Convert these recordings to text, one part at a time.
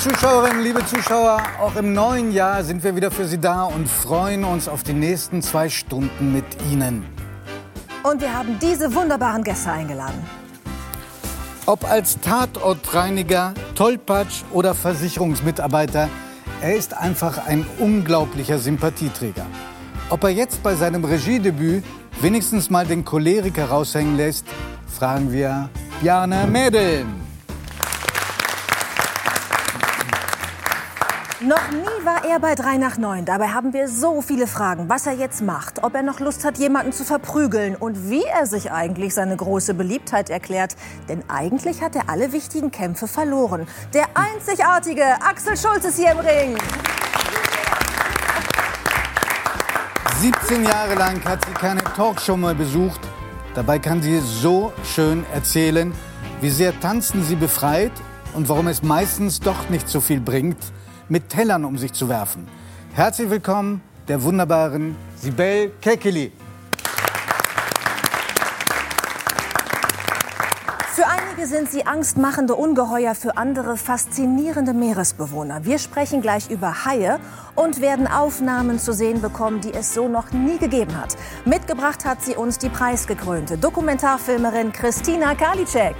Zuschauerinnen, liebe Zuschauer, auch im neuen Jahr sind wir wieder für Sie da und freuen uns auf die nächsten zwei Stunden mit Ihnen. Und wir haben diese wunderbaren Gäste eingeladen. Ob als Tatortreiniger, Tollpatsch oder Versicherungsmitarbeiter, er ist einfach ein unglaublicher Sympathieträger. Ob er jetzt bei seinem Regiedebüt wenigstens mal den Choleriker raushängen lässt, fragen wir Bjarne Mädeln. Noch nie war er bei 3 nach 9. Dabei haben wir so viele Fragen, was er jetzt macht, ob er noch Lust hat, jemanden zu verprügeln und wie er sich eigentlich seine große Beliebtheit erklärt. Denn eigentlich hat er alle wichtigen Kämpfe verloren. Der einzigartige Axel Schulz ist hier im Ring. 17 Jahre lang hat sie keine Talkshow mehr besucht. Dabei kann sie so schön erzählen, wie sehr Tanzen sie befreit und warum es meistens doch nicht so viel bringt, mit Tellern um sich zu werfen. Herzlich willkommen der wunderbaren Sibel Kekili. Für einige sind sie angstmachende Ungeheuer, für andere faszinierende Meeresbewohner. Wir sprechen gleich über Haie und werden Aufnahmen zu sehen bekommen, die es so noch nie gegeben hat. Mitgebracht hat sie uns die preisgekrönte Dokumentarfilmerin Christina Karliczek.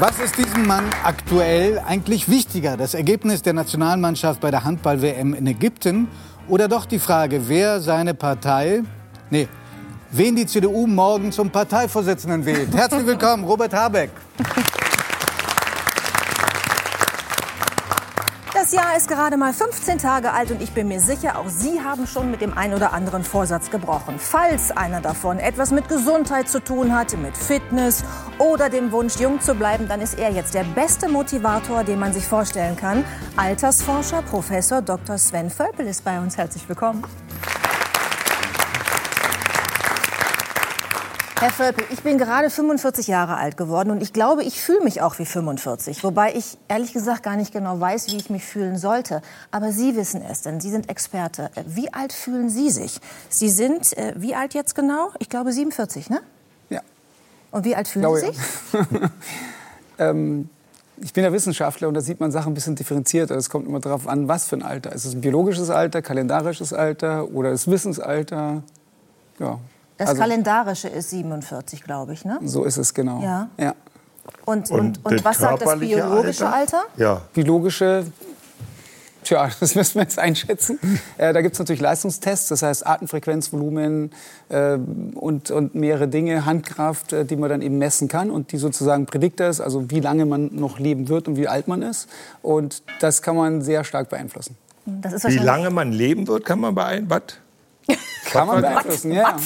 Was ist diesem Mann aktuell eigentlich wichtiger? Das Ergebnis der Nationalmannschaft bei der Handball-WM in Ägypten oder doch die Frage, wer seine Partei, nee, wen die CDU morgen zum Parteivorsitzenden wählt? Herzlich willkommen, Robert Habeck. Das Jahr ist gerade mal 15 Tage alt und ich bin mir sicher, auch Sie haben schon mit dem einen oder anderen Vorsatz gebrochen. Falls einer davon etwas mit Gesundheit zu tun hat, mit Fitness oder dem Wunsch, jung zu bleiben, dann ist er jetzt der beste Motivator, den man sich vorstellen kann. Altersforscher Professor Dr. Sven Völpel ist bei uns. Herzlich willkommen. Herr Völpel, ich bin gerade 45 Jahre alt geworden und ich glaube, ich fühle mich auch wie 45. Wobei ich ehrlich gesagt gar nicht genau weiß, wie ich mich fühlen sollte. Aber Sie wissen es, denn Sie sind Experte. Wie alt fühlen Sie sich? Sie sind, äh, wie alt jetzt genau? Ich glaube 47, ne? Ja. Und wie alt fühlen Glaube Sie ja. sich? ähm, ich bin ja Wissenschaftler und da sieht man Sachen ein bisschen differenzierter. Es kommt immer darauf an, was für ein Alter. Ist es ein biologisches Alter, kalendarisches Alter oder das Wissensalter? Ja. Das Also, kalendarische ist 47, glaube ich, ne? so ist es genau. Ja. ja. Und, Und und, und, was sagt das biologische Alter? Alter? Ja. Biologische, tja, das müssen wir jetzt einschätzen. Äh, da gibt es natürlich Leistungstests, das heißt Atemfrequenz, Volumen äh, und, und mehrere Dinge, Handkraft, äh, die man dann eben messen kann und die sozusagen Prädiktor ist, also wie lange man noch leben wird und wie alt man ist. Und das kann man sehr stark beeinflussen. Das ist Wie lange man leben wird, kann man beeinflussen. Kann man beeinflussen, ja.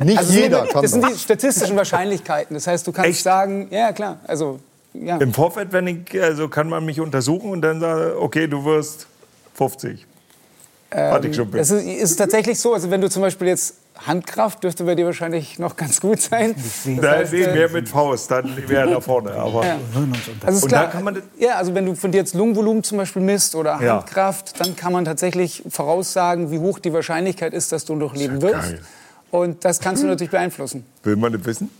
Nicht Also jeder das kann sind das. die statistischen Wahrscheinlichkeiten. Das heißt, du kannst Echt? sagen, ja klar, also ja. Im Vorfeld, wenn ich, also kann man mich untersuchen und dann sagen, okay, du wirst 50. Hatte ich schon Es bis. ist, ist tatsächlich so, also wenn du zum Beispiel jetzt Handkraft dürfte bei dir wahrscheinlich noch ganz gut sein. Da heißt, sehen äh, wir mit Faust, dann wäre da vorne. Aber Ja. Also Und klar, da kann man ja, also wenn du von dir jetzt Lungenvolumen zum Beispiel misst oder Ja. Handkraft, dann kann man tatsächlich voraussagen, wie hoch die Wahrscheinlichkeit ist, dass du noch leben ja wirst. geil. Und das kannst du natürlich beeinflussen. will man das wissen?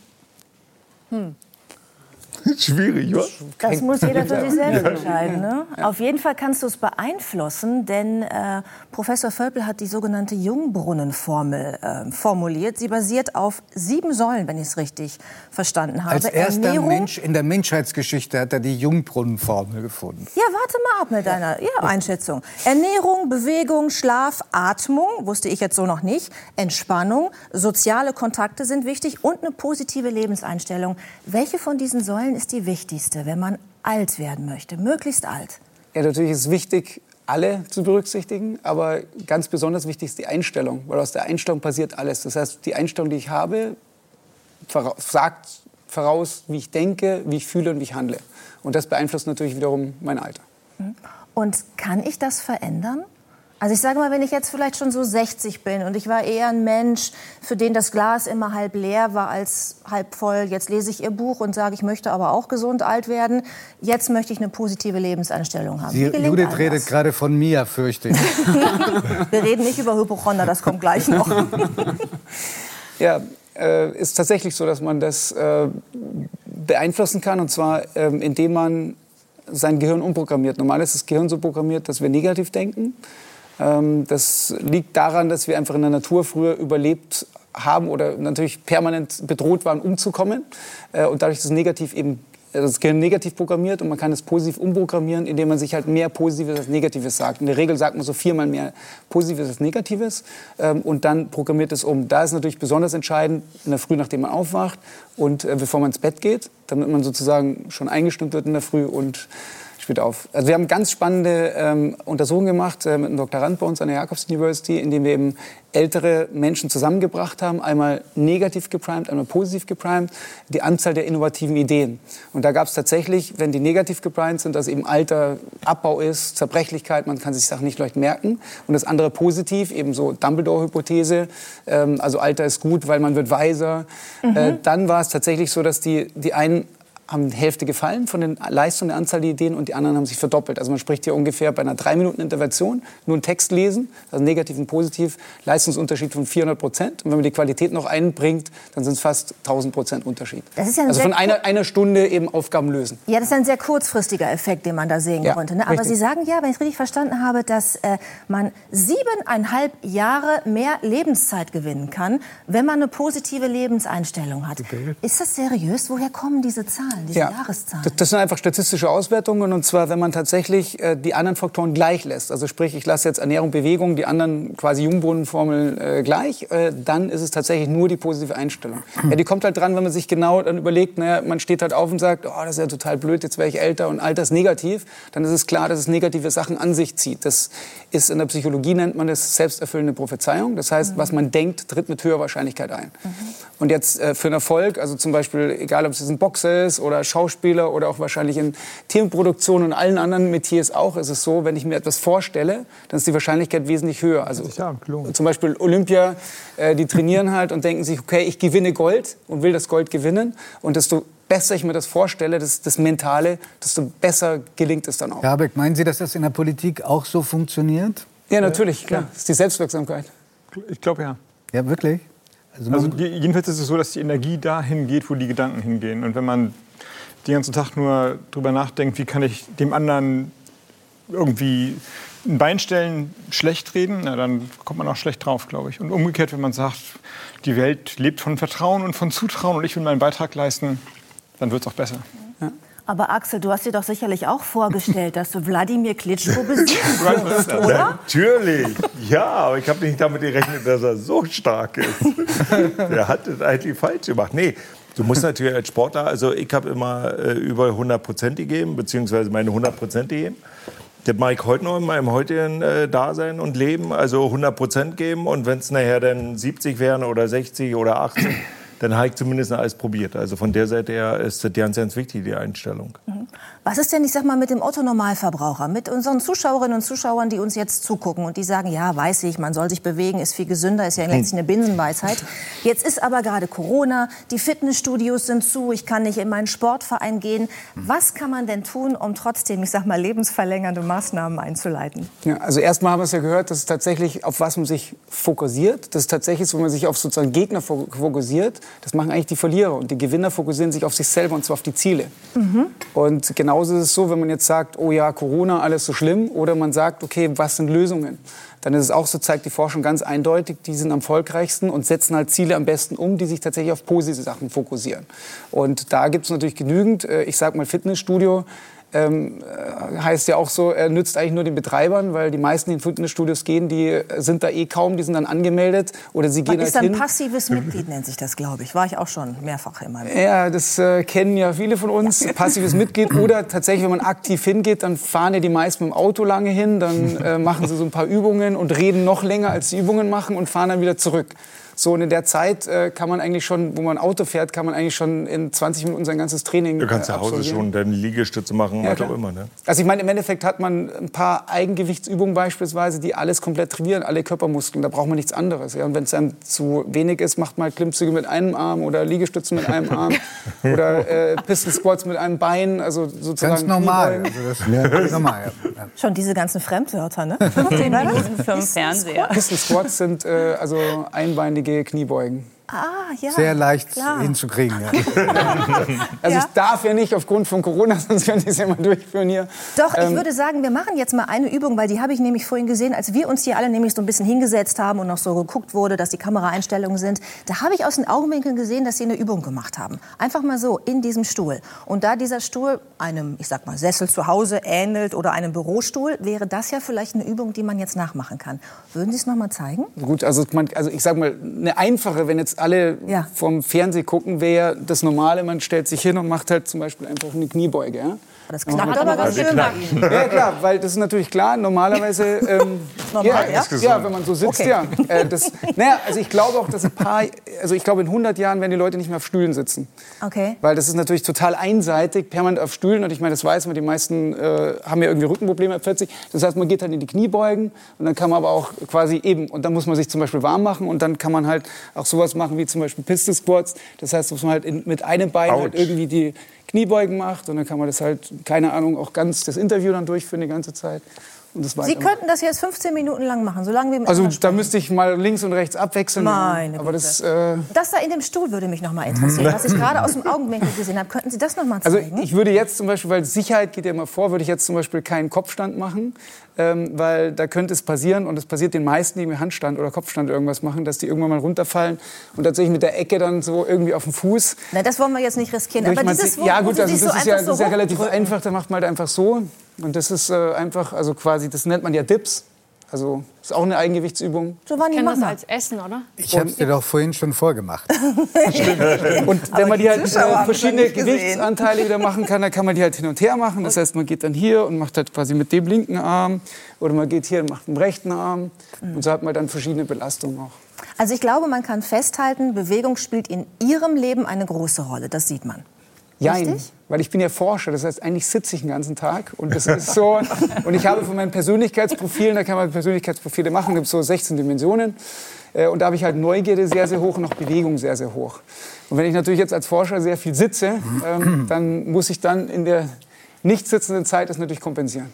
Schwierig, wa? Das muss jeder für sich selbst entscheiden. Ne? Auf jeden Fall kannst du es beeinflussen, denn äh, Professor Völpel hat die sogenannte Jungbrunnenformel äh, formuliert. Sie basiert auf sieben Säulen, wenn ich es richtig verstanden habe. Als erster Ernährung, Mensch in der Menschheitsgeschichte hat er die Jungbrunnenformel gefunden. Ja, warte mal ab mit deiner ja, Einschätzung. Ernährung, Bewegung, Schlaf, Atmung, wusste ich jetzt so noch nicht, Entspannung, soziale Kontakte sind wichtig und eine positive Lebenseinstellung. Welche von diesen Säulen ist die wichtigste, wenn man alt werden möchte, möglichst alt? Ja, natürlich ist es wichtig, alle zu berücksichtigen, aber ganz besonders wichtig ist die Einstellung, weil aus der Einstellung passiert alles. Das heißt, die Einstellung, die ich habe, vora- sagt voraus, wie ich denke, wie ich fühle und wie ich handle. Und das beeinflusst natürlich wiederum mein Alter. Und kann ich das verändern? Also ich sage mal, wenn ich jetzt vielleicht schon so 60 bin und ich war eher ein Mensch, für den das Glas immer halb leer war als halb voll. Jetzt lese ich Ihr Buch und sage, ich möchte aber auch gesund alt werden. Jetzt möchte ich eine positive Lebenseinstellung haben. Sie, Judith einem redet gerade von mir, fürchte ich. Wir reden nicht über Hypochonder, das kommt gleich noch. Ja, äh, ist tatsächlich so, dass man das äh, beeinflussen kann. Und zwar, ähm, indem man sein Gehirn umprogrammiert. Normal ist das Gehirn so programmiert, dass wir negativ denken. Ähm, das liegt daran, dass wir einfach in der Natur früher überlebt haben oder natürlich permanent bedroht waren, umzukommen. Äh, und dadurch ist es negativ eben das Gehirn negativ programmiert und man kann es positiv umprogrammieren, indem man sich halt mehr Positives als Negatives sagt. In der Regel sagt man so viermal mehr Positives als Negatives ähm, und dann programmiert es um. Da ist natürlich besonders entscheidend in der Früh, nachdem man aufwacht und äh, bevor man ins Bett geht, damit man sozusagen schon eingestimmt wird in der Früh und spielt auf. Also wir haben ganz spannende ähm, Untersuchungen gemacht äh, mit einem Doktorand bei uns an der Jacobs University, in dem wir eben ältere Menschen zusammengebracht haben, einmal negativ geprimed, einmal positiv geprimed, die Anzahl der innovativen Ideen. Und da gab es tatsächlich, wenn die negativ geprimed sind, dass eben Alter Abbau ist, Zerbrechlichkeit, man kann sich Sachen nicht leicht merken. Und das andere positiv, eben so Dumbledore-Hypothese, ähm, also Alter ist gut, weil man wird weiser. Mhm. Äh, dann war es tatsächlich so, dass die, die einen haben die Hälfte gefallen von den Leistungen der Anzahl der Ideen und die anderen haben sich verdoppelt. Also man spricht hier ungefähr bei einer drei Minuten Intervention nur einen Text lesen, also negativ und positiv, Leistungsunterschied von 400 Prozent. Und wenn man die Qualität noch einbringt, dann sind es fast 1000 Prozent Unterschied. Ja also von einer, einer Stunde eben Aufgaben lösen. Ja, das ist ein sehr kurzfristiger Effekt, den man da sehen ja, konnte. Ne? Aber richtig. Sie sagen ja, wenn ich richtig verstanden habe, dass äh, man siebeneinhalb Jahre mehr Lebenszeit gewinnen kann, wenn man eine positive Lebenseinstellung hat. Okay. Ist das seriös? Woher kommen diese Zahlen? Zahlen, diese ja, Jahreszahlen? Das, das, sind einfach statistische Auswertungen. Und zwar, wenn man tatsächlich äh, die anderen Faktoren gleich lässt. Also sprich, ich lasse jetzt Ernährung, Bewegung, die anderen quasi Jungbrunnenformeln äh, gleich. Äh, dann ist es tatsächlich nur die positive Einstellung. Hm. Ja, die kommt halt dran, wenn man sich genau dann überlegt, naja, man steht halt auf und sagt, oh, das ist ja total blöd, jetzt wäre ich älter und Alter ist negativ. Dann ist es klar, dass es negative Sachen an sich zieht. Das ist in der Psychologie nennt man das selbsterfüllende Prophezeiung. Das heißt, mhm. was man denkt, tritt mit höherer Wahrscheinlichkeit ein. Mhm. Und jetzt äh, für einen Erfolg, also zum Beispiel, egal ob es ein Boxer ist oder Schauspieler oder auch wahrscheinlich in Themenproduktionen und allen anderen Metiers auch, ist es so, wenn ich mir etwas vorstelle, dann ist die Wahrscheinlichkeit wesentlich höher. Also ja, zum Beispiel Olympia, äh, die trainieren halt und denken sich, okay, ich gewinne Gold und will das Gold gewinnen. Und desto besser ich mir das vorstelle, das, das Mentale, desto besser gelingt es dann auch. Herr Habeck, meinen Sie, dass das in der Politik auch so funktioniert? Ja, natürlich, klar. Das ist die Selbstwirksamkeit. Ich glaube ja. Ja, wirklich? Also, also jedenfalls ist es so, dass die Energie dahin geht, wo die Gedanken hingehen. Und wenn man den ganzen Tag nur darüber nachdenkt, wie kann ich dem anderen irgendwie ein Bein stellen, schlecht reden, na, dann kommt man auch schlecht drauf, glaube ich. Und umgekehrt, wenn man sagt, die Welt lebt von Vertrauen und von Zutrauen und ich will meinen Beitrag leisten, dann wird es auch besser. Aber Axel, du hast dir doch sicherlich auch vorgestellt, dass du Wladimir Klitschko besiegen wirst, oder? Natürlich, ja, aber ich habe nicht damit gerechnet, dass er so stark ist. Der hat es eigentlich falsch gemacht. Nee, Du musst natürlich als Sportler, also ich habe immer äh, über 100 Prozent gegeben, beziehungsweise meine 100 Prozent gegeben. Das mache ich heute noch in meinem heutigen äh, Dasein und Leben, also 100 Prozent geben. Und wenn es nachher dann 70 wären oder 60 oder 80, dann habe ich zumindest alles probiert. Also von der Seite her ist das ganz, ganz wichtig, die Einstellung. Mhm. Was ist denn, ich sag mal, mit dem Otto-Normalverbraucher, mit unseren Zuschauerinnen und Zuschauern, die uns jetzt zugucken und die sagen, ja, weiß ich, man soll sich bewegen, ist viel gesünder, ist ja letztlich eine Binsenweisheit. Jetzt ist aber gerade Corona, die Fitnessstudios sind zu, ich kann nicht in meinen Sportverein gehen. Was kann man denn tun, um trotzdem, ich sag mal, lebensverlängernde Maßnahmen einzuleiten? Ja, also erstmal haben wir es ja gehört, dass es tatsächlich auf was man sich fokussiert. Das ist tatsächlich so, wenn man sich auf sozusagen Gegner fokussiert. Das machen eigentlich die Verlierer und die Gewinner fokussieren sich auf sich selber und zwar auf die Ziele. Mhm. Und genau genauso ist es so, wenn man jetzt sagt, oh ja, Corona, alles so schlimm, oder man sagt, okay, was sind Lösungen? Dann ist es auch so, zeigt die Forschung ganz eindeutig, die sind am erfolgreichsten und setzen halt Ziele am besten um, die sich tatsächlich auf positive Sachen fokussieren. Und da gibt es natürlich genügend, äh, ich sage mal Fitnessstudio, ähm, äh, heißt ja auch so, er nützt eigentlich nur den Betreibern, weil die meisten, die in Fitnessstudios gehen, die sind da eh kaum, die sind dann angemeldet oder sie gehen Man ist halt ein passives Mitglied, nennt sich das, glaube ich. War ich auch schon mehrfach in meinem Ja, das äh, kennen ja viele von uns, ja. passives Mitglied. Oder tatsächlich, wenn man aktiv hingeht, dann fahren ja die meisten mit dem Auto lange hin, dann äh, machen sie so ein paar Übungen und reden noch länger, als sie Übungen machen und fahren dann wieder zurück. So, und in der Zeit äh, kann man eigentlich schon, wo man Auto fährt, kann man eigentlich schon in 20 Minuten sein ganzes Training Du kannst äh, zu Hause schon deine Liegestütze machen, ja, was auch immer. Ne? Also ich meine, im Endeffekt hat man ein paar Eigengewichtsübungen beispielsweise, die alles komplett trainieren, alle Körpermuskeln. Da braucht man nichts anderes. Ja? Und wenn es dann zu wenig ist, macht man halt Klimmzüge mit einem Arm oder Liegestütze mit einem Arm oder äh, Pistol Squats mit einem Bein. Also sozusagen Ganz normal. Also das, ja, normal ja. Schon diese ganzen Fremdwörter, ne? Den Fernseher. Pistol Squats sind äh, also einbeinige Kniebeugen. Ah, ja. Sehr leicht klar. hinzukriegen. Ja. Also Ja. ich darf ja nicht aufgrund von Corona, sonst könnte ich es ja mal durchführen hier. Doch, ich Ähm, würde sagen, wir machen jetzt mal eine Übung, weil die habe ich nämlich vorhin gesehen, als wir uns hier alle nämlich so ein bisschen hingesetzt haben und noch so geguckt wurde, dass die Kameraeinstellungen sind. Da habe ich aus den Augenwinkeln gesehen, dass sie eine Übung gemacht haben. Einfach mal so in diesem Stuhl. Und da dieser Stuhl einem, ich sag mal, Sessel zu Hause ähnelt oder einem Bürostuhl, wäre das ja vielleicht eine Übung, die man jetzt nachmachen kann. Würden Sie es noch mal zeigen? Gut, also, man, also ich sag mal, eine einfache, wenn jetzt alle Ja. vom Fernsehen gucken, wäre das Normale, man stellt sich hin und macht halt zum Beispiel einfach eine Kniebeuge. Ja? Das knackt aber ganz schön. Ja, klar, weil das ist natürlich klar. Normalerweise, ähm, Normal, ja? ja, ja, wenn man so sitzt, Okay. ja. Äh, das, naja, also ich glaube auch, dass ein paar, also ich glaube in 100 Jahren werden die Leute nicht mehr auf Stühlen sitzen. Okay. Weil das ist natürlich total einseitig, permanent auf Stühlen. Und ich meine, das weiß man, die meisten äh, haben ja irgendwie Rückenprobleme ab 40. Das heißt, man geht halt in die Kniebeugen und dann kann man aber auch quasi eben, und dann muss man sich zum Beispiel warm machen und dann kann man halt auch sowas machen wie zum Beispiel Pistol Squats. Das heißt, dass man halt in, mit einem Bein halt Autsch. irgendwie die Kniebeugen macht und dann kann man das halt, keine Ahnung, auch ganz das Interview dann durchführen die ganze Zeit. Sie weitermachen. könnten das jetzt 15 Minuten lang machen, solange wir Also da müsste ich mal links und rechts abwechseln. Meine aber Güte. das, äh, Das da in dem Stuhl würde mich noch mal interessieren, was ich gerade aus dem Augenwinkel gesehen habe. Könnten Sie das noch mal Also zeigen? ich würde jetzt zum Beispiel, weil Sicherheit geht ja immer vor, würde ich jetzt zum Beispiel keinen Kopfstand machen, ähm, weil da könnte es passieren und es passiert den meisten, die mit Handstand oder Kopfstand irgendwas machen, dass die irgendwann mal runterfallen und tatsächlich mit der Ecke dann so irgendwie auf dem Fuß. Na, das wollen wir jetzt nicht riskieren. Aber dieses, ja gut, also das so ist ja, das ist ja relativ einfach, da macht man halt einfach so und das ist äh, einfach, also quasi, das nennt man ja Dips. Also ist auch eine Eigengewichtsübung. Giovanni, kennen mach das als Essen, oder? Ich habe es dir doch vorhin schon vorgemacht. Und wenn man die die halt äh, verschiedene. Gewichtsanteile wieder machen kann, dann kann man die halt hin und her machen. Das heißt, man geht dann hier und macht halt quasi mit dem linken Arm oder man geht hier und macht mit dem rechten Arm. Und so hat man dann verschiedene Belastungen auch. Also ich glaube, man kann festhalten, Bewegung spielt in Ihrem Leben eine große Rolle. Das sieht man. Jein, Richtig? weil ich bin ja Forscher, das heißt, eigentlich sitze ich den ganzen Tag und das ist so. und ich habe von meinen Persönlichkeitsprofilen, da kann man Persönlichkeitsprofile machen, gibt so 16 Dimensionen. Äh, Und da habe ich halt Neugierde sehr, sehr hoch und auch Bewegung sehr, sehr hoch. Und wenn ich natürlich jetzt als Forscher sehr viel sitze, ähm, dann muss ich dann in der nicht sitzenden Zeit das natürlich kompensieren.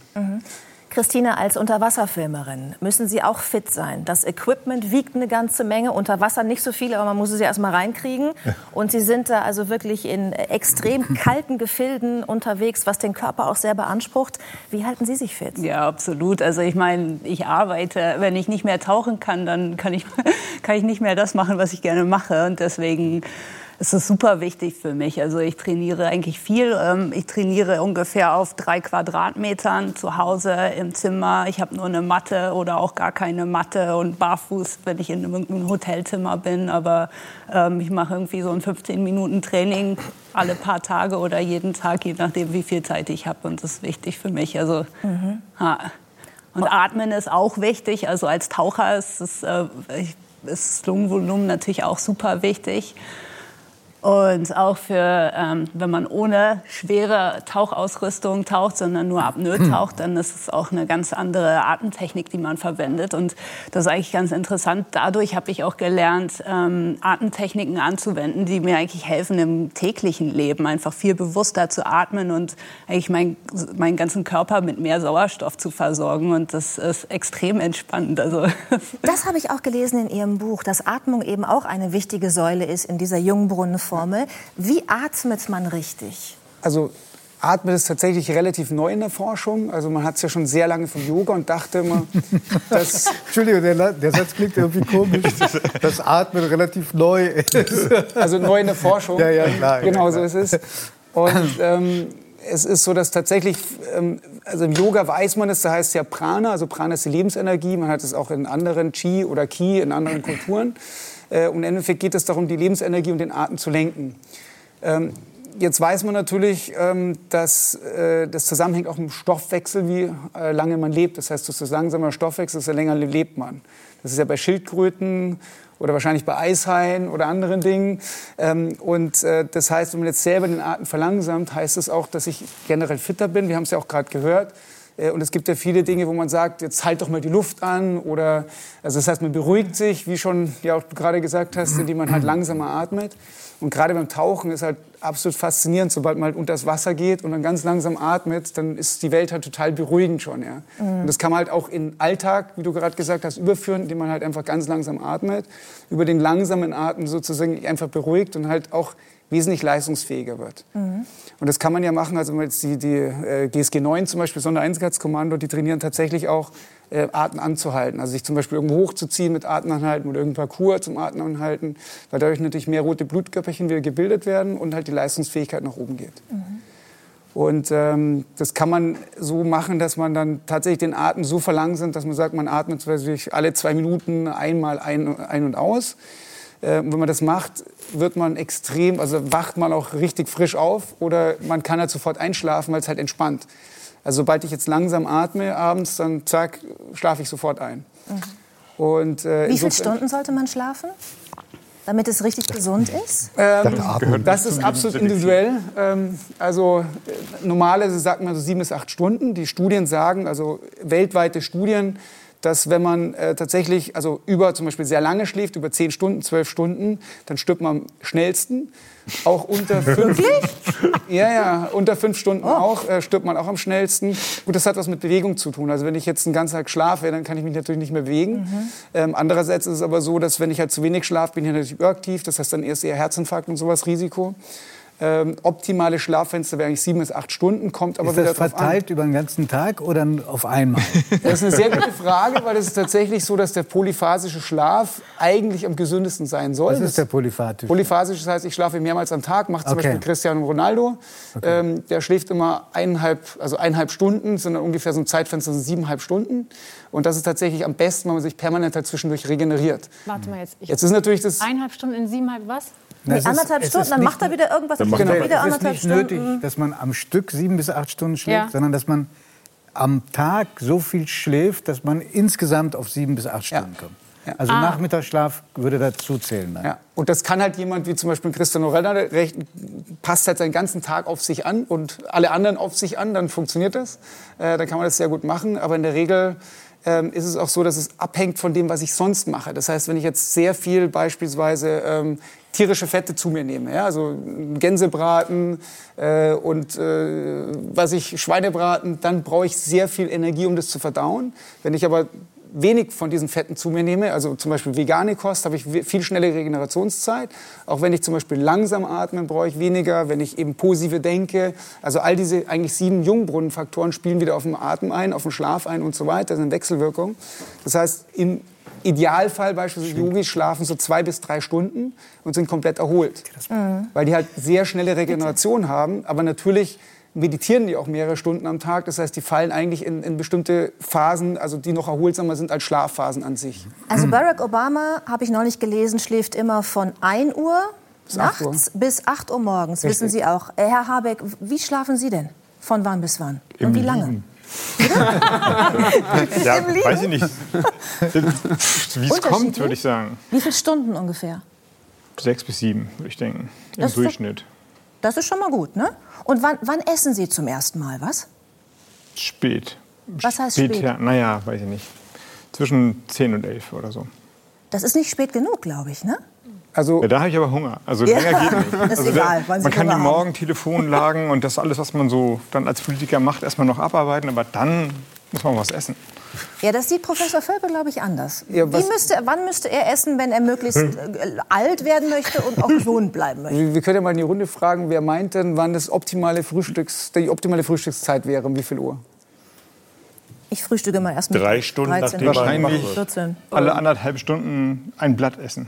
Christine, als Unterwasserfilmerin müssen Sie auch fit sein. Das Equipment wiegt eine ganze Menge. Unter Wasser nicht so viel, aber man muss es ja erst mal reinkriegen. Und Sie sind da also wirklich in extrem kalten Gefilden unterwegs, was den Körper auch sehr beansprucht. Wie halten Sie sich fit? Ja, absolut. Also ich meine, ich arbeite. Wenn ich nicht mehr tauchen kann, dann kann ich, kann ich nicht mehr das machen, was ich gerne mache. Und deswegen ist es super wichtig für mich. Also ich trainiere eigentlich viel. Ähm, Ich trainiere ungefähr auf drei Quadratmetern zu Hause im Zimmer. Ich habe nur eine Matte oder auch gar keine Matte und barfuß, wenn ich in einem Hotelzimmer bin. Aber ähm, ich mache irgendwie so ein 15 Minuten Training alle paar Tage oder jeden Tag, je nachdem, wie viel Zeit ich habe. Und das ist wichtig für mich. Also ja. Und Atmen ist auch wichtig. Also als Taucher ist, es, äh, ist das Lungenvolumen natürlich auch super wichtig. Und auch für, ähm, wenn man ohne schwere Tauchausrüstung taucht, sondern nur Apnoe taucht, dann ist es auch eine ganz andere Atemtechnik, die man verwendet. Und das ist eigentlich ganz interessant. Dadurch habe ich auch gelernt, ähm, Atemtechniken anzuwenden, die mir eigentlich helfen im täglichen Leben, einfach viel bewusster zu atmen und eigentlich mein, meinen ganzen Körper mit mehr Sauerstoff zu versorgen. Und das ist extrem entspannend. Also Das habe ich auch gelesen in Ihrem Buch, dass Atmung eben auch eine wichtige Säule ist in dieser Jungbrunnenformel. Wie atmet man richtig? Also Atmen ist tatsächlich relativ neu in der Forschung. Also man hat es ja schon sehr lange vom Yoga und dachte immer, dass Entschuldigung, der, der Satz klingt irgendwie komisch. Das Atmen relativ neu ist. also neu in der Forschung. Ja, ja, klar, Genau so ist es. Und ähm, es ist so, dass tatsächlich, ähm, also im Yoga weiß man es, da heißt es ja Prana, also Prana ist die Lebensenergie. Man hat es auch in anderen Chi oder Ki, in anderen Kulturen. Äh, und im Endeffekt geht es darum, die Lebensenergie und den Atem zu lenken. Ähm, Jetzt weiß man natürlich, ähm, dass äh, das zusammenhängt auch mit dem Stoffwechsel, wie äh, lange man lebt. Das heißt, desto langsamer Stoffwechsel, desto länger lebt man. Das ist ja bei Schildkröten oder wahrscheinlich bei Eishaien oder anderen Dingen. Ähm, Und äh, das heißt, wenn man jetzt selber den Atem verlangsamt, heißt es auch, dass ich generell fitter bin. Wir haben es ja auch gerade gehört. Äh, Und es gibt ja viele Dinge, wo man sagt, jetzt halt doch mal die Luft an oder also das heißt, man beruhigt sich, wie schon ja auch du gerade gesagt hast, indem man halt langsamer atmet. Und gerade beim Tauchen ist halt absolut faszinierend, sobald man halt unter das Wasser geht und dann ganz langsam atmet, dann ist die Welt halt total beruhigend schon. Ja. Und das kann man halt auch in Alltag, wie du gerade gesagt hast, überführen, indem man halt einfach ganz langsam atmet, über den langsamen Atem sozusagen einfach beruhigt und halt auch wesentlich leistungsfähiger wird. Und das kann man ja machen, also wenn man jetzt die, die äh, GSG 9 zum Beispiel, Sondereinsatzkommando, die trainieren tatsächlich auch, äh, Atem anzuhalten. Also sich zum Beispiel irgendwo hochzuziehen mit Atemanhalten oder irgendein Parcours zum Atemanhalten, weil dadurch natürlich mehr rote Blutkörperchen wieder gebildet werden und halt die Leistungsfähigkeit nach oben geht. Und ähm, das kann man so machen, dass man dann tatsächlich den Atem so verlangsamt, dass man sagt, man atmet zum Beispiel alle zwei Minuten einmal ein, ein und aus. Äh, wenn man das macht, wird man extrem, also wacht man auch richtig frisch auf oder man kann halt sofort einschlafen, weil es halt entspannt. Also sobald ich jetzt langsam atme abends, dann zack, schlafe ich sofort ein. Und, äh, Wie viele Stunden sollte man schlafen, damit es richtig gesund ist? Ähm, das ist absolut individuell. Ähm, also äh, normalerweise sagt man so sieben bis acht Stunden. Die Studien sagen, also weltweite Studien, dass wenn man äh, tatsächlich, also über zum Beispiel sehr lange schläft, über zehn Stunden, zwölf Stunden, dann stirbt man am schnellsten. Auch unter fünf, ja, ja, unter fünf Stunden auch äh, stirbt man auch am schnellsten. Gut, das hat was mit Bewegung zu tun. Also wenn ich jetzt einen ganzen Tag schlafe, dann kann ich mich natürlich nicht mehr bewegen. Ähm, andererseits ist es aber so, dass wenn ich halt zu wenig schlafe, bin ich natürlich überaktiv. Das heißt dann erst eher Herzinfarkt und sowas Risiko. Ähm, optimale Schlaffenster wäre eigentlich sieben bis acht Stunden, kommt aber Ist wieder das drauf an. verteilt über den ganzen Tag oder auf einmal? Das ist eine sehr gute Frage, weil es ist tatsächlich so, dass der polyphasische Schlaf eigentlich am gesündesten sein soll. Was ist der polyphatisch? Polyphasisch, das heißt, ich schlafe mehrmals am Tag, macht zum Okay. Beispiel Cristiano Ronaldo. Ähm, der schläft immer eineinhalb, also eineinhalb Stunden, sind dann ungefähr so ein Zeitfenster von siebeneinhalb Stunden. Und das ist tatsächlich am besten, wenn man sich permanent dazwischendurch regeneriert. Warte mal jetzt. Ich Jetzt ist natürlich das. eineinhalb Stunden in siebeneinhalb was? Nee, ist- anderthalb es Stunden, ist dann macht er wieder irgendwas. Dann und macht er- Genau, wieder es ist anderthalb nicht Stunden. nötig, dass man am Stück sieben bis acht Stunden schläft, Ja. sondern dass man am Tag so viel schläft, dass man insgesamt auf sieben bis acht Stunden kommt. Ja. Also Ah. Nachmittagsschlaf würde dazu zählen. Dann. Ja. Und das kann halt jemand wie zum Beispiel Cristiano Ronaldo, passt halt seinen ganzen Tag auf sich an und alle anderen auf sich an, dann funktioniert das. Äh, dann kann man das sehr gut machen. Aber in der Regel ähm, ist es auch so, dass es abhängt von dem, was ich sonst mache. Das heißt, wenn ich jetzt sehr viel beispielsweise ähm, tierische Fette zu mir nehme, ja, also Gänsebraten äh, und äh, was ich Schweinebraten, dann brauche ich sehr viel Energie, um das zu verdauen. Wenn ich aber wenig von diesen Fetten zu mir nehme, also zum Beispiel vegane Kost, habe ich viel schnellere Regenerationszeit. Auch wenn ich zum Beispiel langsam atme, brauche ich weniger. Wenn ich eben positive denke, also all diese eigentlich sieben Jungbrunnenfaktoren spielen wieder auf den Atem ein, auf den Schlaf ein und so weiter, das sind Wechselwirkungen. Das heißt, im Idealfall beispielsweise Yogis schlafen so zwei bis drei Stunden und sind komplett erholt, weil die halt sehr schnelle Regeneration haben, aber natürlich meditieren die auch mehrere Stunden am Tag. Das heißt, die fallen eigentlich in, in bestimmte Phasen, also die noch erholsamer sind als Schlafphasen an sich. Also Barack Obama, habe ich neulich gelesen, schläft immer von 1 Uhr acht nachts bis 8 Uhr morgens. Wissen Richtig. Sie auch. Herr Habeck, wie schlafen Sie denn? Von wann bis wann? Und wie lange? Ja, weiß ich nicht. Wie es kommt, würde ich sagen. Wie viele Stunden ungefähr? Sechs bis sieben, würde ich denken. Im Das ist Durchschnitt. Das ist schon mal gut, ne? Und wann, wann essen Sie zum ersten Mal was? Spät. Was heißt spät? Ja, naja, weiß ich nicht. Zwischen 10 und 11 oder so. Das ist nicht spät genug, glaube ich, ne? Also Ja, da habe ich aber Hunger. Also Ja, länger geht nicht. das ist also egal, Sie man kann die haben. Morgentelefonlagen und das alles, was man so dann als Politiker macht, erstmal noch abarbeiten. Aber dann muss man was essen. Ja, das sieht Professor Völkel, glaube ich, anders. Ja, müsste, wann müsste er essen, wenn er möglichst äh, alt werden möchte und auch gesund bleiben möchte? wir wir können ja mal in die Runde fragen, wer meint denn, wann das optimale Frühstücks, die optimale Frühstückszeit wäre, um wie viel Uhr? Ich frühstücke mal erst mit Drei Stunden 13, nachdem man Wahrscheinlich- wird. 14. Alle anderthalb Stunden ein Blatt essen.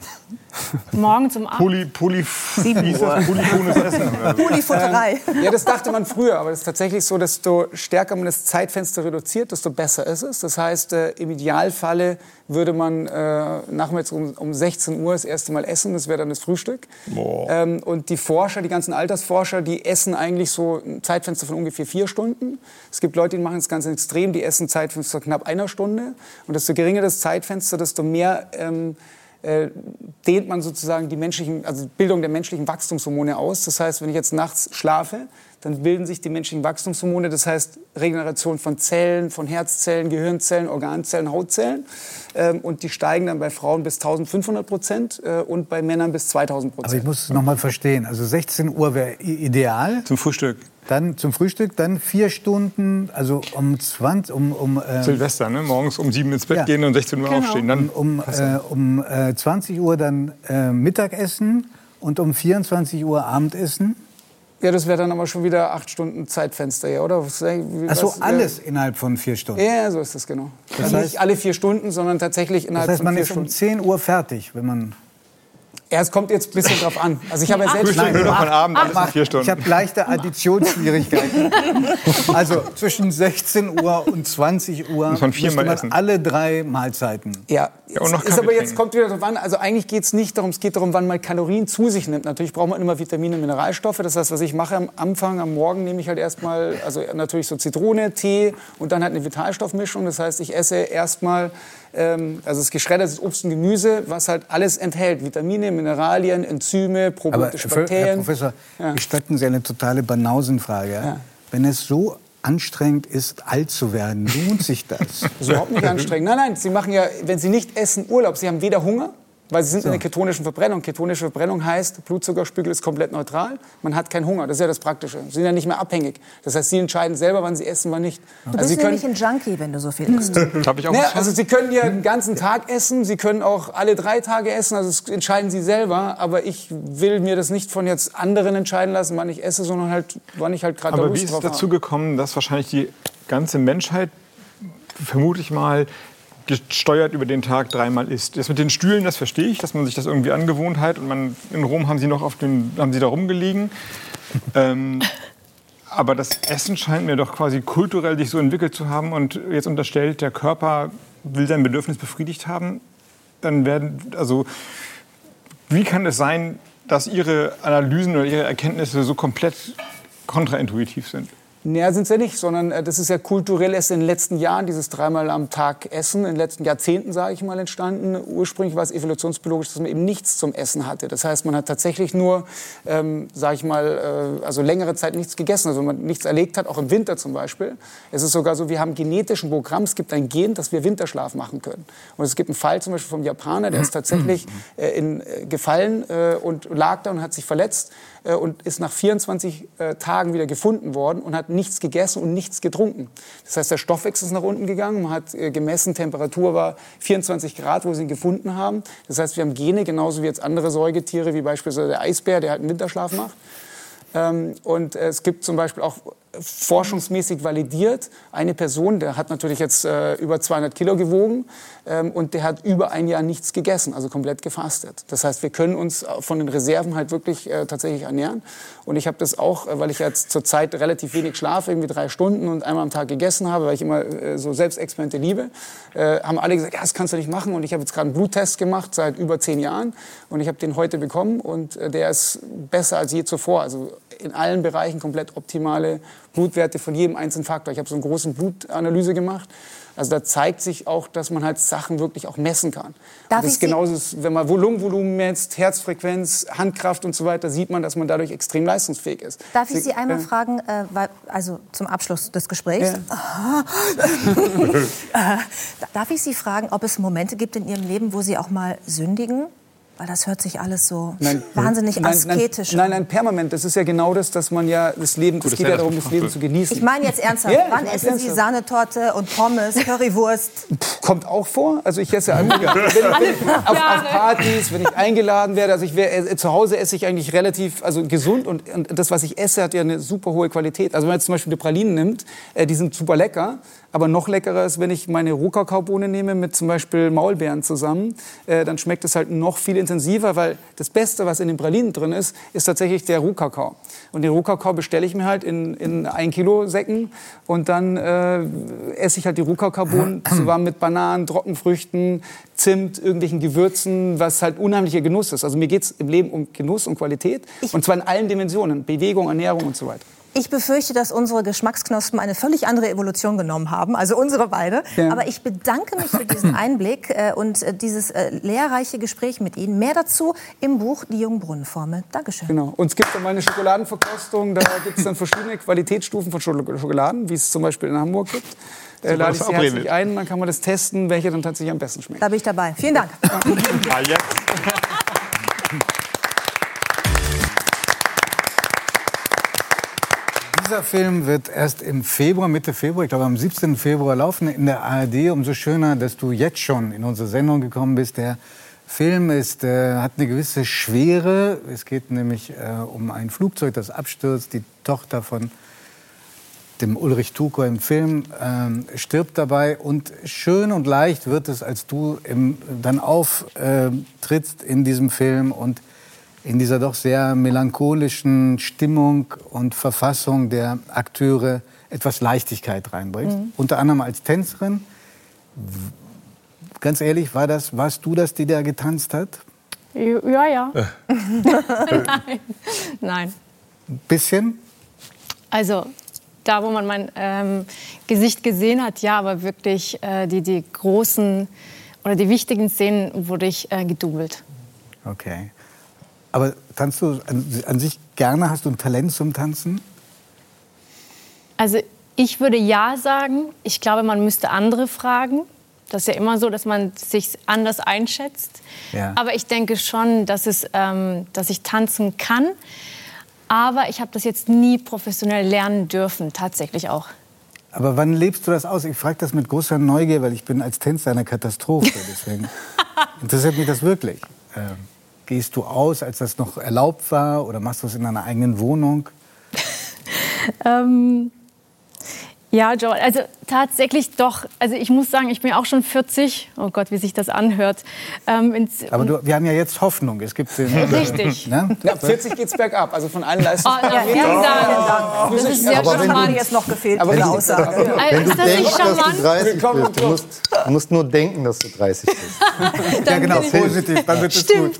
Morgen zum Abend. Poly, poly, wie hieß das? Polyphones Essen. So. Pulifutterei. Ja, das dachte man früher, aber es ist tatsächlich so, desto stärker man das Zeitfenster reduziert, desto besser ist es. Das heißt, äh, im Idealfalle würde man äh, nachmittags um, um 16 Uhr das erste Mal essen, das wäre dann das Frühstück. Ähm, und die Forscher, die ganzen Altersforscher, die essen eigentlich so ein Zeitfenster von ungefähr vier Stunden. Es gibt Leute, die machen es ganz extrem, die essen Zeitfenster knapp einer Stunde. Und desto geringer das Zeitfenster, desto mehr ähm, äh, dehnt man sozusagen die menschlichen, also die Bildung der menschlichen Wachstumshormone aus. Das heißt, wenn ich jetzt nachts schlafe, dann bilden sich die menschlichen Wachstumshormone, das heißt Regeneration von Zellen, von Herzzellen, Gehirnzellen, Organzellen, Hautzellen. Ähm, und die steigen dann bei Frauen bis 1500 Prozent äh, und bei Männern bis 2000 Aber ich Prozent. muss es noch mal verstehen. Also 16 Uhr wäre ideal. Zum Frühstück. Dann zum Frühstück, dann vier Stunden, also um 20, um, um, äh, Silvester, ne? morgens um sieben ins Bett Ja. gehen und 16 Uhr Genau. aufstehen. Dann um, äh, um äh, 20 Uhr dann äh, Mittagessen und um 24 Uhr Abendessen. Ja, das wäre dann aber schon wieder acht Stunden Zeitfenster, ja, oder? Was, Also was, alles innerhalb von vier Stunden. Ja, ja, so ist das genau. also heißt- nicht alle vier Stunden, sondern tatsächlich Das innerhalb heißt, von man vier ist um Stunden. 10 Uhr fertig, wenn man. Ja, es kommt jetzt ein bisschen drauf an. Also ich habe ja selbst noch von Abend, alles in vier Stunden. Ich habe leichte Additionsschwierigkeiten. also zwischen 16 Uhr und 20 Uhr Muss man viermal müsste essen. alle drei Mahlzeiten. Ja, Ja, und noch ist Kaffee aber jetzt trinken. kommt wieder drauf an. Also eigentlich geht es nicht darum, es geht darum, wann man Kalorien zu sich nimmt. Natürlich braucht man immer Vitamine und Mineralstoffe. Das heißt, was ich mache am Anfang, am Morgen nehme ich halt erstmal, also natürlich so Zitrone, Tee und dann halt eine Vitalstoffmischung. Das heißt, ich esse erstmal, ähm, also das geschreddertes Obst und Gemüse, was halt alles enthält. Vitamine, Mineralien, Enzyme, Aber probiotische Herr Bakterien. Professor, Ja. gestatten Sie eine totale Banausenfrage. Ja. Wenn es so anstrengend ist, alt zu werden, lohnt sich das? Das ist überhaupt nicht anstrengend. Nein, nein, Sie machen ja, wenn Sie nicht essen, Urlaub. Sie haben weder Hunger, weil Sie sind in der ketonischen Verbrennung. Ketonische Verbrennung heißt, Blutzuckerspiegel ist komplett neutral. Man hat keinen Hunger. Das ist ja das Praktische. Sie sind ja nicht mehr abhängig. Das heißt, Sie entscheiden selber, wann Sie essen, wann nicht. Du Also bist Sie nämlich ein Junkie, wenn du so viel isst. Habe ich auch ja, was also Sie können ja den ganzen Tag essen. Sie können auch alle drei Tage essen. Also das entscheiden Sie selber. Aber ich will mir das nicht von jetzt anderen entscheiden lassen, wann ich esse, sondern halt, wann ich halt gerade da Aber Lust wie ist es drauf dazu gekommen, dass wahrscheinlich die ganze Menschheit vermutlich mal gesteuert über den Tag dreimal isst? Das mit den Stühlen, das verstehe ich, dass man sich das irgendwie angewohnt hat. Und man, in Rom haben sie noch auf den, haben sie da rumgelegen. ähm, aber das Essen scheint mir doch quasi kulturell sich so entwickelt zu haben und jetzt unterstellt, der Körper will sein Bedürfnis befriedigt haben. Dann werden, also, wie kann es sein, dass Ihre Analysen oder Ihre Erkenntnisse so komplett kontraintuitiv sind? Naja, sind sie nicht, sondern äh, das ist ja kulturell erst in den letzten Jahren, dieses dreimal am Tag Essen, in den letzten Jahrzehnten, sage ich mal, entstanden. Ursprünglich war es evolutionsbiologisch, dass man eben nichts zum Essen hatte. Das heißt, man hat tatsächlich nur, ähm, sage ich mal, äh, also längere Zeit nichts gegessen, also man nichts erlegt hat, auch im Winter zum Beispiel. Es ist sogar so, wir haben genetischen Programm, es gibt ein Gen, dass wir Winterschlaf machen können. Und es gibt einen Fall zum Beispiel vom Japaner, der ist tatsächlich äh, in, äh, gefallen äh, und lag da und hat sich verletzt äh, und ist nach 24 äh, Tagen wieder gefunden worden und hat nichts gegessen und nichts getrunken. Das heißt, der Stoffwechsel ist nach unten gegangen, man hat äh, gemessen, Temperatur war 24 Grad, wo sie ihn gefunden haben. Das heißt, wir haben Gene, genauso wie jetzt andere Säugetiere, wie beispielsweise der Eisbär, der halt einen Winterschlaf macht. Ähm, und äh, es gibt zum Beispiel auch forschungsmäßig validiert eine Person, der hat natürlich jetzt äh, über 200 Kilo gewogen ähm, und der hat über ein Jahr nichts gegessen, also komplett gefastet. Das heißt, wir können uns von den Reserven halt wirklich äh, tatsächlich ernähren. Und ich habe das auch, äh, weil ich jetzt zurzeit relativ wenig schlafe, irgendwie drei Stunden und einmal am Tag gegessen habe, weil ich immer äh, so Selbstexperimente liebe, äh, haben alle gesagt, ja, das kannst du nicht machen. Und ich habe jetzt gerade einen Bluttest gemacht seit über zehn Jahren und ich habe den heute bekommen und äh, der ist besser als je zuvor. Also in allen Bereichen komplett optimale Blutwerte von jedem einzelnen Faktor. Ich habe so eine große Blutanalyse gemacht. Also da zeigt sich auch, dass man halt Sachen wirklich auch messen kann. Darf und das ist Sie- genauso, wenn man Lungenvolumen messt, Herzfrequenz, Handkraft und so weiter, sieht man, dass man dadurch extrem leistungsfähig ist. Darf ich Sie einmal Ja. fragen, äh, also zum Abschluss des Gesprächs, Ja. äh, darf ich Sie fragen, ob es Momente gibt in Ihrem Leben, wo Sie auch mal sündigen? Weil das hört sich alles so wahnsinnig nein, asketisch nein, an. nein, nein, permanent. Das ist ja genau das, dass man ja das Leben, es das geht ja darum, das Leben zu genießen. Ich meine jetzt ernsthaft, Ja, wann essen Sie. Sahnetorte und Pommes, Currywurst? Kommt auch vor. Also ich esse ja immer, wenn, wenn, auf, auf Partys, wenn ich eingeladen werde. Also ich wär, äh, zu Hause esse ich eigentlich relativ also gesund und, und das, was ich esse, hat ja eine super hohe Qualität. Also wenn man jetzt zum Beispiel die Pralinen nimmt, äh, die sind super lecker. Aber noch leckerer ist, wenn ich meine Rohkakaobohne nehme mit zum Beispiel Maulbeeren zusammen, äh, dann schmeckt es halt noch viel intensiver, weil das Beste, was in den Pralinen drin ist, ist tatsächlich der Rohkakao. Und den Rohkakao bestelle ich mir halt in, in ein Kilo Säcken und dann äh, esse ich halt die Rohkakaobohnen zusammen mit Bananen, Trockenfrüchten, Zimt, irgendwelchen Gewürzen, was halt unheimlicher Genuss ist. Also mir geht es im Leben um Genuss und Qualität und zwar in allen Dimensionen, Bewegung, Ernährung und so weiter. Ich befürchte, dass unsere Geschmacksknospen eine völlig andere Evolution genommen haben, also unsere beide. Ja. Aber ich bedanke mich für diesen Einblick äh, und äh, dieses äh, lehrreiche Gespräch mit Ihnen. Mehr dazu im Buch Die Jungbrunnenformel. Dankeschön. Genau. Und es gibt dann mal eine Schokoladenverkostung. Da gibt es dann verschiedene Qualitätsstufen von Schokoladen, wie es zum Beispiel in Hamburg gibt. Äh, lade ich Sie herzlich ein, dann kann man das testen, welcher dann tatsächlich am besten schmeckt. Da bin ich dabei. Vielen Dank. Ah, Dieser Film wird erst im Februar, Mitte Februar, ich glaube am 17. Februar laufen in der ARD. Umso schöner, dass du jetzt schon in unsere Sendung gekommen bist. Der Film ist, äh, hat eine gewisse Schwere. Es geht nämlich äh, um ein Flugzeug, das abstürzt. Die Tochter von dem Ulrich Tuko im Film ähm, stirbt dabei. Und schön und leicht wird es, als du im, dann auftrittst in diesem Film und in dieser doch sehr melancholischen Stimmung und Verfassung der Akteure etwas Leichtigkeit reinbringst. Unter anderem als Tänzerin. Ganz ehrlich, war das, warst du das, die da getanzt hat? Ja, ja. Nein. Nein. Ein bisschen? Also da, wo man mein ähm, Gesicht gesehen hat, ja, aber wirklich äh, die, die großen oder die wichtigen Szenen wurde ich äh, gedoubelt. Okay. Aber tanzt du an, an sich gerne? Hast du ein Talent zum Tanzen? Also ich würde ja sagen. Ich glaube, man müsste andere fragen. Das ist ja immer so, dass man sich anders einschätzt. Ja. Aber ich denke schon, dass, es, ähm, dass ich tanzen kann. Aber ich habe das jetzt nie professionell lernen dürfen, tatsächlich auch. Aber wann lebst du das aus? Ich frage das mit großer Neugier, weil ich bin als Tänzer eine Katastrophe. Deswegen interessiert mich das wirklich. Ähm, gehst du aus, als das noch erlaubt war? Oder machst du es in deiner eigenen Wohnung? Ähm, ja, Joel, also tatsächlich doch. Also ich muss sagen, ich bin auch schon 40. Oh Gott, wie sich das anhört. Ähm, ins, Aber du, wir haben ja jetzt Hoffnung. Es gibt den, Richtig. Ne? Ja, ab 40 geht's bergab, also von allen Leistungen. Oh, ja, vielen Dank. Das ist sehr Aber wenn charmant. du- jetzt noch gefehlt Aber die- Aussage. Also, Wenn du ist das denkst, nicht dass du charmant? 30 Willkommen bist, du musst, du musst nur denken, dass du 30 bist. Ja, genau, positiv, dann wird es gut.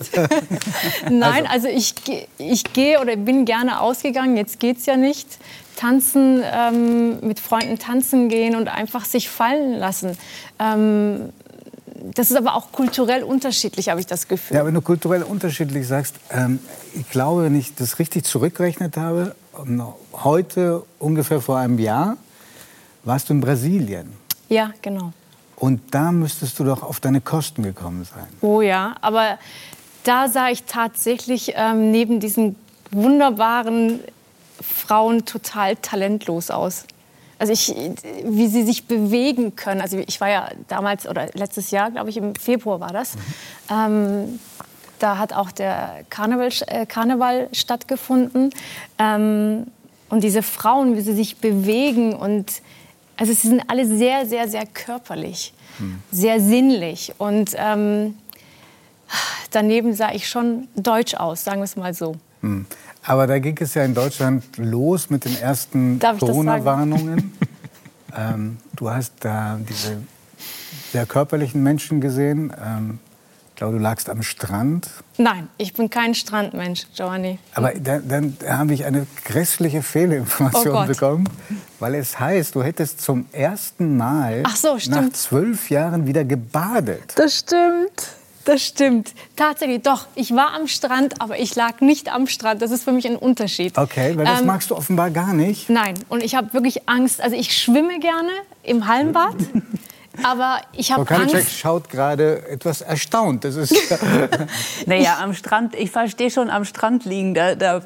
Nein, also, ich, geh- ich gehe oder bin gerne ausgegangen. Jetzt geht's ja nicht. Tanzen, ähm, mit Freunden tanzen gehen und einfach sich fallen lassen. Ähm, das ist aber auch kulturell unterschiedlich, habe ich das Gefühl. Ja, wenn du kulturell unterschiedlich sagst, ähm, ich glaube, wenn ich das richtig zurückgerechnet habe, um, heute ungefähr vor einem Jahr warst du in Brasilien. Ja, genau. Und da müsstest du doch auf deine Kosten gekommen sein. Oh ja, aber da sah ich tatsächlich ähm, neben diesen wunderbaren Frauen total talentlos aus. Also ich, wie sie sich bewegen können. Also ich war ja damals oder letztes Jahr, glaube ich, im Februar war das. Ähm, da hat auch der Karneval, äh, Karneval stattgefunden. Ähm, und diese Frauen, wie sie sich bewegen und also sie sind alle sehr, sehr, sehr körperlich, sehr sinnlich und ähm, daneben sah ich schon deutsch aus, sagen wir es mal so. Hm. Aber da ging es ja in Deutschland los mit den ersten? Corona-Warnungen. ähm, du hast da diese sehr körperlichen Menschen gesehen. Ähm, ich glaube, du lagst am Strand. Nein, ich bin kein Strandmensch, Giovanni. Aber da, dann habe ich eine grässliche Fehlinformation Oh bekommen, weil es heißt, du hättest zum ersten Mal Ach so, nach zwölf Jahren wieder gebadet. Das stimmt. Das stimmt. Tatsächlich, doch. Ich war am Strand, aber ich lag nicht am Strand. Das ist für mich ein Unterschied. Okay, weil das Ähm, magst du offenbar gar nicht. Nein, und ich habe wirklich Angst. Also ich schwimme gerne im Hallenbad, aber ich habe Angst. schaut gerade etwas erstaunt. Das ist Naja, am Strand, ich verstehe schon am Strand liegen. Da, da,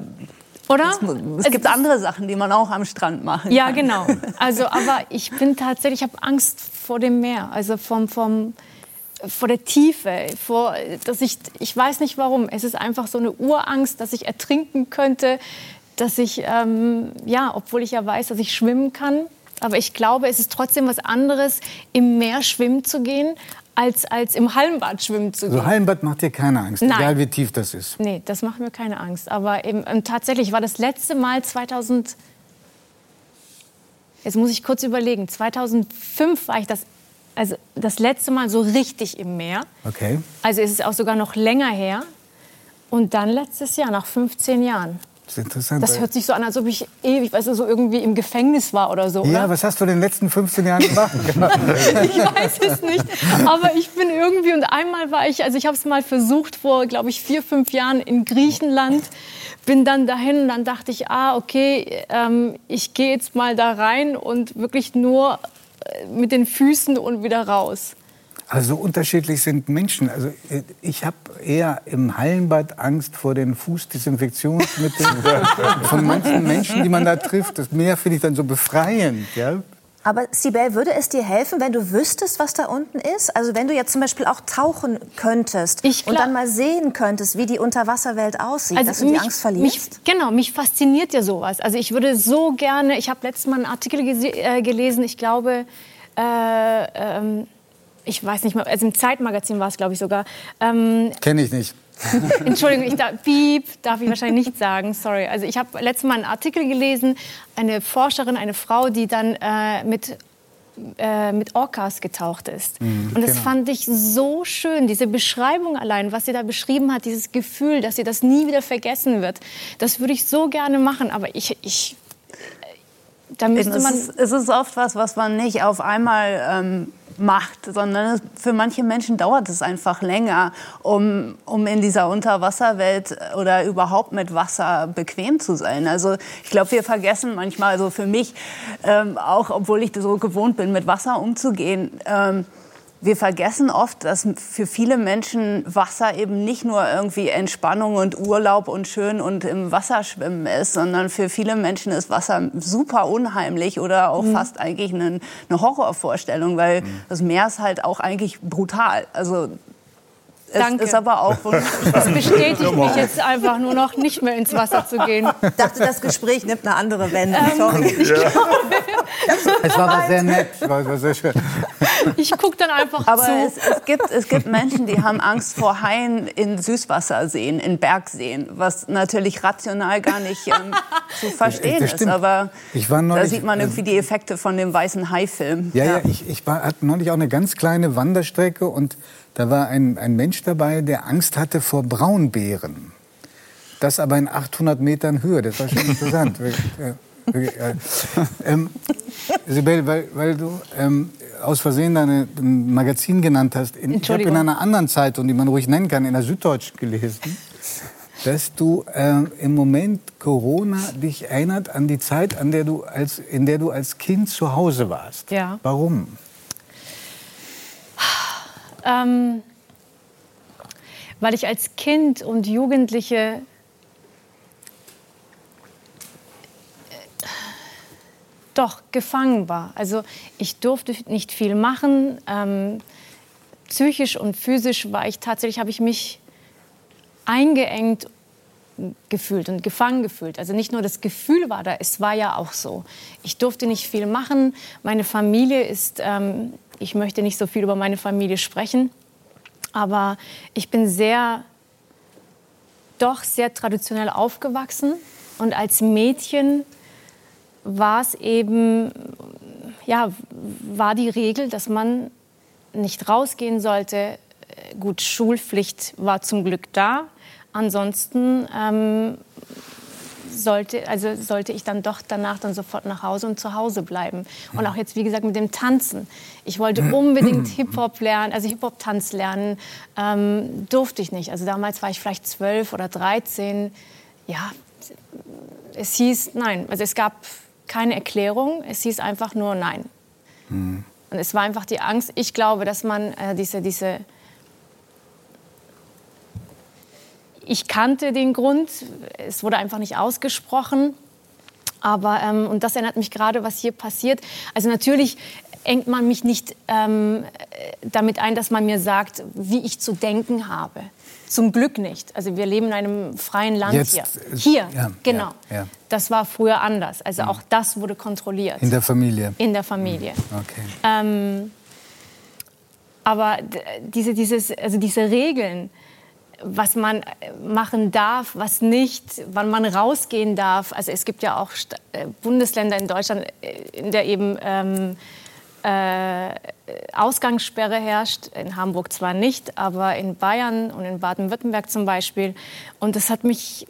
Oder? es, es Es gibt ist- andere Sachen, die man auch am Strand machen Ja, kann. genau. Also, aber ich bin tatsächlich, ich habe Angst vor dem Meer, also vom, vom, vor der Tiefe, vor, dass ich, ich weiß nicht warum. Es ist einfach so eine Urangst, dass ich ertrinken könnte, dass ich, ähm, ja, obwohl ich ja weiß, dass ich schwimmen kann, aber ich glaube, es ist trotzdem was anderes, im Meer schwimmen zu gehen, als, als im Hallenbad schwimmen zu gehen. so Hallenbad macht dir keine Angst, Nein. egal wie tief das ist. Nee, das macht mir keine Angst. Aber eben, ähm, tatsächlich war das letzte Mal 2000. Jetzt muss ich kurz überlegen. 2005 war ich das, also das letzte Mal so richtig im Meer. Okay. Also es ist auch sogar noch länger her. Und dann letztes Jahr, nach 15 Jahren. Das ist interessant. Das hört sich so an, als ob ich ewig, weißt du, so irgendwie im Gefängnis war oder so, ja, oder? was hast du in den letzten 15 Jahren gemacht? Genau. Ich weiß es nicht. Aber ich bin irgendwie, und einmal war ich, also ich habe es mal versucht vor, glaube ich, vier, fünf Jahren in Griechenland. Bin dann dahin und dann dachte ich, ah, okay, ähm, ich gehe jetzt mal da rein und wirklich nur mit den Füßen und wieder raus. Also so unterschiedlich sind Menschen. Also äh, ich habe eher im Hallenbad Angst vor den Fußdesinfektionsmitteln von manchen Menschen, die man da trifft. Das Meer finde ich dann so befreiend. Ja? Aber Sibel, würde es dir helfen, wenn du wüsstest, was da unten ist? Also wenn du jetzt zum Beispiel auch tauchen könntest Ich und glaub- dann mal sehen könntest, wie die Unterwasserwelt aussieht, dass du mich, die Angst verlierst? Mich, genau, mich fasziniert ja sowas. Also ich würde so gerne, ich habe letztes Mal einen Artikel äh, gelesen, ich glaube, äh, ähm, ich weiß nicht mehr, also im Zeitmagazin war es, glaube ich, sogar. Ähm, Kenne ich nicht. Entschuldigung, ich darf, piep, darf ich wahrscheinlich nicht sagen, sorry. Also ich habe letztes Mal einen Artikel gelesen, eine Forscherin, eine Frau, die dann äh, mit äh, mit Orcas getaucht ist. Mhm, und das genau. fand ich so schön, diese Beschreibung allein, was sie da beschrieben hat, dieses Gefühl, dass sie das nie wieder vergessen wird. Das würde ich so gerne machen, aber ich, ich äh, da müsste es, man ist, es ist oft was, was man nicht auf einmal ähm, macht, sondern für manche Menschen dauert es einfach länger, um, um in dieser Unterwasserwelt oder überhaupt mit Wasser bequem zu sein. Also ich glaube, wir vergessen manchmal, also für mich, ähm, auch obwohl ich so gewohnt bin, mit Wasser umzugehen, ähm, wir vergessen oft, dass für viele Menschen Wasser eben nicht nur irgendwie Entspannung und Urlaub und schön und im Wasser schwimmen ist, sondern für viele Menschen ist Wasser super unheimlich oder auch fast eigentlich eine, eine Horrorvorstellung, weil das Meer ist halt auch eigentlich brutal. Also es Danke. ist aber auch das bestätigt mich jetzt einfach nur noch nicht mehr ins Wasser zu gehen. Ich dachte, das Gespräch nimmt eine andere Wendung. Ähm, Sorry. Es war aber sehr nett. War, war sehr schön. Ich gucke dann einfach Aber zu. es, es, gibt, es gibt Menschen, die haben Angst vor Haien in Süßwasserseen, in Bergseen, was natürlich rational gar nicht ähm, zu verstehen Das ist. stimmt. Aber Ich war da neulich, sieht man irgendwie die Effekte von dem weißen Hai-Film. Ja, ja, ich, ich war, hatte neulich auch eine ganz kleine Wanderstrecke und da war ein, ein Mensch dabei, der Angst hatte vor Braunbären. Das aber in 800 Metern Höhe. Das war schon interessant. Wirklich, äh, ähm, Sibel, weil, weil du ähm, aus Versehen deine, ein Magazin genannt hast. In, ich habe in einer anderen Zeitung, die man ruhig nennen kann, in der Süddeutsch gelesen, dass du äh, im Moment Corona dich erinnert an die Zeit, an der du als, in der du als Kind zu Hause warst. Ja. Warum? Ähm, weil ich als Kind und Jugendliche äh, doch gefangen war. Also ich durfte nicht viel machen. Ähm, psychisch und physisch war ich tatsächlich, habe ich mich eingeengt gefühlt und gefangen gefühlt. Also nicht nur das Gefühl war da, es war ja auch so. Ich durfte nicht viel machen. Meine Familie ist, ähm, ich möchte nicht so viel über meine Familie sprechen, aber ich bin sehr, doch sehr traditionell aufgewachsen und als Mädchen war es eben, ja, war die Regel, dass man nicht rausgehen sollte. Gut, Schulpflicht war zum Glück da. Ansonsten ähm, sollte, also sollte ich dann doch danach dann sofort nach Hause und zu Hause bleiben. Und auch jetzt, wie gesagt, mit dem Tanzen. Ich wollte unbedingt Hip-Hop lernen, also Hip-Hop-Tanz lernen. Ähm, durfte ich nicht. Also damals war ich vielleicht zwölf oder dreizehn. Ja, es hieß nein. Also es gab keine Erklärung. Es hieß einfach nur nein. Und es war einfach die Angst. Ich glaube, dass man äh, diese, diese ich kannte den Grund, es wurde einfach nicht ausgesprochen. Aber, ähm, und das erinnert mich gerade, was hier passiert. Also natürlich engt man mich nicht ähm, damit ein, dass man mir sagt, wie ich zu denken habe. Zum Glück nicht. Also wir leben in einem freien Land Jetzt hier. ist- Hier, ja, genau. ja, ja. Das war früher anders. Also auch das wurde kontrolliert. In der Familie. in der Familie. Okay. Ähm, aber diese, dieses, also diese Regeln, was man äh, machen darf, was nicht, wann man rausgehen darf. Also es gibt ja auch Sta- äh, Bundesländer in Deutschland, äh, in der eben ähm, äh, Ausgangssperre herrscht. In Hamburg zwar nicht, aber in Bayern und in Baden-Württemberg zum Beispiel. Und das hat mich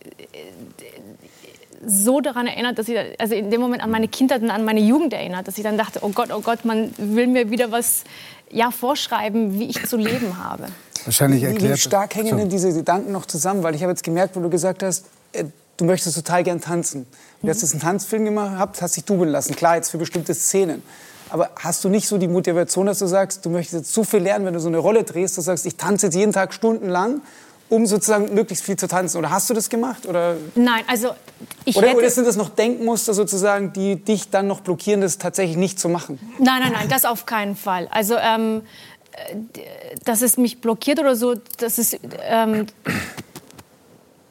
so daran erinnert, dass ich, also in dem Moment an meine Kindheit und an meine Jugend erinnert, dass ich dann dachte, oh Gott, oh Gott, man will mir wieder was ja, vorschreiben, wie ich zu leben habe. Wahrscheinlich Wie, erklärt. wie stark hängen so. denn diese Gedanken noch zusammen? Weil ich habe jetzt gemerkt, wo du gesagt hast, äh, du möchtest total gern tanzen. Du hast jetzt einen Tanzfilm gemacht, hast dich dubeln lassen. Klar, jetzt für bestimmte Szenen. Aber hast du nicht so die Motivation, dass du sagst, du möchtest jetzt so viel lernen, wenn du so eine Rolle drehst, dass du sagst, ich tanze jetzt jeden Tag stundenlang, um sozusagen möglichst viel zu tanzen? Oder hast du das gemacht? Oder, Nein, also ich oder, hätte... oder sind das noch Denkmuster sozusagen, die dich dann noch blockieren, das tatsächlich nicht zu machen? Nein, nein, nein, das auf keinen Fall. Also, ähm, äh, dass es mich blockiert oder so, das ist, ähm,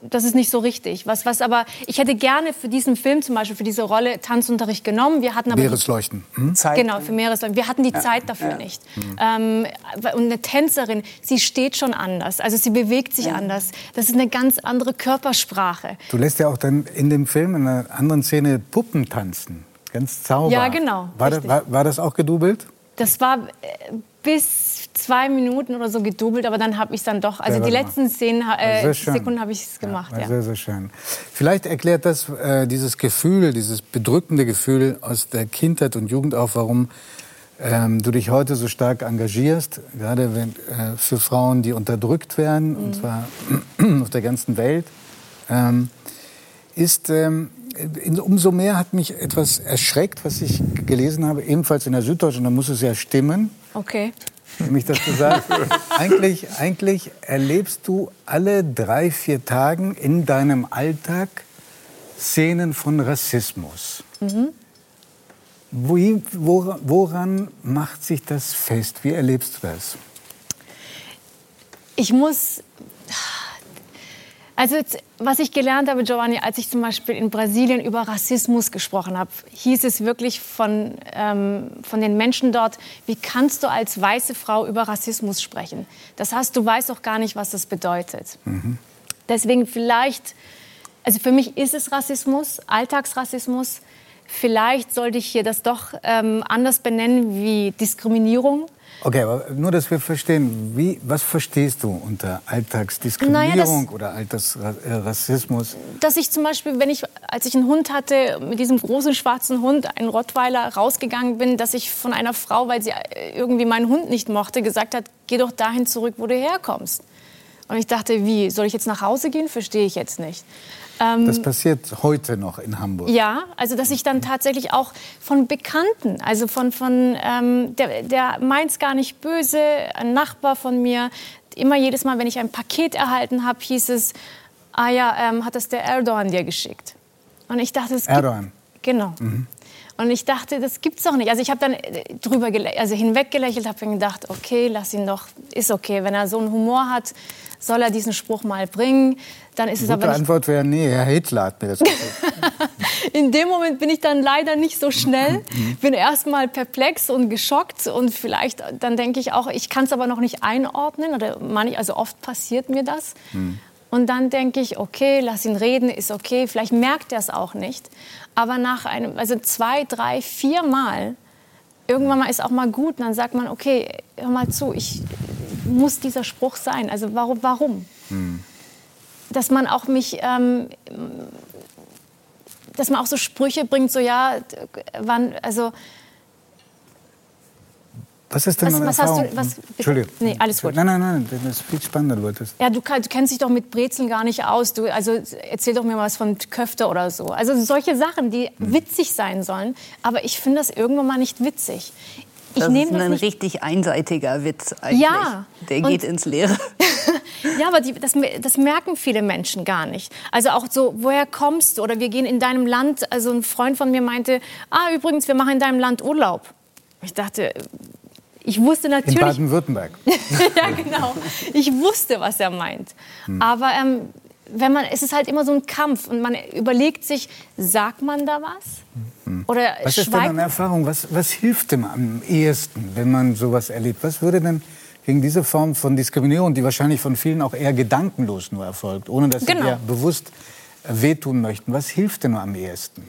das ist nicht so richtig. Was, was aber, ich hätte gerne für diesen Film zum Beispiel, für diese Rolle Tanzunterricht genommen. Wir hatten aber Meeresleuchten. Hm? Zeit? Genau, für Meeresleute. Wir hatten die Zeit dafür nicht. Ähm, und eine Tänzerin, sie steht schon anders. Also sie bewegt sich anders. Das ist eine ganz andere Körpersprache. Du lässt ja auch dann in dem Film in einer anderen Szene Puppen tanzen. Ganz zauberhaft. Ja, genau, War das, war, war das auch gedoubelt? Das war äh, bis zwei Minuten oder so gedoubelt, aber dann habe ich es dann doch. Also die letzten zehn äh, schön. Sekunden habe ich es gemacht. War Ja, Sehr, sehr schön. Vielleicht erklärt das äh, dieses Gefühl, dieses bedrückende Gefühl aus der Kindheit und Jugend auch, warum ähm, du dich heute so stark engagierst, gerade wenn, äh, für Frauen, die unterdrückt werden, Mhm. und zwar auf der ganzen Welt. Ähm, ist, ähm, umso mehr hat mich etwas erschreckt, was ich gelesen habe, ebenfalls in der Süddeutschen, da muss es ja stimmen, Okay. nämlich dass du sagst, eigentlich, eigentlich erlebst du alle drei, vier Tagen in deinem Alltag Szenen von Rassismus. Wie, wora- woran macht sich das fest? Wie erlebst du das? Ich muss. Also, jetzt, was ich gelernt habe, Giovanni, als ich zum Beispiel in Brasilien über Rassismus gesprochen habe, hieß es wirklich von, ähm, von den Menschen dort, wie kannst du als weiße Frau über Rassismus sprechen? Das heißt, du weißt auch gar nicht, was das bedeutet. Deswegen vielleicht, also für mich ist es Rassismus, Alltagsrassismus. Vielleicht sollte ich hier das doch ähm, anders benennen wie Diskriminierung. Okay, aber nur, dass wir verstehen, wie, was verstehst du unter Alltagsdiskriminierung Naja, das- oder Alltagsrassismus? dass ich zum Beispiel, wenn ich, als ich einen Hund hatte, mit diesem großen schwarzen Hund, einen Rottweiler, rausgegangen bin, dass ich von einer Frau, weil sie äh, irgendwie meinen Hund nicht mochte, gesagt hat, geh doch dahin zurück, wo du herkommst. Und ich dachte, wie, soll ich jetzt nach Hause gehen? Verstehe ich jetzt nicht. Ähm, Das passiert heute noch in Hamburg. ja, also dass ich dann tatsächlich auch von Bekannten, also von, von ähm, der, der meint es gar nicht böse, ein Nachbar von mir, immer jedes Mal, wenn ich ein Paket erhalten habe, hieß es, ah ja, ähm, hat das der Erdogan dir geschickt. Und ich dachte, es gibt, Erdogan. Genau. Und ich dachte, das gibt's doch nicht. Also ich habe dann äh, drüber also hinweggelächelt, habe gedacht, okay, lass ihn doch, ist okay. Wenn er so einen Humor hat, soll er diesen Spruch mal bringen. Dann ist es Gute aber nicht Antwort wäre, nee, Herr Hitler hat mir das gesagt. in dem Moment bin ich dann leider nicht so schnell, bin erstmal perplex und geschockt und vielleicht dann denke ich auch, ich kann es aber noch nicht einordnen oder manch, also oft passiert mir das. Und dann denke ich, okay, lass ihn reden, ist okay. Vielleicht merkt er es auch nicht. Aber nach einem, also zwei, drei, vier Mal, irgendwann mal ist auch mal gut. Und dann sagt man, okay, hör mal zu, ich muss dieser Spruch sein. Also warum? warum? Dass man auch mich ähm, dass man auch so Sprüche bringt, so ja, wann, also Was ist denn Was- was hast du- Erfahrung? was-? Entschuldigung. Nee, alles gut. Nein, nein, nein, das ist viel spannender, du wolltest. ja, du, du kennst dich doch mit Brezeln gar nicht aus. Du, also erzähl doch mir mal was von Köfte oder so. Also solche Sachen, die Hm. witzig sein sollen, aber ich finde das irgendwann mal nicht witzig. Ich Das ist das ein nicht richtig einseitiger Witz eigentlich. Ja, Der und- geht ins Leere. Ja, aber die, das, das merken viele Menschen gar nicht. Also auch so, woher kommst du? Oder wir gehen in deinem Land. Also ein Freund von mir meinte, ah, übrigens, wir machen in deinem Land Urlaub. Ich dachte, ich wusste In natürlich, Baden-Württemberg. ja genau, ich wusste, was er meint. Aber ähm, wenn man, es ist halt immer so ein Kampf und man überlegt sich, sagt man da was? Oder Was ist denn deine Erfahrung? Was, was hilft dem am ehesten, wenn man sowas erlebt? Was würde denn gegen diese Form von Diskriminierung, die wahrscheinlich von vielen auch eher gedankenlos nur erfolgt, ohne dass Genau. sie dir bewusst wehtun möchten, was hilft denn am ehesten?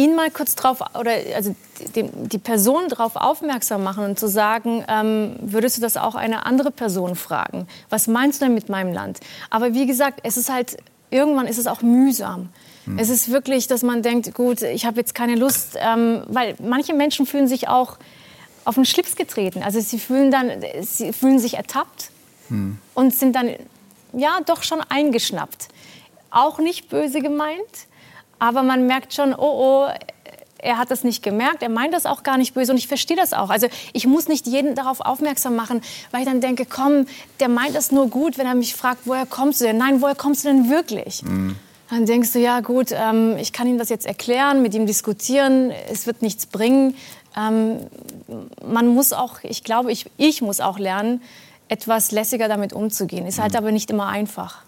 Ihn mal kurz drauf oder also die, die Person darauf aufmerksam machen und zu sagen, ähm, würdest du das auch eine andere Person fragen? Was meinst du denn mit meinem Land? Aber wie gesagt, es ist halt irgendwann ist es auch mühsam. Es ist wirklich, dass man denkt, gut, ich habe jetzt keine Lust, ähm, weil manche Menschen fühlen sich auch auf den Schlips getreten. Also sie fühlen dann, sie fühlen sich ertappt und sind dann ja doch schon eingeschnappt. Auch nicht böse gemeint, aber man merkt schon, oh oh, er hat das nicht gemerkt, er meint das auch gar nicht böse und ich verstehe das auch. Also ich muss nicht jeden darauf aufmerksam machen, weil ich dann denke, komm, der meint das nur gut, wenn er mich fragt, woher kommst du denn? Nein, woher kommst du denn wirklich? Dann denkst du, ja gut, ähm, ich kann ihm das jetzt erklären, mit ihm diskutieren, es wird nichts bringen. Ähm, man muss auch, ich glaube, ich, ich muss auch lernen, etwas lässiger damit umzugehen. Ist halt aber nicht immer einfach.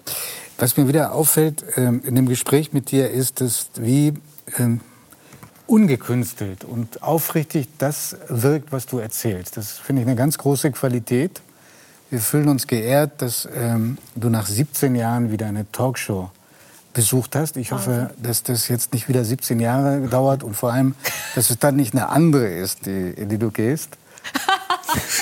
Was mir wieder auffällt ähm, in dem Gespräch mit dir ist, dass wie ähm, ungekünstelt und aufrichtig das wirkt, was du erzählst. Das finde ich eine ganz große Qualität. Wir fühlen uns geehrt, dass ähm, du nach 17 Jahren wieder eine Talkshow besucht hast. Ich hoffe, dass das jetzt nicht wieder 17 Jahre dauert und vor allem, dass es dann nicht eine andere ist, die, in die du gehst.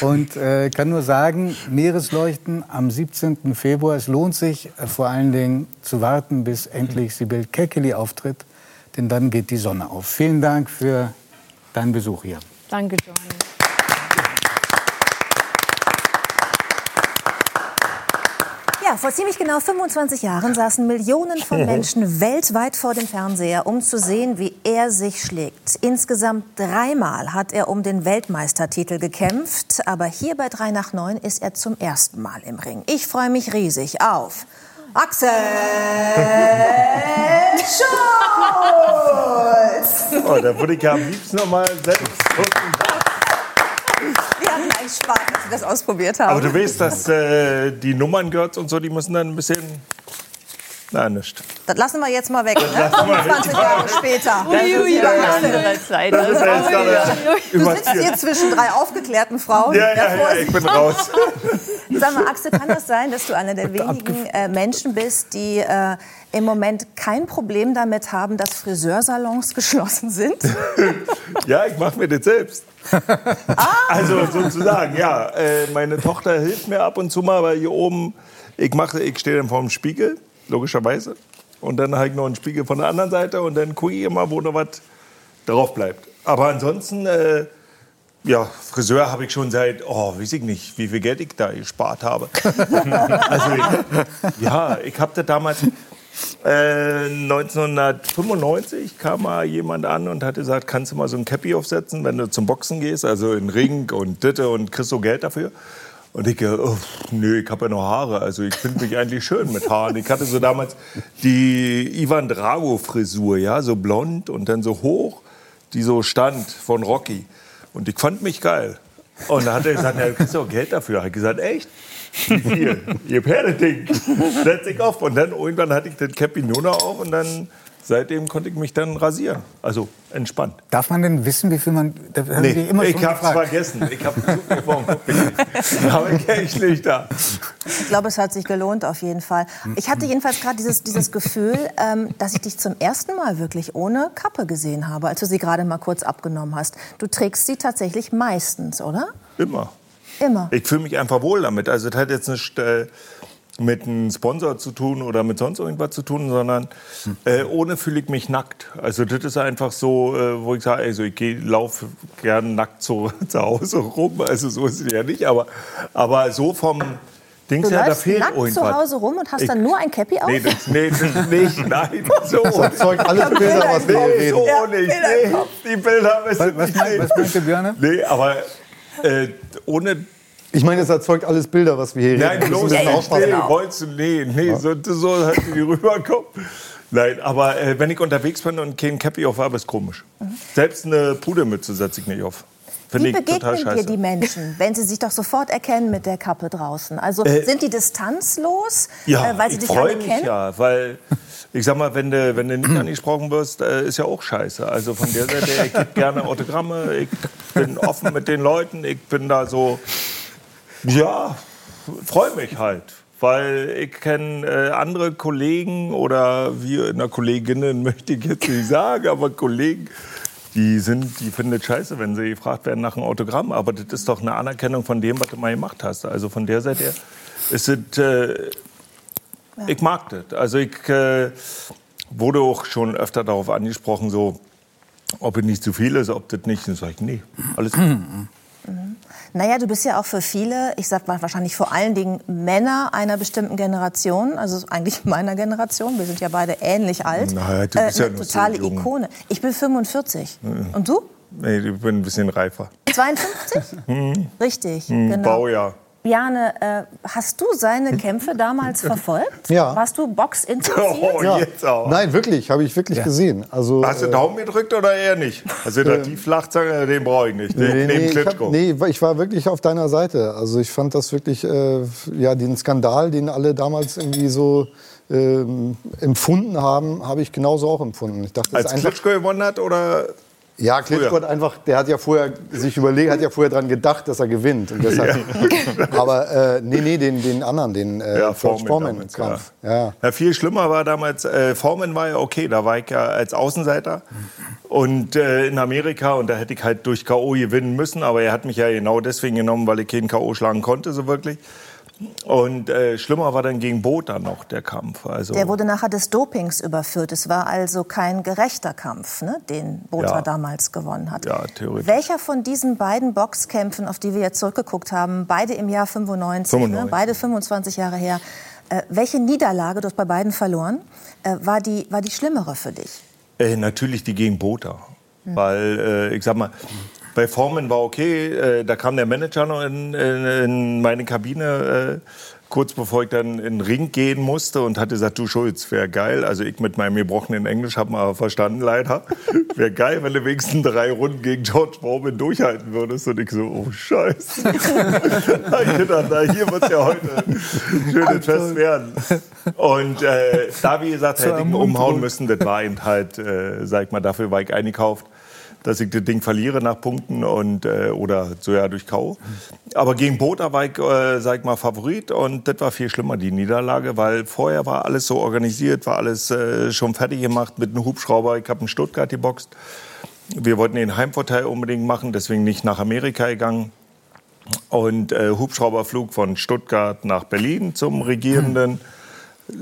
Und äh, kann nur sagen, Meeresleuchten am 17. Februar. Es lohnt sich äh, vor allen Dingen zu warten, bis endlich Sibyl Kekeli auftritt, denn dann geht die Sonne auf. Vielen Dank für deinen Besuch hier. Danke, Johannes. Ja, vor ziemlich genau 25 Jahren saßen Millionen von Menschen weltweit vor dem Fernseher, um zu sehen, wie er sich schlägt. Insgesamt dreimal hat er um den Weltmeistertitel gekämpft, aber hier bei 3 nach 9 ist er zum ersten Mal im Ring. Ich freue mich riesig auf Axel Schulz! Oh, da würde ich am liebsten noch mal selbst. Wir hatten eigentlich Spaß, das ausprobiert haben. Aber du weißt, dass äh, die Nummern-Girls und so, die müssen dann ein bisschen... Nein, nicht. das lassen wir jetzt mal weg. Ne? lassen wir weg. 25 Jahre später. Das ist eine andere Zeit. Das ist ja jetzt gerade Du sitzt hier zwischen drei aufgeklärten Frauen. Ja, ja, ja, ich bin raus. Sag mal, Axel, kann das sein, dass du einer der wenigen äh, Menschen bist, die äh, im Moment kein Problem damit haben, dass Friseursalons geschlossen sind? Ja, ich mache mir das selbst. Ah. Also sozusagen, ja. Äh, meine Tochter hilft mir ab und zu mal, weil hier oben, ich mache, ich stehe dann vor dem Spiegel, logischerweise. Und dann habe ich noch einen Spiegel von der anderen Seite und dann gucke ich immer, wo noch was drauf bleibt. Aber ansonsten, äh, ja, Friseur habe ich schon seit, oh, weiß ich nicht, wie viel Geld ich da gespart habe. also, ich, ja, ich habe das damals, äh, 1995 kam mal jemand an und hat gesagt, kannst du mal so ein Cappy aufsetzen, wenn du zum Boxen gehst, also in Ring und Ditte und kriegst so Geld dafür. Und ich, äh, oh, nö, ich habe ja noch Haare, also ich finde mich eigentlich schön mit Haaren. Ich hatte so damals die Ivan Drago Frisur, ja, so blond und dann so hoch, die so stand von Rocky. Und ich fand mich geil. Und da hat er gesagt, ja, du kriegst auch Geld dafür. Da habe ich gesagt, echt? Viel? Ihr Pferdeding. Setz ich auf. Und dann irgendwann hatte ich den noch auf und dann seitdem konnte ich mich dann rasieren. Also entspannt. Darf man denn wissen, wie viel man... Da haben Nee, immer ich hab's gefragt. vergessen. Ich habe Aber ich nicht da. Ich glaube, es hat sich gelohnt auf jeden Fall. Ich hatte jedenfalls gerade dieses, dieses Gefühl, ähm, dass ich dich zum ersten Mal wirklich ohne Kappe gesehen habe, als du sie gerade mal kurz abgenommen hast. Du trägst sie tatsächlich meistens, oder? Immer. Immer. Ich fühle mich einfach wohl damit. Also das hat jetzt nicht äh, mit einem Sponsor zu tun oder mit sonst irgendwas zu tun, sondern äh, ohne fühle ich mich nackt. Also das ist einfach so, äh, wo ich sage, also ich laufe gern nackt zu, zu Hause rum. Also so ist es ja nicht, aber, aber so vom Dings Du her, da läufst fehlt nackt irgendwas. zu Hause rum und hast Ich- dann nur ein Cappy auf? Nee, das, nee, das nicht. Nein, so. Das zeugt alles Bilder, was wir Nee, reden. so nicht. Nee, die Bilder müssen Was, was, was meinte Björn? Nee, aber äh, ohne Ich meine, es erzeugt alles Bilder, was wir hier Nein, reden. Wir bloß nicht. Nee, du, nee, nee, so, so halt die rüberkommen. Nein, aber äh, wenn ich unterwegs bin und kein Cappy auf habe, ist komisch. Selbst eine Pudermütze setze ich nicht auf. Finde Wie begegnen dir die Menschen, wenn sie sich doch sofort erkennen mit der Kappe draußen? Also sind die distanzlos, Ja, äh, weil sie ich dich freue alle mich kennen? ja, weil ich sag mal, wenn du, wenn du nicht angesprochen wirst, äh, ist ja auch scheiße. Also von der Seite, ich gebe gerne Autogramme, ich bin offen mit den Leuten, ich bin da so, ja, freue mich halt. Weil ich kenne äh, andere Kollegen oder wir, na Kolleginnen möchte ich jetzt nicht sagen, aber Kollegen, die sind, die finden es scheiße, wenn sie gefragt werden nach einem Autogramm. Aber das ist doch eine Anerkennung von dem, was du mal gemacht hast. Also von der Seite her ist es, äh, ich mag das. Also ich äh, wurde auch schon öfter darauf angesprochen, so, ob es nicht zu viel ist, ob das nicht. Dann sage ich, nee, alles gut. Naja, du bist ja auch für viele, ich sag mal wahrscheinlich vor allen Dingen Männer einer bestimmten Generation, also eigentlich meiner Generation, wir sind ja beide ähnlich alt, Na, du bist ja eine so totale jung. Ikone. Ich bin 45. Und du? Nee, ich bin ein bisschen reifer. 52? Richtig, Hm, genau. Baujahr. Bjane, äh, hast du seine Kämpfe damals verfolgt? Ja. Warst du boxinteressiert? Oh, Ja. jetzt auch. Nein, wirklich, habe ich wirklich gesehen. Also, Hast du äh, Daumen gedrückt oder eher nicht? Also da die Flachzange, den brauche ich nicht. Den, Nee, neben nee, ich hab, nee, ich war wirklich auf deiner Seite. Also ich fand das wirklich, äh, ja, den Skandal, den alle damals irgendwie so ähm, empfunden haben, habe ich genauso auch empfunden. Ich dachte, das Als Klitschko gewonnen hat oder ja, Klitschko hat einfach, der hat ja vorher sich überlegt, hat ja vorher dran gedacht, dass er gewinnt. Und deshalb, Aber äh, nee, nee, den, den anderen, den äh, Ja, George Foreman damals, Foreman-Kampf. Ja. Ja, viel schlimmer war damals, äh, Foreman war ja okay, da war ich ja als Außenseiter und äh, in Amerika und da hätte ich halt durch K.O. gewinnen müssen, aber er hat mich ja genau deswegen genommen, weil ich keinen K.O. schlagen konnte, so wirklich. Und äh, schlimmer war dann gegen Botha noch der Kampf. Also, Der wurde nachher des Dopings überführt. Es war also kein gerechter Kampf, ne, den Botha Ja. damals gewonnen hat. Ja, theoretisch. Welcher von diesen beiden Boxkämpfen, auf die wir jetzt zurückgeguckt haben, beide im Jahr 95, 95. Ne, beide 25 Jahre her, äh, welche Niederlage, du hast bei beiden verloren, äh, war, die, war die schlimmere für dich? Äh, natürlich die gegen Botha. Weil, äh, ich sag mal, bei Foreman war okay, äh, da kam der Manager noch in, in, in meine Kabine, äh, kurz bevor ich dann in den Ring gehen musste und hatte gesagt, du Schulz, wäre geil. Also ich mit meinem gebrochenen Englisch habe mal verstanden leider. Wäre geil, wenn du wenigstens drei Runden gegen George Foreman durchhalten würdest. Und ich so, oh Scheiße. Ich gedacht, na, hier wird ja heute ein schönes Fest werden. Und äh, da, wie gesagt, hätte ich ihn umhauen müssen. Das war eben halt, äh, sag ich mal, dafür war ich eingekauft, dass ich das Ding verliere nach Punkten und, äh, oder so ja durch K.O. Aber gegen Botha war ich, äh, sag ich mal, Favorit und das war viel schlimmer, die Niederlage, weil vorher war alles so organisiert, war alles äh, schon fertig gemacht mit einem Hubschrauber. Ich habe in Stuttgart geboxt. Wir wollten den Heimvorteil unbedingt machen, deswegen nicht nach Amerika gegangen. Und äh, Hubschrauberflug von Stuttgart nach Berlin zum Regierenden.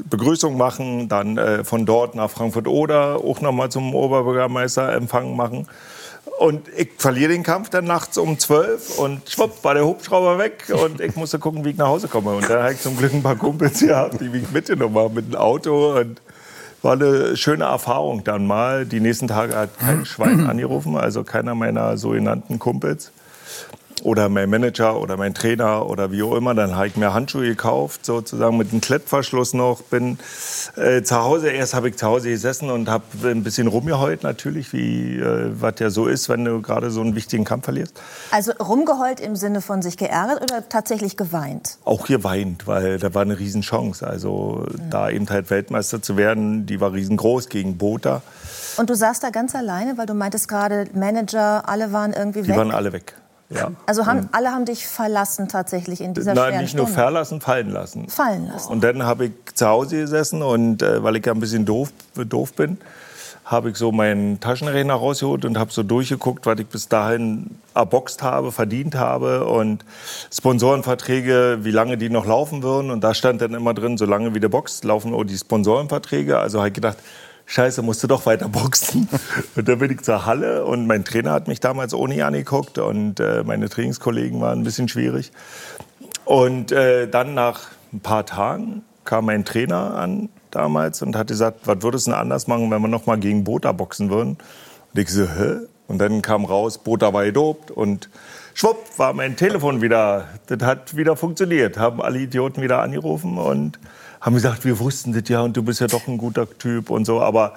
Begrüßung machen, dann äh, von dort nach Frankfurt-Oder auch nochmal zum Oberbürgermeister Empfang machen. Und ich verliere den Kampf dann nachts um 12 und schwupp, war der Hubschrauber weg und ich musste gucken, wie ich nach Hause komme. Und da habe ich zum Glück ein paar Kumpels gehabt, die mich mitgenommen haben mit dem Auto. Und war eine schöne Erfahrung dann mal. Die nächsten Tage hat kein Schwein angerufen, also keiner meiner sogenannten Kumpels oder mein Manager oder mein Trainer oder wie auch immer. Dann habe ich mir Handschuhe gekauft, sozusagen mit einem Klettverschluss noch. Bin äh, zu Hause, erst habe ich zu Hause gesessen und habe ein bisschen rumgeheult natürlich, wie äh, was ja so ist, wenn du gerade so einen wichtigen Kampf verlierst. Also rumgeheult im Sinne von sich geärgert oder tatsächlich geweint? Auch geweint, weil da war eine Riesenchance. Also da eben halt Weltmeister zu werden, die war riesengroß gegen Botha. Und du saßt da ganz alleine, weil du meintest gerade, Manager, alle waren irgendwie Die weg. waren alle weg. Ja. also haben, alle haben dich verlassen tatsächlich in dieser Nein, nicht nur Stunde. verlassen, fallen lassen. Fallen lassen. Und dann habe ich zu Hause gesessen und äh, weil ich ja ein bisschen doof, doof bin, habe ich so meinen Taschenrechner rausgeholt und habe so durchgeguckt, was ich bis dahin erboxt habe, verdient habe und Sponsorenverträge, wie lange die noch laufen würden. Und da stand dann immer drin, solange wie du boxt, laufen auch die Sponsorenverträge. Also habe ich gedacht, Scheiße, musst du doch weiter boxen. Und dann bin ich zur Halle und mein Trainer hat mich damals ohne angeguckt und äh, meine Trainingskollegen waren ein bisschen schwierig. Und äh, dann nach ein paar Tagen kam mein Trainer an damals und hat gesagt, was würdest du denn anders machen, wenn wir noch mal gegen Bota boxen würden? Und ich so, hä? Und dann kam raus, Bota war gedopt und schwupp war mein Telefon wieder, das hat wieder funktioniert. Haben alle Idioten wieder angerufen und haben gesagt, wir wussten das ja und du bist ja doch ein guter Typ und so. Aber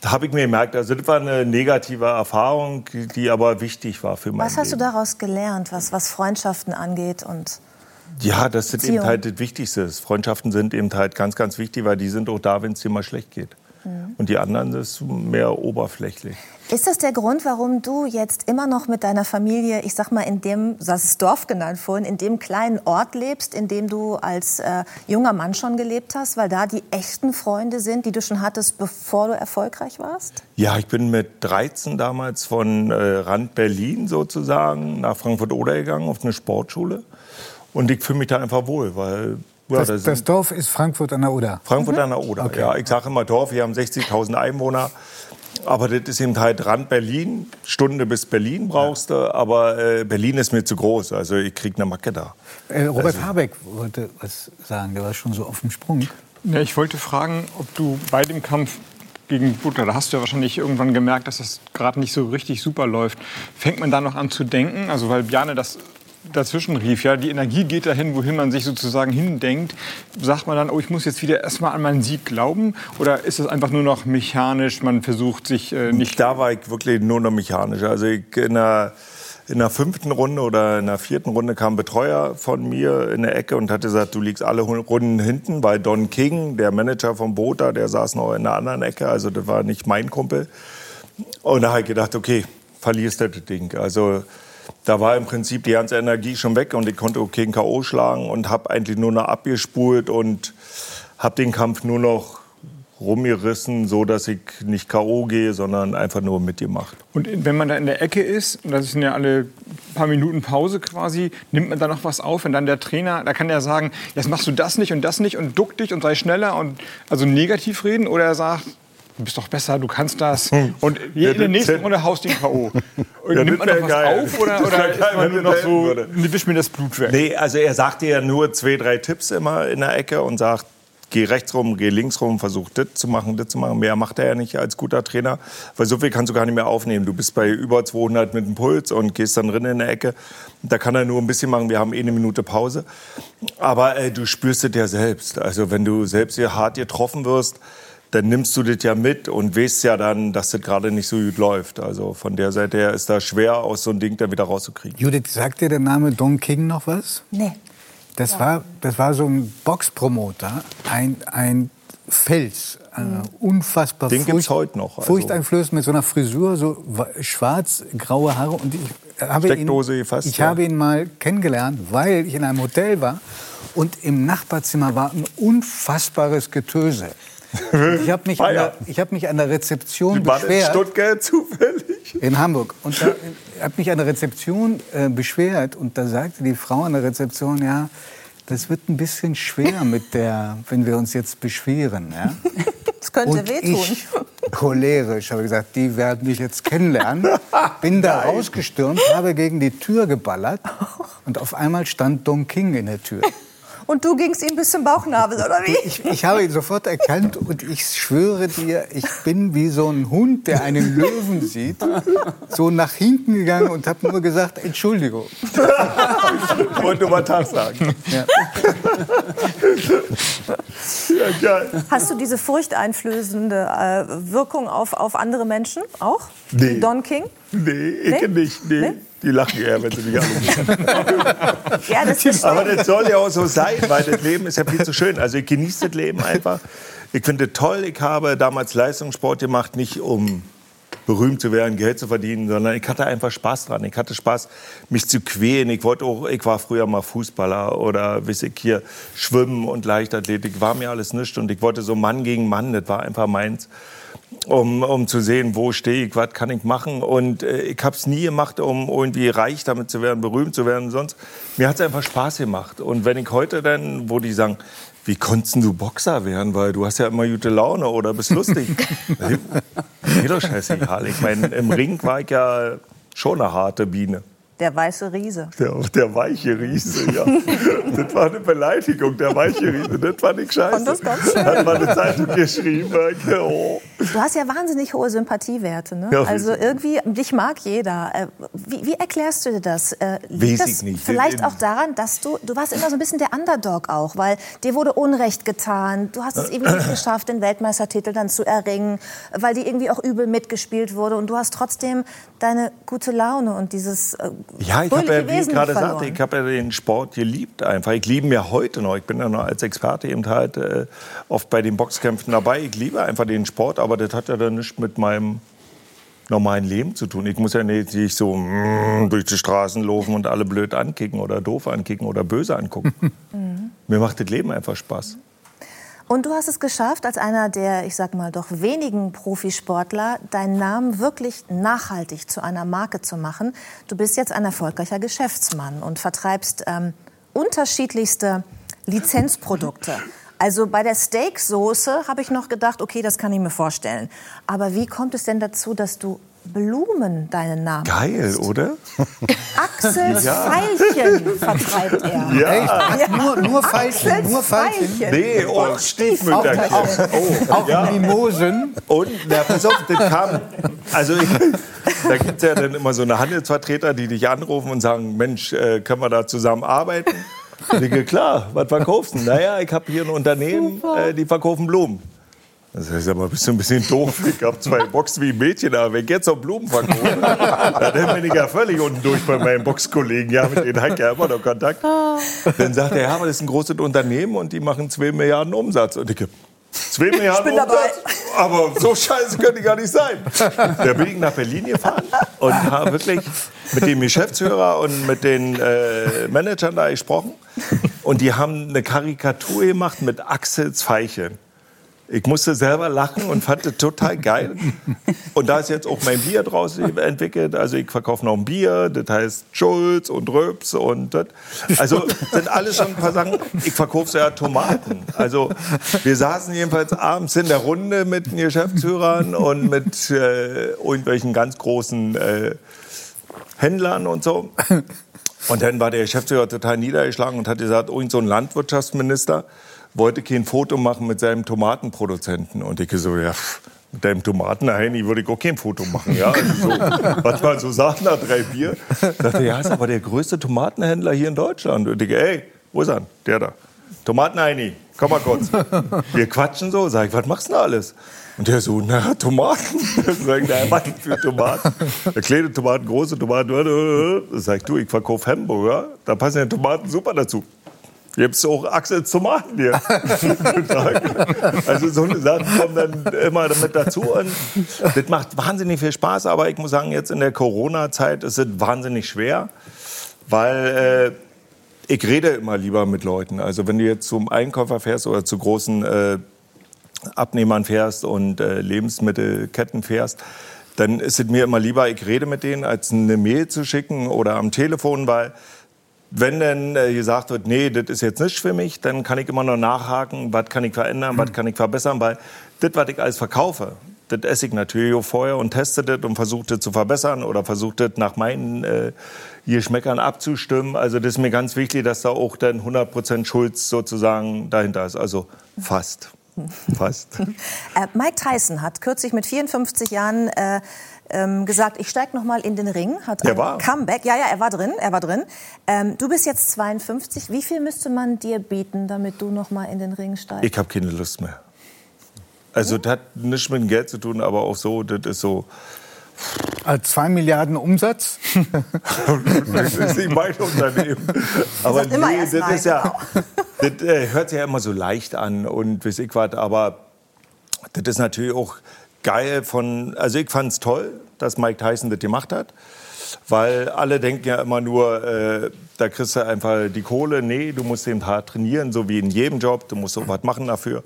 da habe ich mir gemerkt, also das war eine negative Erfahrung, die aber wichtig war für mein Was hast du Leben. daraus gelernt, was, was Freundschaften angeht? Und Ja, das ist eben halt das Wichtigste. Freundschaften sind eben halt ganz, ganz wichtig, weil die sind auch da, wenn es dir mal schlecht geht. Und die anderen ist mehr oberflächlich. ist das der Grund, warum du jetzt immer noch mit deiner Familie, ich sag mal, in dem, du hast es Dorf genannt vorhin, in dem kleinen Ort lebst, in dem du als äh, junger Mann schon gelebt hast, weil da die echten Freunde sind, die du schon hattest, bevor du erfolgreich warst? Ja, ich bin mit 13 damals von äh, Rand Berlin sozusagen nach Frankfurt-Oder gegangen auf eine Sportschule. Und ich fühle mich da einfach wohl, weil Ja, Das, das Dorf ist Frankfurt an der Oder. Frankfurt an der Oder. Ja, ich sage immer Dorf, wir haben 60.000 Einwohner. Aber das ist eben halt Rand Berlin. Stunde bis Berlin brauchst du. Aber äh, Berlin ist mir zu groß. Also ich krieg eine Macke da. Äh, Robert Also- Habeck wollte was sagen, der war schon so auf dem Sprung. Ja, ich wollte fragen, ob du bei dem Kampf gegen Butler, da hast du ja wahrscheinlich irgendwann gemerkt, dass das gerade nicht so richtig super läuft. Fängt man da noch an zu denken? Also weil Bjarne das dazwischen rief, ja, die Energie geht dahin, wohin man sich sozusagen hindenkt. Sagt man dann, oh, ich muss jetzt wieder erstmal an meinen Sieg glauben? Oder ist es einfach nur noch mechanisch, man versucht sich äh, nicht... Da war ich wirklich nur noch mechanisch. Also ich in der, in der fünften Runde oder in der vierten Runde kam ein Betreuer von mir in der Ecke und hat gesagt, du liegst alle Runden hinten, weil Don King, der Manager vom Bota, der saß noch in der anderen Ecke. Also das war nicht mein Kumpel. Und da habe ich gedacht, okay, verlierst du das Ding. Also da war im Prinzip die ganze Energie schon weg und ich konnte okay einen K.O. schlagen und habe eigentlich nur noch abgespult und habe den Kampf nur noch rumgerissen, so dass ich nicht K.O. gehe, sondern einfach nur mitgemacht. Und wenn man da in der Ecke ist, und das sind ja alle paar Minuten Pause quasi, nimmt man da noch was auf, wenn dann der Trainer, da kann der sagen, jetzt machst du das nicht und das nicht und duck dich und sei schneller und also negativ reden oder er sagt, du bist doch besser, du kannst das und in der nächsten Runde haust du K.O. Und Ja, nimmt das man noch was geil. auf oder, oder ist geil, man wenn nur noch so, würde. wisch mir das Blut weg? Nee, also er sagte ja nur zwei, drei Tipps immer in der Ecke und sagt, geh rechts rum, geh links rum, versuch das zu machen, das zu machen. Mehr macht er ja nicht als guter Trainer, weil so viel kannst du gar nicht mehr aufnehmen. Du bist bei über 200 mit dem Puls und gehst dann drin in der Ecke. Da kann er nur ein bisschen machen, wir haben eh eine Minute Pause. Aber äh, du spürst es ja selbst. Also wenn du selbst hier hart getroffen wirst, dann nimmst du das ja mit und weißt ja dann, dass das gerade nicht so gut läuft. Also von der Seite her ist das schwer, aus so einem Ding dann wieder rauszukriegen. Judith, sagt dir der Name Don King noch was? Nee. Das, war, das war so ein Boxpromoter, ein, ein Fels, ein unfassbar Den gibt's heute noch, also. furchteinflößend mit so einer Frisur, so wa- schwarz-graue Haare. Und ich habe Steckdose ihn, gefasst, Ich ja. habe ihn mal kennengelernt, weil ich in einem Hotel war und im Nachbarzimmer war ein unfassbares Getöse. Ich habe mich, der- ich hab mich an der Rezeption War das in beschwert. Stuttgart zufällig? In Hamburg. Und da habe mich an der Rezeption äh, beschwert und da sagte die Frau an der Rezeption, ja, das wird ein bisschen schwer mit der, wenn wir uns jetzt beschweren. Ja? Das könnte Und wehtun. ich, cholerisch, habe gesagt, die werden mich jetzt kennenlernen. Bin da rausgestürmt, habe gegen die Tür geballert und auf einmal stand Don King in der Tür. Und du gingst ihm bis zum Bauchnabel, oder wie? Ich, ich habe ihn sofort erkannt und ich schwöre dir, ich bin wie so ein Hund, der einen Löwen sieht, so nach hinten gegangen und habe nur gesagt, Entschuldigung. Ich wollte nur mal Tag sagen. Ja. Ja, geil. Hast du diese furchteinflößende äh, Wirkung auf, auf andere Menschen auch? Nee. Don King? Nee, ich Nee? nicht. Nee. Nee? Die lachen eher, wenn sie mich anrufen. Ja, das Aber das soll ja auch so sein, weil das Leben ist ja viel zu schön. Also ich genieße das Leben einfach. Ich finde es toll. Ich habe damals Leistungssport gemacht, nicht um berühmt zu werden, Geld zu verdienen, sondern ich hatte einfach Spaß dran. Ich hatte Spaß, mich zu quälen. Ich wollte auch, ich war früher mal Fußballer oder weiß ich hier Schwimmen und Leichtathletik, war mir alles nichts und ich wollte so Mann gegen Mann, das war einfach meins. Um, um zu sehen, wo stehe ich, was kann ich machen. Und äh, ich habe es nie gemacht, um irgendwie reich damit zu werden, berühmt zu werden. Sonst mir hat es einfach Spaß gemacht. Und wenn ich heute dann, wo die sagen, wie konntest du Boxer werden, weil du hast ja immer gute Laune oder bist lustig. Mir doch scheißegal. Ich meine, im Ring war ich ja schon eine harte Biene. Der weiße Riese. Der, der weiche Riese, ja. Das war eine Beleidigung, der weiche Riese. Das fand ich scheiße. Und das ganz schön. Hat mal eine Zeitung geschrieben. Oh. Du hast ja wahnsinnig hohe Sympathiewerte. Ne? Ja, also irgendwie, dich mag jeder. Äh, Wie, wie erklärst du dir das? Äh, liegt das ich nicht. Vielleicht auch daran, dass du, du warst immer so ein bisschen der Underdog auch, weil dir wurde Unrecht getan. Du hast es eben nicht geschafft, den Weltmeistertitel dann zu erringen, weil die irgendwie auch übel mitgespielt wurde. Und du hast trotzdem deine gute Laune und dieses äh, Ja, ich habe ja, wie ich gerade sagte, ich habe ja den Sport geliebt einfach. Ich liebe ihn ja heute noch. Ich bin ja noch als Experte eben halt äh, oft bei den Boxkämpfen dabei. Ich liebe einfach den Sport, aber das hat ja dann nichts mit meinem normalen Leben zu tun. Ich muss ja nicht nicht so mm, durch die Straßen laufen und alle blöd ankicken oder doof ankicken oder böse angucken. Mir macht das Leben einfach Spaß. Und du hast es geschafft, als einer der, ich sag mal, doch wenigen Profisportler, deinen Namen wirklich nachhaltig zu einer Marke zu machen. Du bist jetzt ein erfolgreicher Geschäftsmann und vertreibst ähm, unterschiedlichste Lizenzprodukte. Also bei der Steaksoße habe ich noch gedacht, okay, das kann ich mir vorstellen. Aber wie kommt es denn dazu, dass du Blumen deinen Namen Geil, oder? Axels Veilchen vertreibt er. Ja. Nur, nur Veilchen, Axels nur Veilchen. Veilchen. Nee, oh, Stiefmütterchen. Oh, Auch ja. Mimosen. Und, na, pass auf, das kam. Also, ich, da gibt es ja dann immer so eine Handelsvertreter, die dich anrufen und sagen: Mensch, äh, können wir da zusammen arbeiten? Ich denke, klar, was verkaufst du? Naja, ich habe hier ein Unternehmen, äh, die verkaufen Blumen. Das heißt aber, bist du ein bisschen doof. Ich habe zwei Boxen wie ein Mädchen, aber wenn ich jetzt noch Blumen verkaufe, dann bin ich ja völlig unten durch bei meinen Boxkollegen. Ja, mit denen habe ich ja immer noch Kontakt. Dann sagt er, ja, aber das ist ein großes Unternehmen und die machen 2 Milliarden Umsatz. Und ich 2 Milliarden bin dabei. Umsatz? Aber so scheiße könnte gar nicht sein. Da bin ich nach Berlin gefahren und habe wirklich mit dem Geschäftsführer und mit den äh, Managern da gesprochen. Und die haben eine Karikatur gemacht mit Axels Veilchen. Ich musste selber lachen und fand das total geil. Und da ist jetzt auch mein Bier draus entwickelt. Also ich verkaufe noch ein Bier, das heißt Schulz und Röps und das. Also sind alles schon ein paar Sachen. Ich verkaufe ja Tomaten. Also wir saßen jedenfalls abends in der Runde mit den Geschäftsführern und mit äh, irgendwelchen ganz großen äh, Händlern und so. Und dann war der Geschäftsführer total niedergeschlagen und hat gesagt, irgend so ein Landwirtschaftsminister wollte kein Foto machen mit seinem Tomatenproduzenten. Und ich so, ja, mit deinem Tomatenheini würde ich auch kein Foto machen. Ja? Also so, was man so sagt nach drei Bier. Sagte, ja, ist aber der größte Tomatenhändler hier in Deutschland. Und ich, ey, wo ist er? Der da. Tomatenheini, komm mal kurz. Wir quatschen so. Sag ich, was machst du denn alles? Und der so, na, Tomaten. Sag ich, was für Tomaten? Der kleine Tomaten, große Tomaten. Sag ich, du, ich verkaufe Hamburger. Da passen ja Tomaten super dazu. Gibt's auch Axels Tomaten hier. also so eine Sachen kommen dann immer damit dazu. Und das macht wahnsinnig viel Spaß, aber ich muss sagen, jetzt in der Corona-Zeit ist es wahnsinnig schwer, weil äh, ich rede immer lieber mit Leuten. Also wenn du jetzt zum Einkäufer fährst oder zu großen äh, Abnehmern fährst und äh, Lebensmittelketten fährst, dann ist es mir immer lieber, ich rede mit denen, als eine Mail zu schicken oder am Telefon, weil wenn dann äh, gesagt wird, nee, das ist jetzt nicht für mich, dann kann ich immer noch nachhaken, was kann ich verändern, was kann ich verbessern, weil das, was ich alles verkaufe, das esse ich natürlich auch vorher und teste das und versuche das zu verbessern oder versuche das nach meinen äh, Geschmäckern abzustimmen. Also das ist mir ganz wichtig, dass da auch dann 100% Schulz sozusagen dahinter ist. Also fast. Fast. Äh, Mike Tyson hat kürzlich mit 54 Jahren äh, ähm, gesagt, ich steige noch mal in den Ring. Hat Er ein war. Comeback. Ja, ja, er war drin. Er war drin. Ähm, du bist jetzt 52. Wie viel müsste man dir bieten, damit du noch mal in den Ring steigst? Ich habe keine Lust mehr. Also das hat nichts mit dem Geld zu tun, aber auch so, das ist so. Als 2 Milliarden Umsatz. Das ist nicht mein Unternehmen. Aber nee, das nein, ist ja, das äh, hört sich ja immer so leicht an und weiß ich was, aber das ist natürlich auch geil von, also ich fand es toll, dass Mike Tyson das gemacht hat, weil alle denken ja immer nur, äh, da kriegst du einfach die Kohle. Nee, du musst eben hart trainieren, so wie in jedem Job, du musst auch was machen dafür.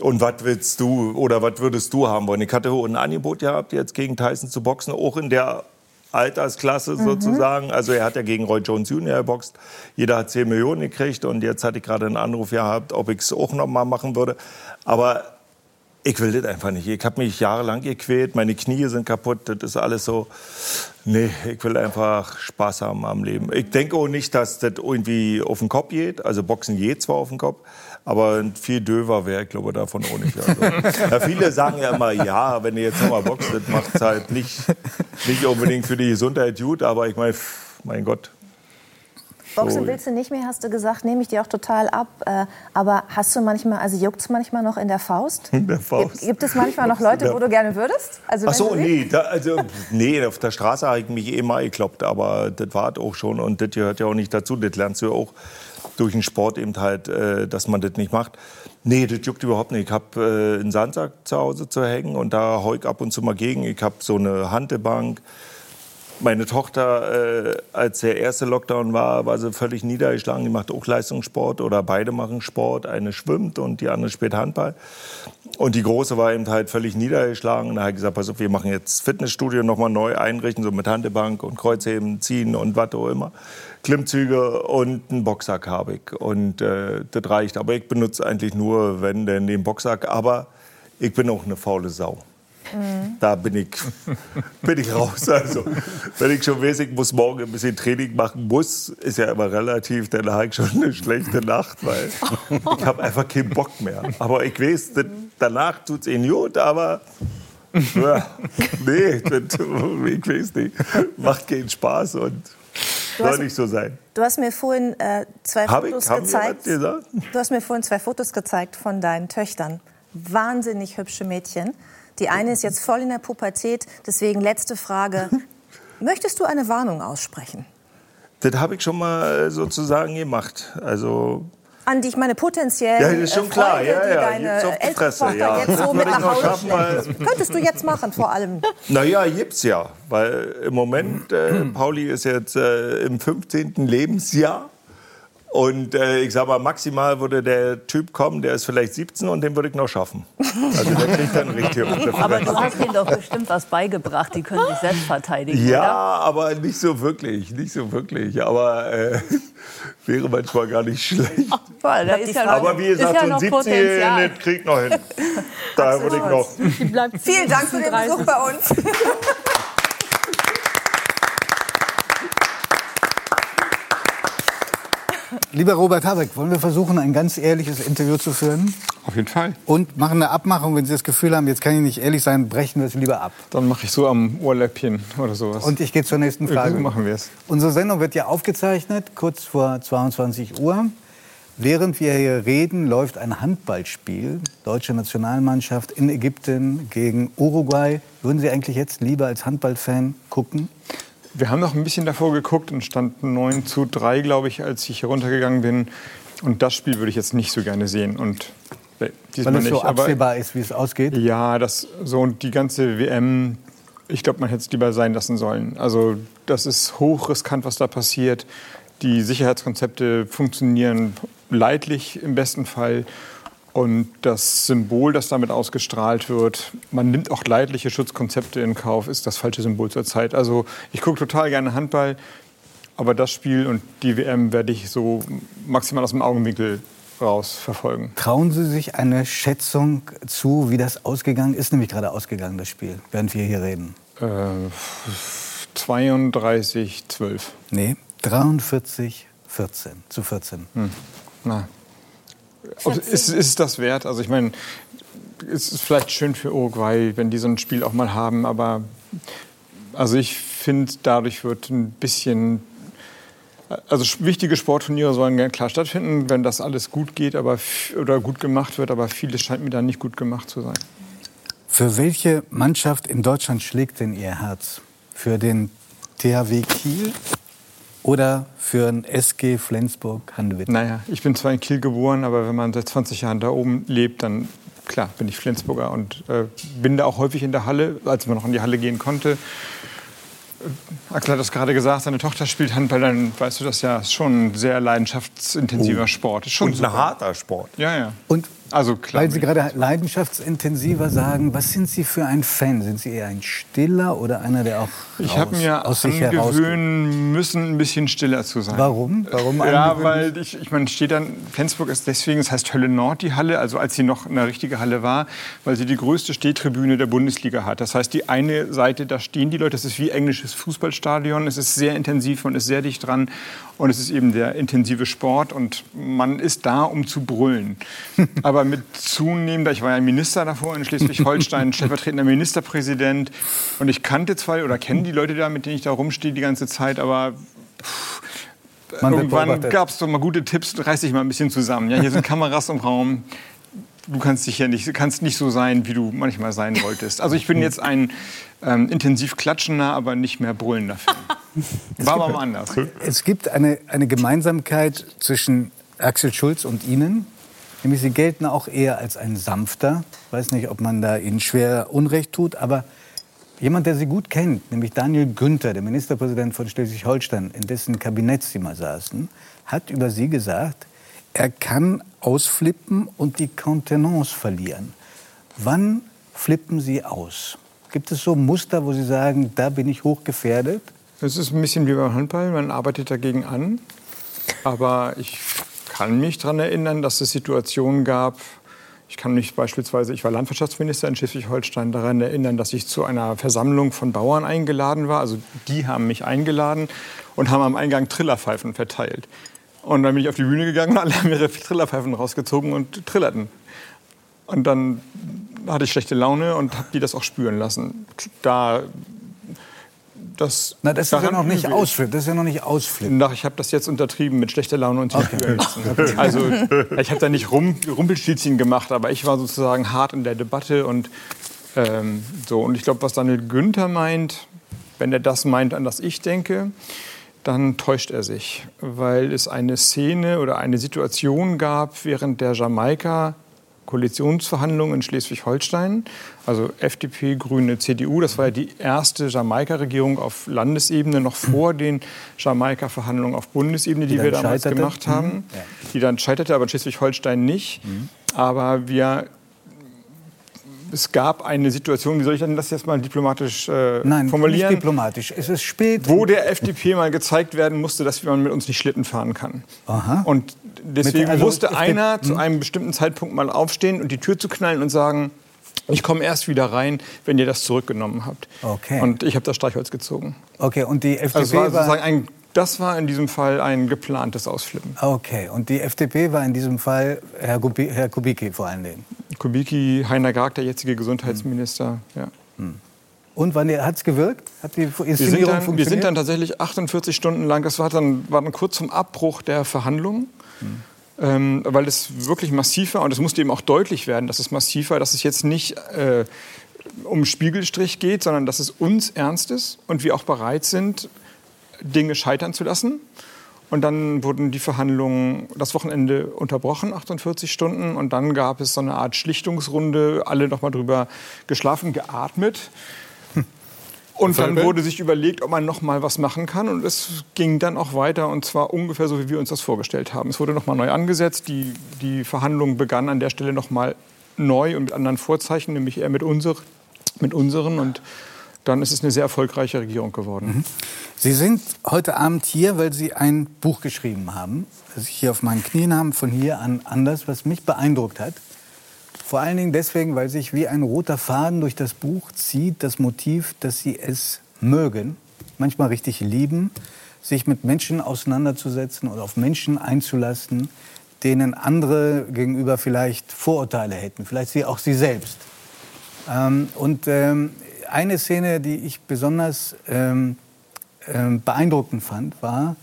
Und was willst du oder was würdest du haben wollen? Ich hatte ein Angebot gehabt, jetzt gegen Tyson zu boxen, auch in der Altersklasse sozusagen. Also er hat ja gegen Roy Jones Jr. geboxt. Jeder hat 10 Millionen gekriegt und jetzt hatte ich gerade einen Anruf gehabt, ob ich es auch noch mal machen würde. Aber ich will das einfach nicht. Ich habe mich jahrelang gequält, meine Knie sind kaputt, das ist alles so. Nee, ich will einfach Spaß haben am Leben. Ich denke auch nicht, dass das irgendwie auf den Kopf geht. Also Boxen geht zwar auf den Kopf, aber viel döver wäre ich glaube davon auch nicht. Also, ja, viele sagen ja immer, ja, wenn ihr jetzt nochmal boxt, das macht halt nicht, nicht unbedingt für die Gesundheit gut, aber ich meine, mein Gott, Boxen willst du nicht mehr, hast du gesagt, nehme ich dir auch total ab. Äh, aber hast du manchmal, also juckt es manchmal noch in der Faust? In der Faust. Gibt, gibt es manchmal noch Leute, wo du gerne würdest? Also Ach so, nee, da, also, nee, auf der Straße habe ich mich eh mal gekloppt, aber das war auch schon und das gehört ja auch nicht dazu. Das lernst du ja auch durch den Sport eben halt, äh, dass man das nicht macht. Nee, das juckt überhaupt nicht. Ich habe äh, einen Sandsack zu Hause zu hängen und da ich ab und zu mal gegen. Ich habe so eine Hantelbank. Meine Tochter, äh, als der erste Lockdown war, war sie völlig niedergeschlagen. Die macht auch Leistungssport oder beide machen Sport. Eine schwimmt und die andere spielt Handball. Und die Große war eben halt völlig niedergeschlagen. Und da ich gesagt, pass auf, wir machen jetzt Fitnessstudio nochmal neu einrichten, so mit Handebank und Kreuzheben, Ziehen und was auch immer. Klimmzüge und einen Boxsack habe ich. Und äh, das reicht. Aber ich benutze eigentlich nur, wenn denn den Boxsack. Aber ich bin auch eine faule Sau. Da bin ich, bin ich raus. Also, wenn ich schon weiß, ich muss morgen ein bisschen Training machen muss, ist ja immer relativ, dann habe ich schon eine schlechte Nacht, weil ich habe einfach keinen Bock mehr. Aber ich weiß, danach tut es ihnen gut, aber ja, nee, das, ich weiß nicht. Macht keinen Spaß und Du soll hast- nicht so sein. Du hast mir vorhin äh, zwei Hab ich? Fotos wir gezeigt. Du hast mir vorhin zwei Fotos gezeigt von deinen Töchtern. Wahnsinnig hübsche Mädchen. Die eine ist jetzt voll in der Pubertät. Deswegen letzte Frage. Möchtest du eine Warnung aussprechen? Das habe ich schon mal sozusagen gemacht. Also An die ich meine potenziell Ja, das ist schon äh, klar. Freunde, Ja, die ja, deine gibt's auf die ältere Fresse, Tochter ja. jetzt so mit nach Hause schaffen, schleppst. Könntest du jetzt machen, vor allem. Naja, gibt's ja. Weil im Moment, äh, Pauli ist jetzt äh, im 15. Lebensjahr. Und äh, ich sag mal, maximal würde der Typ kommen, der ist vielleicht 17 und den würde ich noch schaffen. Also der kriegt dann richtig Aber du hast ihnen doch bestimmt was beigebracht. Die können sich selbst verteidigen, Ja, oder? aber nicht so wirklich, nicht so wirklich. Aber äh, wäre manchmal gar nicht schlecht. Boah, da ist ja noch, Aber wie gesagt, ja so ein noch 17 Potenzial. das kriegt noch hin. Da würde ich noch. Vielen Dank für den Besuch bei uns. Lieber Robert Habeck, wollen wir versuchen, ein ganz ehrliches Interview zu führen? Auf jeden Fall. Und machen eine Abmachung, wenn Sie das Gefühl haben, jetzt kann ich nicht ehrlich sein, brechen wir es lieber ab. Dann mache ich so am Ohrläppchen oder sowas. Und ich gehe zur nächsten Frage. so machen wir es. Unsere Sendung wird ja aufgezeichnet, kurz vor 22 Uhr. Während wir hier reden, läuft ein Handballspiel. Deutsche Nationalmannschaft in Ägypten gegen Uruguay. Würden Sie eigentlich jetzt lieber als Handballfan gucken? Wir haben noch ein bisschen davor geguckt und stand 9 zu 3, glaube ich, als ich hier runtergegangen bin. Und das Spiel würde ich jetzt nicht so gerne sehen. Und diesmal Weil es nicht. so Aber absehbar ist, wie es ausgeht. ja, das so und die ganze WM, ich glaube, man hätte es lieber sein lassen sollen. Also das ist hochriskant, was da passiert. Die Sicherheitskonzepte funktionieren leidlich im besten Fall. Und das Symbol, das damit ausgestrahlt wird, man nimmt auch leidliche Schutzkonzepte in Kauf, ist das falsche Symbol zur Zeit. Also ich gucke total gerne Handball, aber das Spiel und die WM werde ich so maximal aus dem Augenwinkel raus verfolgen. Trauen Sie sich eine Schätzung zu, wie das ausgegangen ist? Nämlich gerade ausgegangen, das Spiel, während wir hier reden. Äh, 32, 12. Nee, 43, 14 zu 14. Na. Ist, ist es das wert? Also ich meine, es ist vielleicht schön für Uruguay, wenn die so ein Spiel auch mal haben, aber also ich finde, dadurch wird ein bisschen also wichtige Sportturniere sollen gerne klar stattfinden, wenn das alles gut geht, aber oder gut gemacht wird, aber vieles scheint mir da nicht gut gemacht zu sein. Für welche Mannschaft in Deutschland schlägt denn Ihr Herz? Für den THW Kiel oder für den SG Flensburg-Handewitt? Naja, ich bin zwar in Kiel geboren, aber wenn man seit 20 Jahren da oben lebt, dann klar bin ich Flensburger und äh, bin da auch häufig in der Halle, als man noch in die Halle gehen konnte. Äh, Axel hat das gerade gesagt, seine Tochter spielt Handball, dann weißt du das ja, ist schon ein sehr leidenschaftsintensiver Sport. Ist schon Und ein super. harter Sport. Ja, ja. Und Also klar. weil Sie gerade leidenschaftsintensiver sagen, was sind Sie für ein Fan? Sind Sie eher ein Stiller oder einer, der auch Ich habe mir aus sich angewöhnen müssen, ein bisschen stiller zu sein. Warum? Warum Ja, weil ich, ich meine, steht dann, Flensburg ist deswegen, es heißt Hölle Nord, die Halle, also als sie noch eine richtige Halle war, weil sie die größte Stehtribüne der Bundesliga hat. Das heißt, die eine Seite, da stehen die Leute, das ist wie englisches Fußballstadion, es ist sehr intensiv, man ist sehr dicht dran und es ist eben der intensive Sport und man ist da, um zu brüllen. Aber mit zunehmender, ich war ja Minister davor in Schleswig-Holstein, stellvertretender Ministerpräsident und ich kannte zwar oder kenne die Leute da, mit denen ich da rumstehe die ganze Zeit, aber Man wird Irgendwann gab es doch mal gute Tipps, reiß dich mal ein bisschen zusammen. Ja, hier sind Kameras im Raum. Du kannst dich ja nicht, kannst nicht so sein, wie du manchmal sein wolltest. Also ich bin jetzt ein ähm, intensiv klatschender, aber nicht mehr brüllender Fan. War aber mal anders. Es gibt eine, eine Gemeinsamkeit zwischen Axel Schulz und Ihnen. Nämlich Sie gelten auch eher als ein sanfter. Ich weiß nicht, ob man da Ihnen schwer Unrecht tut, aber Jemand, der Sie gut kennt, nämlich Daniel Günther, der Ministerpräsident von Schleswig-Holstein, in dessen Kabinett Sie mal saßen, hat über Sie gesagt, er kann ausflippen und die Kontenance verlieren. Wann flippen Sie aus? Gibt es so Muster, wo Sie sagen, da bin ich hochgefährdet? Es ist ein bisschen wie beim Handball, man arbeitet dagegen an. Aber ich kann mich daran erinnern, dass es Situationen gab, ich kann mich beispielsweise, ich war Landwirtschaftsminister in Schleswig-Holstein, daran erinnern, dass ich zu einer Versammlung von Bauern eingeladen war. Also die haben mich eingeladen und haben am Eingang Trillerpfeifen verteilt. Und dann bin ich auf die Bühne gegangen und alle haben ihre Trillerpfeifen rausgezogen und trillerten. Und dann hatte ich schlechte Laune und habe die das auch spüren lassen. Da das, Na, das ist ja noch nicht ausflippen. Das ist ja noch nicht ausflippen. Nach, ich habe das jetzt untertrieben mit schlechter Laune und okay. Also ich habe da nicht Rum, Rumpelstilzchen gemacht, aber ich war sozusagen hart in der Debatte und ähm, so. Und ich glaube, was Daniel Günther meint, wenn er das meint, an das ich denke, dann täuscht er sich, weil es eine Szene oder eine Situation gab während der Jamaika Koalitionsverhandlungen in Schleswig-Holstein, also FDP, Grüne, CDU. Das war ja die erste Jamaika-Regierung auf Landesebene, noch vor den Jamaika-Verhandlungen auf Bundesebene, die, die wir damals scheiterte. gemacht haben. Mhm. Ja. Die dann scheiterte, aber in Schleswig-Holstein nicht. Mhm. Aber wir es gab eine Situation, wie soll ich denn das jetzt mal diplomatisch äh, Nein, formulieren? Nicht diplomatisch. Es ist spät. Wo der FDP mal gezeigt werden musste, dass man mit uns nicht Schlitten fahren kann. Aha. Und deswegen also musste einer zu hm? einem bestimmten Zeitpunkt mal aufstehen und die Tür zu knallen und sagen, ich komme erst wieder rein, wenn ihr das zurückgenommen habt. Okay. Und ich habe das Streichholz gezogen. Okay, und die FDP also war sozusagen ein das war in diesem Fall ein geplantes Ausflippen. Okay, und die FDP war in diesem Fall Herr, Kubi, Herr Kubicki vor allen Dingen? Kubicki, Heiner Garg, der jetzige Gesundheitsminister. Ja. Hm. Und wann hat es gewirkt? Hat die Inszenierung wir sind, dann, funktioniert? wir sind dann tatsächlich 48 Stunden lang, das war dann, war dann kurz zum Abbruch der Verhandlungen. Hm. Ähm, weil es wirklich massiv war und es musste eben auch deutlich werden, dass es massiv war, dass es jetzt nicht äh, um Spiegelstrich geht, sondern dass es uns ernst ist und wir auch bereit sind, Dinge scheitern zu lassen. Und dann wurden die Verhandlungen das Wochenende unterbrochen, 48 Stunden. Und dann gab es so eine Art Schlichtungsrunde, alle noch mal drüber geschlafen, geatmet. Und dann wurde sich überlegt, ob man noch mal was machen kann. Und es ging dann auch weiter, und zwar ungefähr so, wie wir uns das vorgestellt haben. Es wurde noch mal neu angesetzt. Die, die Verhandlungen begannen an der Stelle noch mal neu und mit anderen Vorzeichen, nämlich eher mit, unser, mit unseren. Und dann ist es eine sehr erfolgreiche Regierung geworden. Mhm. Sie sind heute Abend hier, weil Sie ein Buch geschrieben haben, das ich hier auf meinen Knien habe, von hier an anders, was mich beeindruckt hat. Vor allen Dingen deswegen, weil sich wie ein roter Faden durch das Buch zieht, das Motiv, dass Sie es mögen, manchmal richtig lieben, sich mit Menschen auseinanderzusetzen oder auf Menschen einzulassen, denen andere gegenüber vielleicht Vorurteile hätten, vielleicht sie auch sie selbst. Ähm, und ähm, eine Szene, die ich besonders ähm, ähm, beeindruckend fand, war,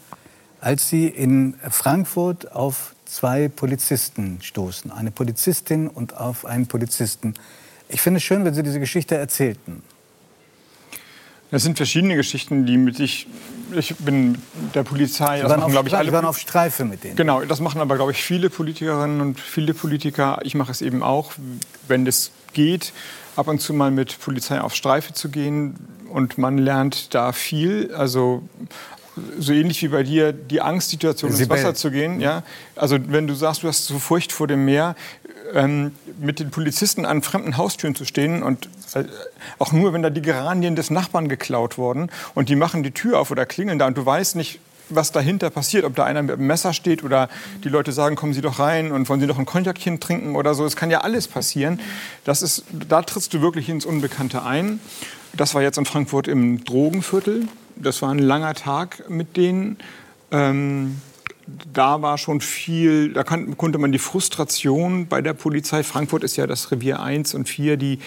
als sie in Frankfurt auf zwei Polizisten stoßen, eine Polizistin und auf einen Polizisten. Ich finde es schön, wenn Sie diese Geschichte erzählten. Es sind verschiedene Geschichten, die mit sich. Ich bin der Polizei. Das machen, glaube ich, alle. Sie waren auf Streife mit denen. Genau, das machen aber, glaube ich, viele Politikerinnen und viele Politiker. Ich mache es eben auch, wenn es geht ab und zu mal mit Polizei auf Streife zu gehen und man lernt da viel. Also so ähnlich wie bei dir, die Angstsituation ins Wasser zu gehen. Ja? Also wenn du sagst, du hast so Furcht vor dem Meer, ähm, mit den Polizisten an fremden Haustüren zu stehen und äh, auch nur, wenn da die Geranien des Nachbarn geklaut wurden und die machen die Tür auf oder klingeln da und du weißt nicht, was dahinter passiert, ob da einer mit einem Messer steht oder die Leute sagen, kommen Sie doch rein und wollen Sie doch ein Konjakchen trinken oder so. Es kann ja alles passieren. Das ist, da trittst du wirklich ins Unbekannte ein. Das war jetzt in Frankfurt im Drogenviertel. Das war ein langer Tag mit denen. Ähm, da war schon viel, da kann, konnte man die Frustration bei der Polizei, Frankfurt ist ja das Revier 1 und 4, die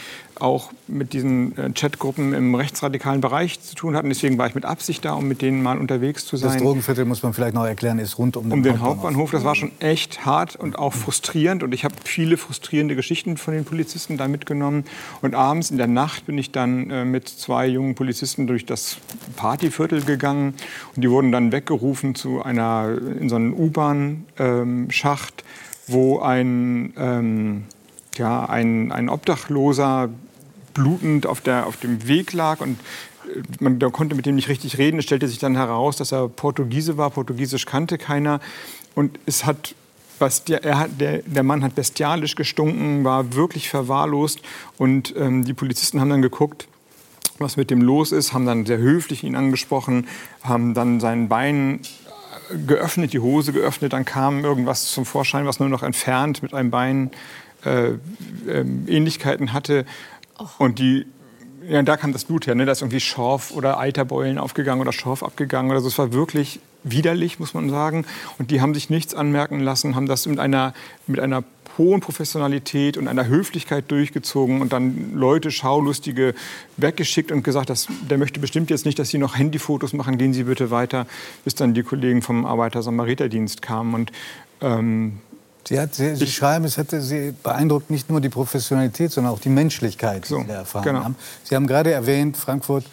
auch mit diesen äh, Chatgruppen im rechtsradikalen Bereich zu tun hatten. Deswegen war ich mit Absicht da, um mit denen mal unterwegs zu sein. Das Drogenviertel, muss man vielleicht noch erklären, ist rund um den, um den Hauptbahnhof. Das war schon echt hart und auch frustrierend. Und ich habe viele frustrierende Geschichten von den Polizisten da mitgenommen. Und abends in der Nacht bin ich dann äh, mit zwei jungen Polizisten durch das Partyviertel gegangen. Und die wurden dann weggerufen zu einer, in so einen U-Bahn-Schacht, ähm, wo ein... Ähm, ja, ein, ein Obdachloser blutend auf, der, auf dem Weg lag und äh, man konnte mit dem nicht richtig reden. Es stellte sich dann heraus, dass er Portugiese war. Portugiesisch kannte keiner. Und es hat er hat, der, der, Mann hat bestialisch gestunken, war wirklich verwahrlost. Und ähm, die Polizisten haben dann geguckt, was mit dem los ist, haben dann sehr höflich ihn angesprochen, haben dann sein Bein geöffnet, die Hose geöffnet, dann kam irgendwas zum Vorschein, was nur noch entfernt mit einem Bein äh, äh, Ähnlichkeiten hatte. Und die, ja, da kam das Blut her. Ne? Da ist irgendwie Schorf oder Eiterbeulen aufgegangen oder Schorf abgegangen oder so. Es war wirklich widerlich, muss man sagen. Und die haben sich nichts anmerken lassen, haben das mit einer, mit einer hohen Professionalität und einer Höflichkeit durchgezogen und dann Leute, Schaulustige, weggeschickt und gesagt, dass, der möchte bestimmt jetzt nicht, dass Sie noch Handyfotos machen, gehen Sie bitte weiter, bis dann die Kollegen vom Arbeiter-Samariter-Dienst kamen. Und, ähm, Sie, hat, Sie, Sie schreiben, es hätte Sie beeindruckt nicht nur die Professionalität, sondern auch die Menschlichkeit, die so, Sie da erfahren genau. haben. Sie haben gerade erwähnt, Frankfurt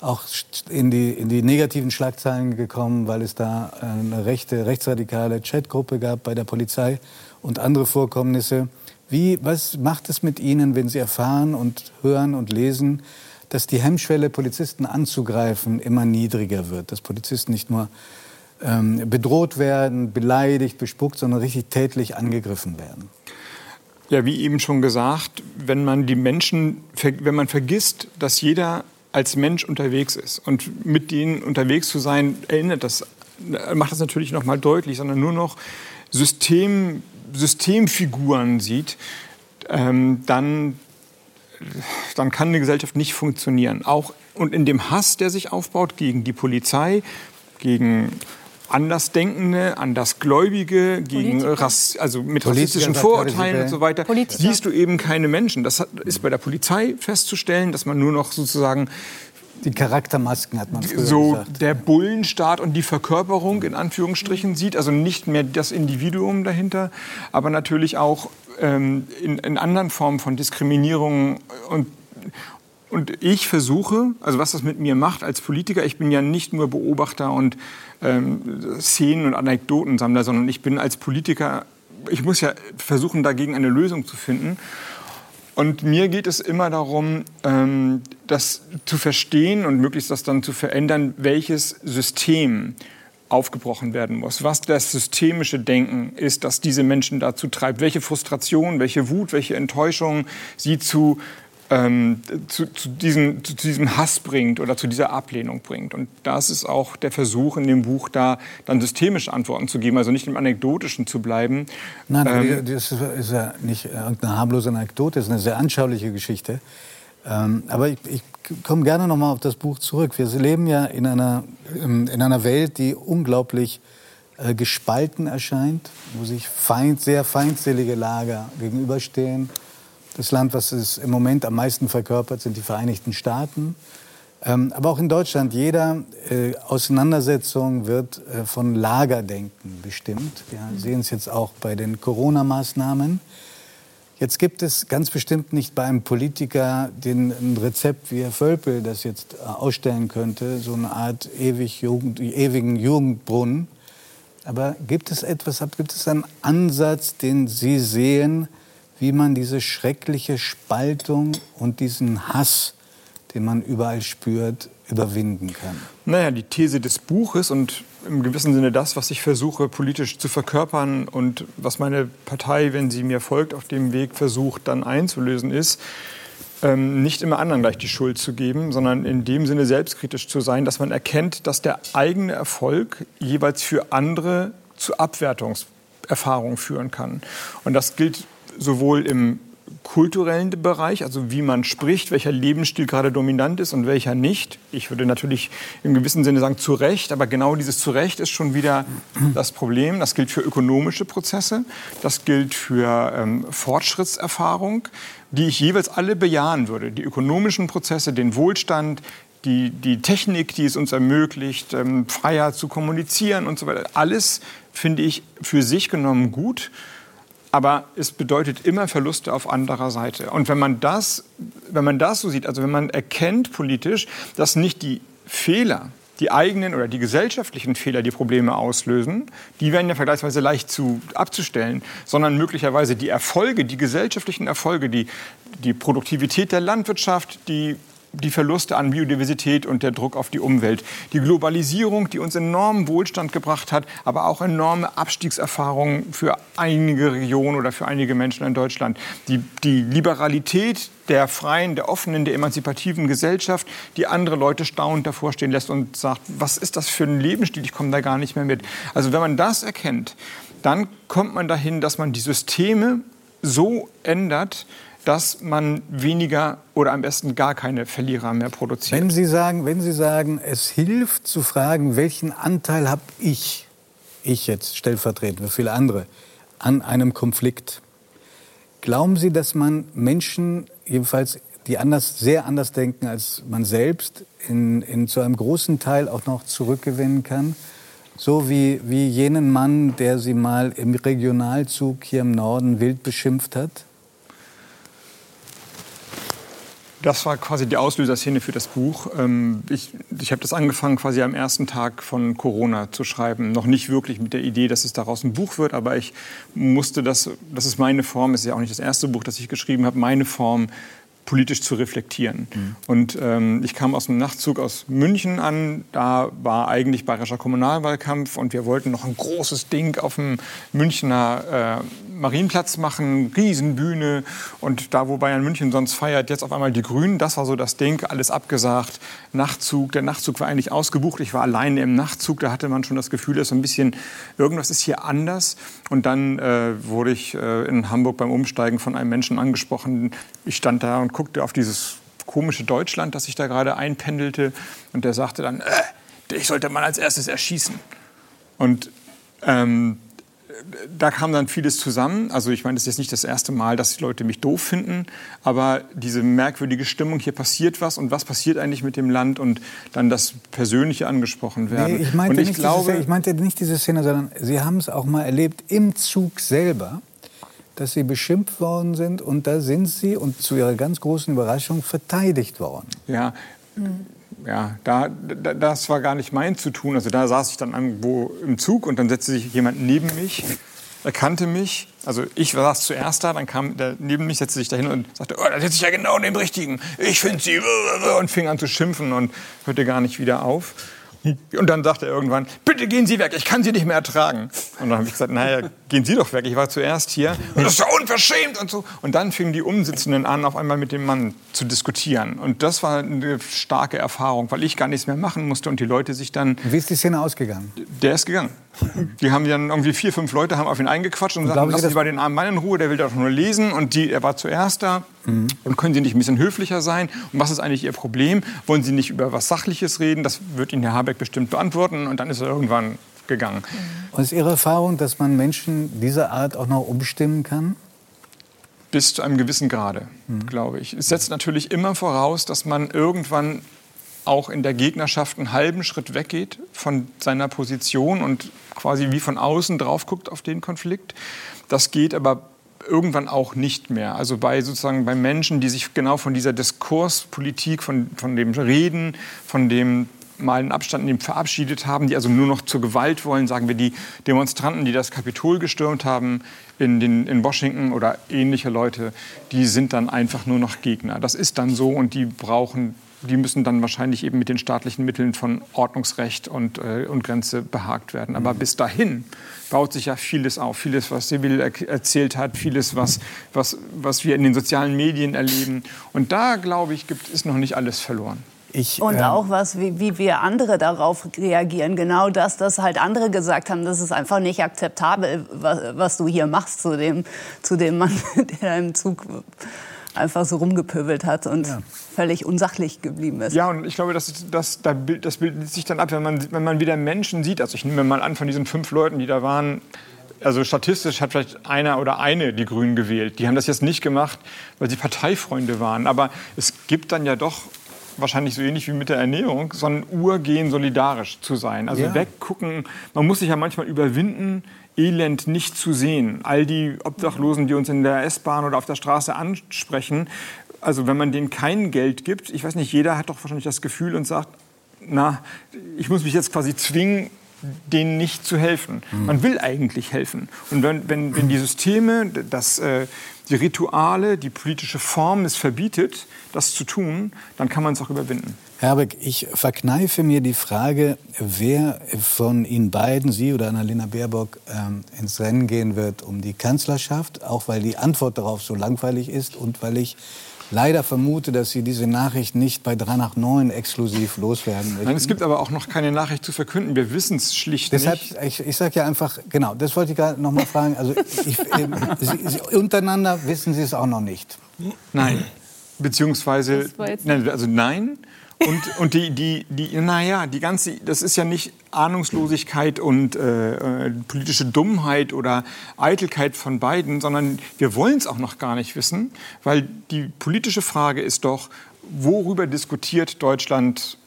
auch in die, in die negativen Schlagzeilen gekommen, weil es da eine rechte, rechtsradikale Chatgruppe gab bei der Polizei und andere Vorkommnisse. Wie, was macht es mit Ihnen, wenn Sie erfahren und hören und lesen, dass die Hemmschwelle, Polizisten anzugreifen, immer niedriger wird? Dass Polizisten nicht nur ähm, bedroht werden, beleidigt, bespuckt, sondern richtig tätlich angegriffen werden? Ja, wie eben schon gesagt, wenn man die Menschen, wenn man vergisst, dass jeder als Mensch unterwegs ist und mit denen unterwegs zu sein, erinnert das, macht das natürlich noch mal deutlich, sondern nur noch System Systemfiguren sieht, ähm, dann, dann kann eine Gesellschaft nicht funktionieren. Auch und in dem Hass, der sich aufbaut gegen die Polizei, gegen Andersdenkende, Andersgläubige, gegen Rass, also mit rassistischen Vorurteilen und so weiter, Politiker. siehst du eben keine Menschen. Das ist bei der Polizei festzustellen, dass man nur noch sozusagen die Charaktermasken hat man früher so gesagt. der Bullenstaat und die Verkörperung in Anführungsstrichen sieht, also nicht mehr das Individuum dahinter, aber natürlich auch ähm, in, in anderen Formen von Diskriminierung und und ich versuche, also was das mit mir macht als Politiker, ich bin ja nicht nur Beobachter und ähm, Szenen- und Anekdotensammler, sondern ich bin als Politiker, ich muss ja versuchen, dagegen eine Lösung zu finden. Und mir geht es immer darum, ähm, das zu verstehen und möglichst das dann zu verändern, welches System aufgebrochen werden muss, was das systemische Denken ist, das diese Menschen dazu treibt, welche Frustration, welche Wut, welche Enttäuschung sie zu ähm, zu, zu, diesem, zu, diesem Hass bringt oder zu dieser Ablehnung bringt. Und das ist auch der Versuch in dem Buch, da dann systemische Antworten zu geben, also nicht im Anekdotischen zu bleiben. Nein, ähm, das ist ja nicht irgendeine harmlose Anekdote, das ist eine sehr anschauliche Geschichte. Ähm, aber ich, ich komme gerne noch mal auf das Buch zurück. Wir leben ja in einer, in einer Welt, die unglaublich äh, gespalten erscheint, wo sich feind, sehr feindselige Lager gegenüberstehen das Land, was es im Moment am meisten verkörpert, sind die Vereinigten Staaten. Ähm, aber auch in Deutschland, jeder äh, Auseinandersetzung wird äh, von Lagerdenken bestimmt. Wir sehen es jetzt auch bei den Corona-Maßnahmen. Jetzt gibt es ganz bestimmt nicht bei einem Politiker den, ein Rezept wie Herr Völpel das jetzt äh, ausstellen könnte, so eine Art ewig Jugend, ewigen Jugendbrunnen. Aber gibt es etwas, gibt es einen Ansatz, den Sie sehen, wie man diese schreckliche Spaltung und diesen Hass, den man überall spürt, überwinden kann. Naja, die These des Buches und im gewissen Sinne das, was ich versuche politisch zu verkörpern und was meine Partei, wenn sie mir folgt, auf dem Weg versucht dann einzulösen, ist, ähm, nicht immer anderen gleich die Schuld zu geben, sondern in dem Sinne selbstkritisch zu sein, dass man erkennt, dass der eigene Erfolg jeweils für andere zu Abwertungserfahrungen führen kann. Und das gilt sowohl im kulturellen Bereich, also wie man spricht, welcher Lebensstil gerade dominant ist und welcher nicht. Ich würde natürlich im gewissen Sinne sagen, zu Recht, aber genau dieses zu Recht ist schon wieder das Problem. Das gilt für ökonomische Prozesse, das gilt für ähm, Fortschrittserfahrung, die ich jeweils alle bejahen würde. Die ökonomischen Prozesse, den Wohlstand, die, die Technik, die es uns ermöglicht, ähm, freier zu kommunizieren und so weiter. Alles finde ich für sich genommen gut aber es bedeutet immer Verluste auf anderer Seite. Und wenn man das, wenn man das so sieht, also wenn man erkennt politisch, dass nicht die Fehler, die eigenen oder die gesellschaftlichen Fehler, die Probleme auslösen, die werden ja vergleichsweise leicht zu, abzustellen, sondern möglicherweise die Erfolge, die gesellschaftlichen Erfolge, die, die Produktivität der Landwirtschaft, die die Verluste an Biodiversität und der Druck auf die Umwelt. Die Globalisierung, die uns enormen Wohlstand gebracht hat, aber auch enorme Abstiegserfahrungen für einige Regionen oder für einige Menschen in Deutschland. Die, die Liberalität der freien, der offenen, der emanzipativen Gesellschaft, die andere Leute staunend davor stehen lässt und sagt, was ist das für ein Lebensstil, ich komme da gar nicht mehr mit. Also wenn man das erkennt, dann kommt man dahin, dass man die Systeme so ändert, dass man weniger oder am besten gar keine Verlierer mehr produziert. Wenn Sie sagen, wenn Sie sagen es hilft zu fragen, welchen Anteil habe ich, ich jetzt stellvertretend für viele andere, an einem Konflikt, glauben Sie, dass man Menschen, jedenfalls die anders, sehr anders denken als man selbst, in, in zu einem großen Teil auch noch zurückgewinnen kann? So wie, wie jenen Mann, der Sie mal im Regionalzug hier im Norden wild beschimpft hat? Das war quasi die Auslöserszene für das Buch. Ähm, ich, ich habe das angefangen quasi am ersten Tag von Corona zu schreiben. Noch nicht wirklich mit der Idee, dass es daraus ein Buch wird, aber ich musste das, das ist meine Form, es ist ja auch nicht das erste Buch, das ich geschrieben habe, meine Form, politisch zu reflektieren. Mhm. Und ähm, ich kam aus dem Nachtzug aus München an. Da war eigentlich bayerischer Kommunalwahlkampf und wir wollten noch ein großes Ding auf dem Münchner äh, Marienplatz machen, Riesenbühne. Und da, wo Bayern München sonst feiert, jetzt auf einmal die Grünen. Das war so das Ding, alles abgesagt. Nachtzug, der Nachtzug war eigentlich ausgebucht. Ich war alleine im Nachtzug. Da hatte man schon das Gefühl, dass so ein bisschen irgendwas ist hier anders. Und dann äh, wurde ich äh, in Hamburg beim Umsteigen von einem Menschen angesprochen. Ich stand da und guckte auf dieses komische Deutschland, das sich da gerade einpendelte. Und der sagte dann, äh, ich sollte mal als erstes erschießen. Und ähm, da kam dann vieles zusammen. Also ich meine, das ist jetzt nicht das erste Mal, dass die Leute mich doof finden, aber diese merkwürdige Stimmung, hier passiert was und was passiert eigentlich mit dem Land und dann das Persönliche angesprochen werden. Nee, ich, meinte ich, nicht glaube, diese, ich meinte nicht diese Szene, sondern Sie haben es auch mal erlebt im Zug selber dass sie beschimpft worden sind und da sind sie und zu ihrer ganz großen Überraschung verteidigt worden. Ja. Ja, da, da, das war gar nicht mein zu tun. Also da saß ich dann irgendwo im Zug und dann setzte sich jemand neben mich, erkannte mich. Also ich saß zuerst da, dann kam der neben mich, setzte sich da hin und sagte, oh, da sitze ich ja genau neben dem Richtigen. Ich finde sie und fing an zu schimpfen und hörte gar nicht wieder auf. Und dann sagte er irgendwann, bitte gehen Sie weg, ich kann Sie nicht mehr ertragen. Und dann habe ich gesagt, naja, gehen Sie doch weg, ich war zuerst hier. Und das ist ja unverschämt und so. Und dann fingen die Umsitzenden an, auf einmal mit dem Mann zu diskutieren. Und das war eine starke Erfahrung, weil ich gar nichts mehr machen musste und die Leute sich dann... Wie ist die Szene ausgegangen? Der ist gegangen. Die haben dann irgendwie vier, fünf Leute haben auf ihn eingequatscht und, und sagten, lassen Sie mal den armen Mann in Ruhe, der will doch nur lesen. Und die, er war zuerst da. Mhm. Und können Sie nicht ein bisschen höflicher sein? Und was ist eigentlich Ihr Problem? Wollen Sie nicht über was Sachliches reden? Das wird Ihnen Herr Habeck bestimmt beantworten. Und dann ist er irgendwann gegangen. Mhm. Und ist Ihre Erfahrung, dass man Menschen dieser Art auch noch umstimmen kann? Bis zu einem gewissen Grade, mhm. glaube ich. Es setzt natürlich immer voraus, dass man irgendwann auch in der Gegnerschaft einen halben Schritt weggeht von seiner Position und quasi wie von außen drauf guckt auf den Konflikt. Das geht aber irgendwann auch nicht mehr. Also bei sozusagen bei Menschen, die sich genau von dieser Diskurspolitik, von, von dem Reden, von dem mal einen Abstand nehmen, verabschiedet haben, die also nur noch zur Gewalt wollen, sagen wir die Demonstranten, die das Kapitol gestürmt haben in, den, in Washington oder ähnliche Leute, die sind dann einfach nur noch Gegner. Das ist dann so und die brauchen die müssen dann wahrscheinlich eben mit den staatlichen Mitteln von Ordnungsrecht und, äh, und Grenze behagt werden. Aber mhm. bis dahin baut sich ja vieles auf. Vieles, was Sibyl er erzählt hat, vieles, was, was, was wir in den sozialen Medien erleben. Und da, glaube ich, gibt, ist noch nicht alles verloren. Ich, und ähm, auch was, wie, wie, wir andere darauf reagieren. Genau das, dass halt andere gesagt haben, das ist einfach nicht akzeptabel, was, was du hier machst zu dem, zu dem Mann, der im Zug einfach so rumgepöbelt hat und ja. völlig unsachlich geblieben ist. Ja, und ich glaube, das, das, das bildet sich dann ab, wenn man, wenn man wieder Menschen sieht. Also ich nehme mal an, von diesen fünf Leuten, die da waren, also statistisch hat vielleicht einer oder eine die Grünen gewählt. Die haben das jetzt nicht gemacht, weil sie Parteifreunde waren. Aber es gibt dann ja doch wahrscheinlich so ähnlich wie mit der Ernährung, so ein Urgehen, solidarisch zu sein. Also ja. weggucken. Man muss sich ja manchmal überwinden, Elend nicht zu sehen. All die Obdachlosen, die uns in der S-Bahn oder auf der Straße ansprechen, also wenn man denen kein Geld gibt, ich weiß nicht, jeder hat doch wahrscheinlich das Gefühl und sagt, na, ich muss mich jetzt quasi zwingen, denen nicht zu helfen. Man will eigentlich helfen. Und wenn, wenn, wenn die Systeme, das, äh, die Rituale, die politische Form es verbietet, das zu tun, dann kann man es auch überwinden. Herr Habeck, ich verkneife mir die Frage, wer von Ihnen beiden, Sie oder Annalena Baerbock, ähm, ins Rennen gehen wird um die Kanzlerschaft, auch weil die Antwort darauf so langweilig ist und weil ich leider vermute, dass Sie diese Nachricht nicht bei 3 nach 9 exklusiv loswerden möchten. Nein, es gibt aber auch noch keine Nachricht zu verkünden. Wir wissen es schlicht Deshalb, nicht. ich, ich sage ja einfach, genau, das wollte ich gerade noch mal fragen. Also ich, ähm, Sie, Sie, untereinander wissen Sie es auch noch nicht. Nein. Beziehungsweise, Das war jetzt- nein, also nein. Und, und die, die, die, naja, die ganze, das ist ja nicht Ahnungslosigkeit und äh, äh, politische Dummheit oder Eitelkeit von beiden, sondern wir wollen es auch noch gar nicht wissen, weil die politische Frage ist doch, worüber diskutiert Deutschland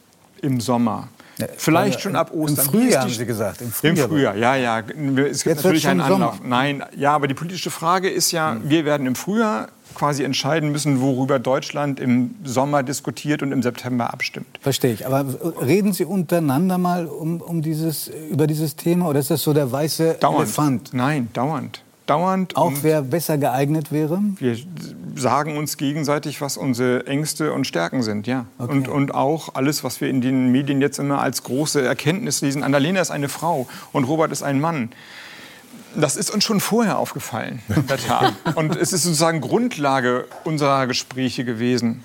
im Sommer? Vielleicht schon ab Ostern. Im Frühjahr haben Sie gesagt. Im Im Frühjahr. Frühjahr, ja, ja. Es gibt Jetzt natürlich einen schon Sommer. Anlauf. Nein, ja, aber die politische Frage ist ja, wir werden im Frühjahr quasi entscheiden müssen, worüber Deutschland im Sommer diskutiert und im September abstimmt. Verstehe ich. Aber reden Sie untereinander mal um, um dieses, über dieses Thema oder ist das so der weiße Dauernd. Elefant? Nein, dauernd. Dauernd. Auch wer besser geeignet wäre? wir sagen uns gegenseitig, was unsere Ängste und Stärken sind, ja. Und, und auch alles, was wir in den Medien jetzt immer als große Erkenntnis lesen. Annalena ist eine Frau und Robert ist ein Mann. Das ist uns schon vorher aufgefallen, in der Tat. Und es ist sozusagen Grundlage unserer Gespräche gewesen.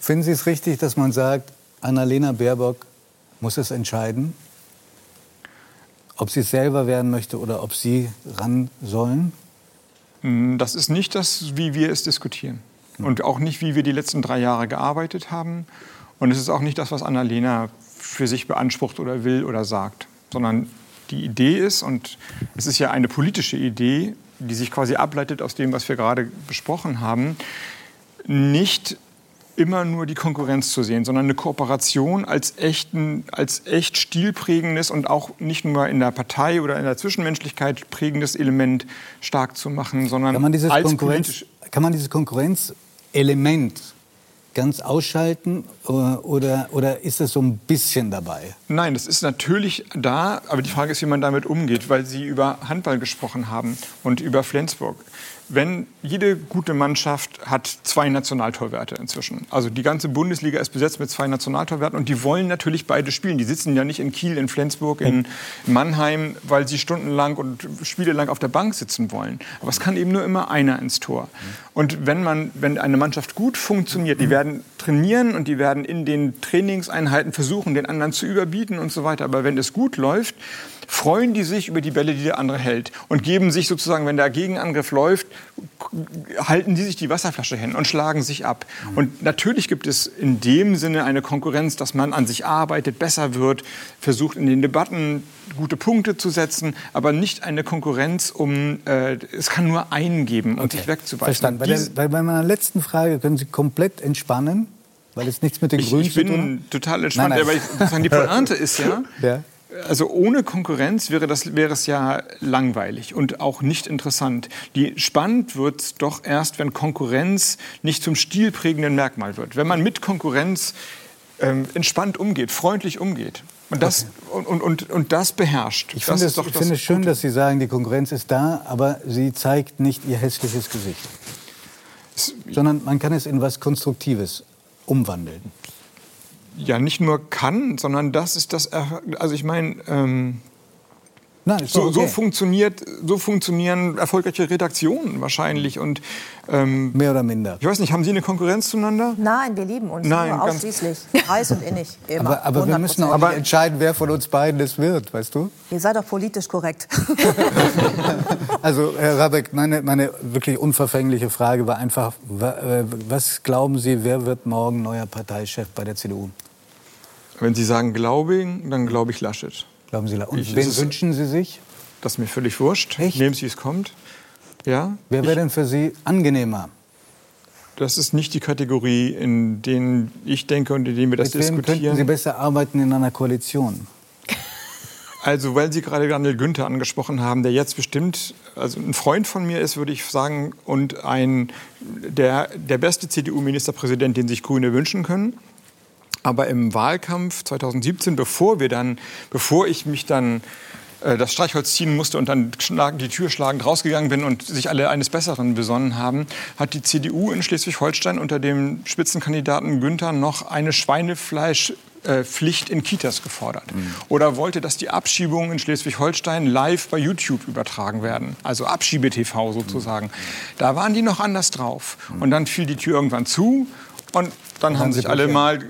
Finden Sie es richtig, dass man sagt, Annalena Baerbock muss es entscheiden, ob sie es selber werden möchte oder ob Sie ran sollen? Das ist nicht das, wie wir es diskutieren. Und auch nicht, wie wir die letzten drei Jahre gearbeitet haben. Und es ist auch nicht das, was Annalena für sich beansprucht oder will oder sagt. Sondern die Idee ist, und es ist ja eine politische Idee, die sich quasi ableitet aus dem, was wir gerade besprochen haben, nicht immer nur die Konkurrenz zu sehen, sondern eine Kooperation als, echten, als echt stilprägendes und auch nicht nur in der Partei oder in der Zwischenmenschlichkeit prägendes Element stark zu machen, sondern Kann man dieses, als Konkurrenz, politisch. kann man dieses Konkurrenzelement ganz ausschalten äh, oder, oder ist es so ein bisschen dabei? Nein, das ist natürlich da, aber die Frage ist, wie man damit umgeht, weil Sie über Handball gesprochen haben und über Flensburg. Wenn jede gute Mannschaft hat zwei Nationaltorwerte inzwischen. Also die ganze Bundesliga ist besetzt mit zwei Nationaltorwerten und die wollen natürlich beide spielen. Die sitzen ja nicht in Kiel, in Flensburg, in Mannheim, weil sie stundenlang und spielelang auf der Bank sitzen wollen. Aber es kann eben nur immer einer ins Tor. Und wenn man, wenn eine Mannschaft gut funktioniert, die werden trainieren und die werden in den Trainingseinheiten versuchen, den anderen zu überbieten und so weiter. Aber wenn es gut läuft, freuen die sich über die Bälle, die der andere hält und geben sich sozusagen, wenn der Gegenangriff läuft, halten die sich die Wasserflasche hin und schlagen sich ab. Und natürlich gibt es in dem Sinne eine Konkurrenz, dass man an sich arbeitet, besser wird, versucht in den Debatten gute Punkte zu setzen, aber nicht eine Konkurrenz um, äh, es kann nur einen geben und sich wegzuweisen. Verstanden. Bei, der, bei, meiner letzten Frage können Sie komplett entspannen, weil es nichts mit den ich, Grünen ich zu tun bin total entspannt, Nein, nein. aber ich, die Pointe ist ja, Ja. Also ohne Konkurrenz wäre, das, wäre es ja langweilig und auch nicht interessant. Die, spannend wird es doch erst, wenn Konkurrenz nicht zum stilprägenden Merkmal wird. Wenn man mit Konkurrenz ähm, entspannt umgeht, freundlich umgeht. Und das, und, und, und, und das beherrscht. Ich finde es, ich finde es schön, Gute. dass Sie sagen, die Konkurrenz ist da, aber sie zeigt nicht ihr hässliches Gesicht. Sondern man kann es in was Konstruktives umwandeln. Ja nicht nur kann, sondern das ist das. Er- Also ich meine, ähm, Nein, so, doch so okay. funktioniert, so funktionieren erfolgreiche Redaktionen wahrscheinlich. Und ähm, Mehr oder minder. ich weiß nicht, haben Sie eine Konkurrenz zueinander? Nein, wir lieben uns Nein, nur ausschließlich. Heiß und innig. Immer. Aber, aber wir müssen auch 100%. nicht entscheiden, wer von uns beiden es wird, weißt du? Ihr seid doch politisch korrekt. Also, Herr Rabeck, meine, meine wirklich unverfängliche Frage war einfach, äh, was glauben Sie, wer wird morgen neuer Parteichef bei der CDU? Wenn Sie sagen glaube, dann glaube ich Laschet. Glauben Sie, und Ich- wen wünschen Sie sich? Das ist mir völlig wurscht. Echt? Nehmen Sie, es kommt. Ja, Wer wäre denn für Sie angenehmer? das ist nicht die Kategorie, in denen ich denke und in denen wir das Mit wem könnten Sie diskutieren. besser arbeiten in einer Koalition? Also, weil Sie gerade Daniel Günther angesprochen haben, der jetzt bestimmt, also ein Freund von mir ist, würde ich sagen, und ein, der, der beste CDU-Ministerpräsident, den sich Grüne wünschen können. Aber im Wahlkampf 2017, bevor wir dann, bevor ich mich dann äh, das Streichholz ziehen musste und dann die Tür schlagend rausgegangen bin und sich alle eines Besseren besonnen haben, hat die CDU in Schleswig-Holstein unter dem Spitzenkandidaten Günther noch eine Schweinefleisch Pflicht in Kitas gefordert. Mhm. Oder wollte, dass die Abschiebungen in Schleswig-Holstein live bei YouTube übertragen werden. Also Abschiebe-TV sozusagen. Mhm. Da waren die noch anders drauf. Mhm. Und dann fiel die Tür irgendwann zu und dann haben sich alle mal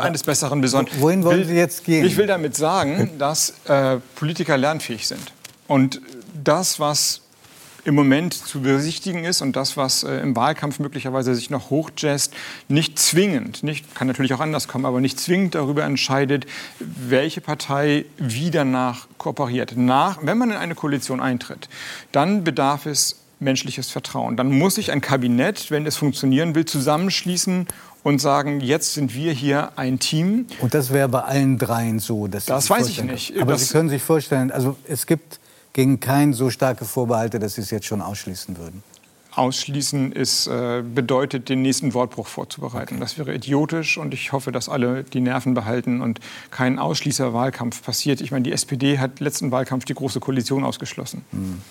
eines Besseren besonnen. Wohin wollen Sie jetzt gehen? Ich will damit sagen, dass äh, Politiker lernfähig sind. Und das, was im Moment zu besichtigen ist und das, was äh, im Wahlkampf möglicherweise sich noch hochjazzt, nicht zwingend, nicht, kann natürlich auch anders kommen, aber nicht zwingend darüber entscheidet, welche Partei wie danach kooperiert. Nach, wenn man in eine Koalition eintritt, dann bedarf es menschliches Vertrauen. Dann muss sich ein Kabinett, wenn es funktionieren will, zusammenschließen und sagen, jetzt sind wir hier ein Team. Und das wäre bei allen dreien so. das weiß ich nicht. Aber das Sie können sich vorstellen, also es gibt gegen keinen so starke Vorbehalte, dass Sie es jetzt schon ausschließen würden. Ausschließen ist, äh, bedeutet, den nächsten Wortbruch vorzubereiten. Okay. Das wäre idiotisch und ich hoffe, dass alle die Nerven behalten und kein Ausschließerwahlkampf passiert. Ich meine, die SPD hat letzten Wahlkampf die Große Koalition ausgeschlossen. Mhm.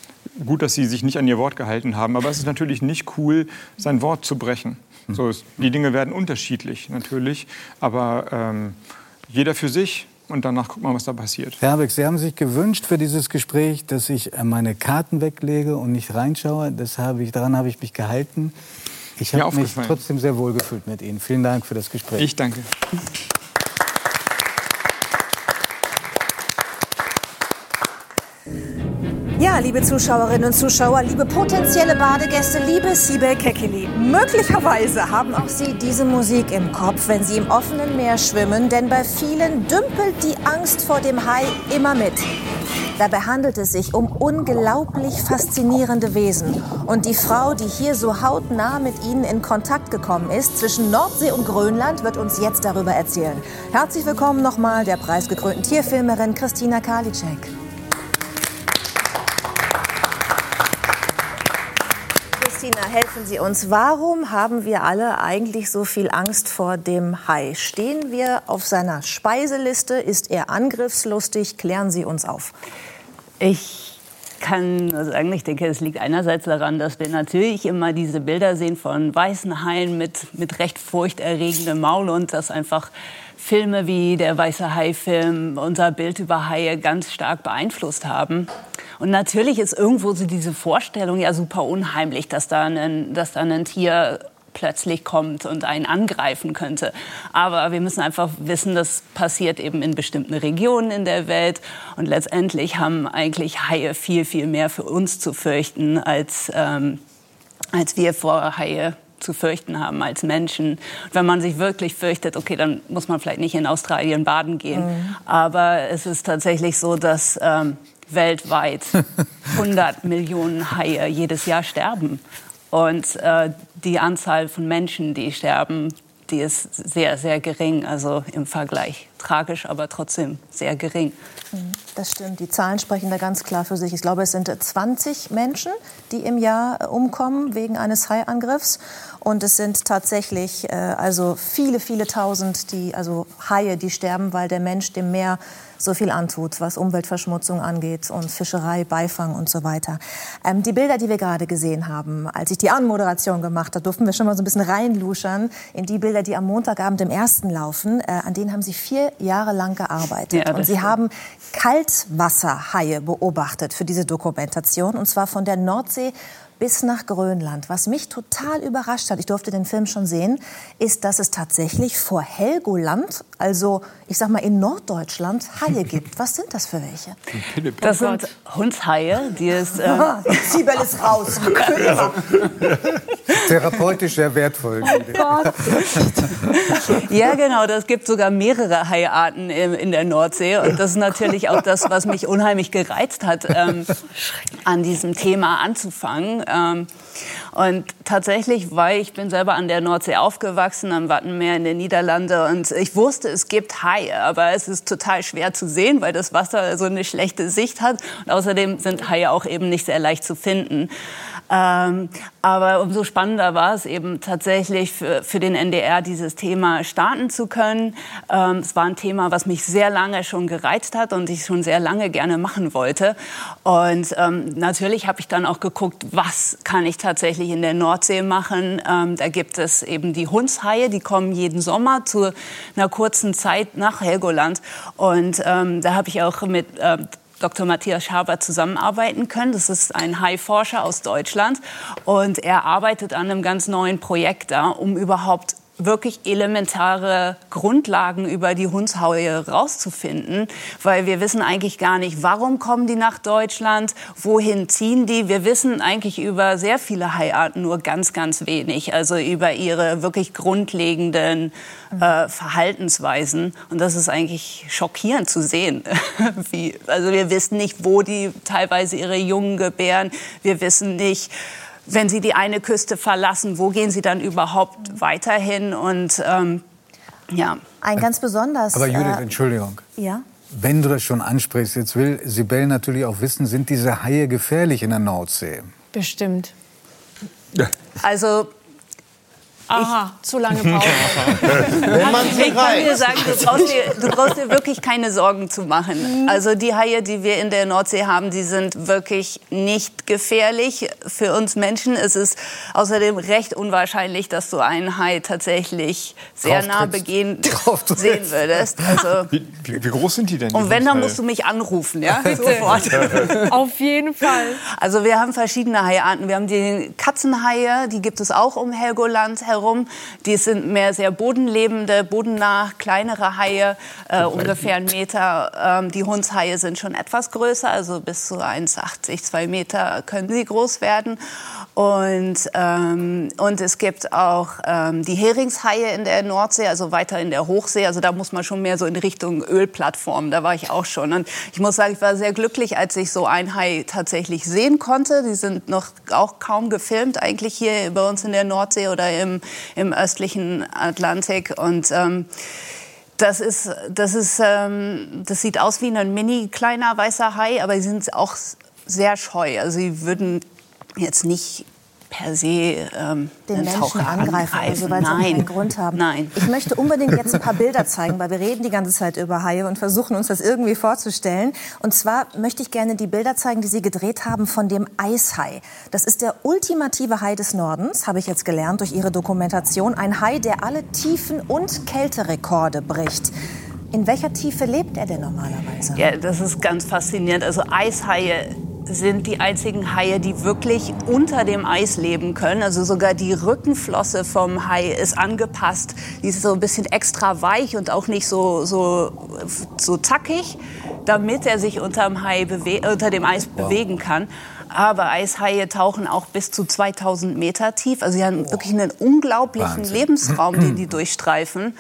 Gut, dass sie sich nicht an ihr Wort gehalten haben, aber es ist natürlich nicht cool, sein Wort zu brechen. So, die Dinge werden unterschiedlich natürlich, aber ähm, jeder für sich. Und danach gucken wir, was da passiert. Herr Habeck, Sie haben sich gewünscht für dieses Gespräch, dass ich äh, meine Karten weglege und nicht reinschaue. Das habe ich, daran habe ich mich gehalten. Ich habe mich trotzdem sehr wohl gefühlt mit Ihnen. Vielen Dank für das Gespräch. Ich danke. Liebe Zuschauerinnen und Zuschauer, liebe potenzielle Badegäste, liebe Sibel Kekili, möglicherweise haben auch Sie diese Musik im Kopf, wenn Sie im offenen Meer schwimmen, denn bei vielen dümpelt die Angst vor dem Hai immer mit. Dabei handelt es sich um unglaublich faszinierende Wesen. Und die Frau, die hier so hautnah mit ihnen in Kontakt gekommen ist, zwischen Nordsee und Grönland, wird uns jetzt darüber erzählen. Herzlich willkommen nochmal der preisgekrönten Tierfilmerin Christina Karliczek. Christina, helfen Sie uns. Warum haben wir alle eigentlich so viel Angst vor dem Hai? Stehen wir auf seiner Speiseliste? Ist er angriffslustig? Klären Sie uns auf. Ich kann sagen, ich denke, es liegt einerseits daran, dass wir natürlich immer diese Bilder sehen von weißen Haien mit, mit recht furchterregendem Maul und das einfach Filme wie der Weiße Hai-Film unser Bild über Haie ganz stark beeinflusst haben. Und natürlich ist irgendwo so diese Vorstellung ja super unheimlich, dass da ein, dass da ein Tier plötzlich kommt und einen angreifen könnte. Aber wir müssen einfach wissen, das passiert eben in bestimmten Regionen in der Welt. Und letztendlich haben eigentlich Haie viel, viel mehr für uns zu fürchten, als, ähm, als wir vor Haie zu fürchten haben als Menschen. Und wenn man sich wirklich fürchtet, okay, dann muss man vielleicht nicht in Australien baden gehen. Mhm. Aber es ist tatsächlich so, dass ähm, weltweit 100 Millionen Haie jedes Jahr sterben. Und äh, die Anzahl von Menschen, die sterben, die ist sehr, sehr gering. Also im Vergleich tragisch, aber trotzdem sehr gering. Mhm, das stimmt. Die Zahlen sprechen da ganz klar für sich. Ich glaube, es sind 20 Menschen, die im Jahr äh, umkommen wegen eines Haiangriffs. Und es sind tatsächlich äh, also viele, viele Tausend, die, also Haie, die sterben, weil der Mensch dem Meer so viel antut, was Umweltverschmutzung angeht und Fischerei, Beifang und so weiter. Ähm, die Bilder, die wir gerade gesehen haben, als ich die Anmoderation gemacht habe, durften wir schon mal so ein bisschen reinluschern in die Bilder, die am Montagabend im ersten laufen. Äh, an denen haben Sie vier Jahre lang gearbeitet. Ja, und Sie haben Kaltwasserhaie beobachtet für diese Dokumentation, und zwar von der Nordsee bis nach Grönland. Was mich total überrascht hat, ich durfte den Film schon sehen, ist, dass es tatsächlich vor Helgoland, also ich sag mal in Norddeutschland, Haie gibt. Was sind das für welche? Das sind Hundshaie, die es. Äh Siebel ist raus. Therapeutisch sehr wertvoll. ja, genau. Das gibt sogar mehrere Haiarten in der Nordsee. Und das ist natürlich auch das, was mich unheimlich gereizt hat, ähm, an diesem Thema anzufangen. Ähm, und tatsächlich, weil ich bin selber an der Nordsee aufgewachsen, am Wattenmeer in den Niederlanden und ich wusste, es gibt Haie, aber es ist total schwer zu sehen, weil das Wasser so eine schlechte Sicht hat und außerdem sind Haie auch eben nicht sehr leicht zu finden. Ähm, aber umso spannender war es eben tatsächlich für, für den NDR, dieses Thema starten zu können. Ähm, es war ein Thema, was mich sehr lange schon gereizt hat und ich schon sehr lange gerne machen wollte. Und ähm, natürlich habe ich dann auch geguckt, was kann ich tatsächlich in der Nordsee machen. Ähm, da gibt es eben die Hundshaie, die kommen jeden Sommer zu einer kurzen Zeit nach Helgoland. Und ähm, da habe ich auch mit äh, Dr. Matthias Schaber zusammenarbeiten können. Das ist ein Haiforscher aus Deutschland und er arbeitet an einem ganz neuen Projekt da, um überhaupt wirklich elementare Grundlagen über die Hundshaue rauszufinden, weil wir wissen eigentlich gar nicht, warum kommen die nach Deutschland, wohin ziehen die. Wir wissen eigentlich über sehr viele Haiarten nur ganz, ganz wenig, also über ihre wirklich grundlegenden äh, Verhaltensweisen. Und das ist eigentlich schockierend zu sehen. Wie, also wir wissen nicht, wo die teilweise ihre Jungen gebären. Wir wissen nicht, wenn Sie die eine Küste verlassen, wo gehen Sie dann überhaupt weiterhin? Und ähm, ja. Ein ganz besonders. Aber Judith, äh, Entschuldigung. Ja. Wenn du das schon ansprichst, jetzt will Sibel natürlich auch wissen, sind diese Haie gefährlich in der Nordsee? Bestimmt. Also Aha, zu lange Pause. Wenn man Ich kann dir sagen, du brauchst, dir, du brauchst dir wirklich keine Sorgen zu machen. Also die Haie, die wir in der Nordsee haben, die sind wirklich nicht gefährlich für uns Menschen. Es ist außerdem recht unwahrscheinlich, dass du einen Hai tatsächlich sehr nah begehen sehen würdest. Also, Wie, wie, groß sind die denn? und wenn, dann musst du mich anrufen, ja? Sofort. Auf jeden Fall. Also wir haben verschiedene Haiarten. Wir haben die Katzenhaie, die gibt es auch um Helgoland herum. Die sind mehr sehr bodenlebende, bodennah, kleinere Haie, äh, ungefähr einen Meter. Ähm, die Hundshaie sind schon etwas größer, also bis zu 1,80, 2 Meter können sie groß werden. Und, ähm, und es gibt auch ähm, die Heringshaie in der Nordsee, also weiter in der Hochsee. Also da muss man schon mehr so in Richtung Ölplattform. Da war ich auch schon. Und ich muss sagen, ich war sehr glücklich, als ich so ein Hai tatsächlich sehen konnte. Die sind noch auch kaum gefilmt, eigentlich hier bei uns in der Nordsee oder im, im östlichen Atlantik. Und ähm, das ist, das ist, ähm, das sieht aus wie ein mini kleiner weißer Hai, aber sie sind auch sehr scheu. Also sie würden jetzt nicht per se ähm, den einen Menschen Taucher angreifen, also weil sie Nein. keinen Grund haben. Nein. Ich möchte unbedingt jetzt ein paar Bilder zeigen, weil wir reden die ganze Zeit über Haie und versuchen uns das irgendwie vorzustellen. Und zwar möchte ich gerne die Bilder zeigen, die Sie gedreht haben von dem Eishai. Das ist der ultimative Hai des Nordens, habe ich jetzt gelernt durch Ihre Dokumentation. Ein Hai, der alle Tiefen- und Kälterekorde bricht. In welcher Tiefe lebt er denn normalerweise? Ja, das ist ganz faszinierend. Also Eishaie sind die einzigen Haie, die wirklich unter dem Eis leben können. Also sogar die Rückenflosse vom Hai ist angepasst. Die ist so ein bisschen extra weich und auch nicht so, so, so zackig, damit er sich unterm Hai unter dem Eis bewegen kann. Aber Eishaie tauchen auch bis zu 2000 Meter tief. Also sie haben wirklich einen unglaublichen Wahnsinn. Lebensraum, den die durchstreifen.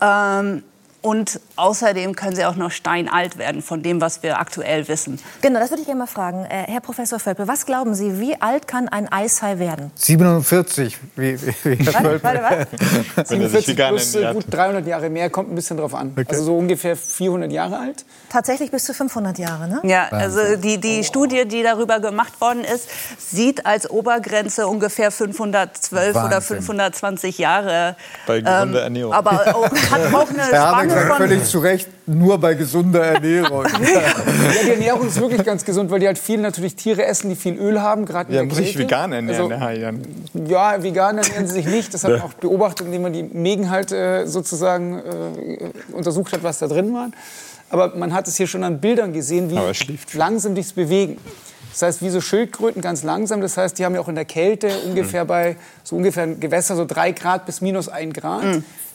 Ähm, und außerdem können sie auch noch steinalt werden von dem, was wir aktuell wissen. Genau, das würde ich gerne mal fragen. Äh, Herr Professor Völpel, was glauben Sie, wie alt kann ein Eishai werden? 47, wie, wie, Herr Warte, Völpel. warte, was? 47 vegan plus äh, gut 300 Jahre mehr, kommt ein bisschen drauf an. Also so ungefähr 400 Jahre alt. Tatsächlich bis zu 500 Jahre, ne? Ja, also die, die Studie, die darüber gemacht worden ist, sieht als Obergrenze ungefähr 512 oder Wahnsinn. 520 Jahre. Bei gesunder Ernährung. Aber auch, hat auch eine Spanne sagt von... völlig zu Recht, nur bei gesunder Ernährung. Ja, die Ernährung ist wirklich ganz gesund, weil die halt viel natürlich Tiere essen, die viel Öl haben, gerade Ja, muss ich vegan ernähren, Also, Hai dann. Ja, vegan ernähren sie sich nicht. Das hat man auch beobachtet, indem man die Mägen halt äh, sozusagen äh, untersucht hat, was da drin war. Aber man hat es hier schon an Bildern gesehen, wie langsam sich bewegen. Das heißt, wie so Schildkröten ganz langsam. Das heißt, die haben ja auch in der Kälte ungefähr bei so ungefähr Gewässer so drei Grad bis minus ein Grad.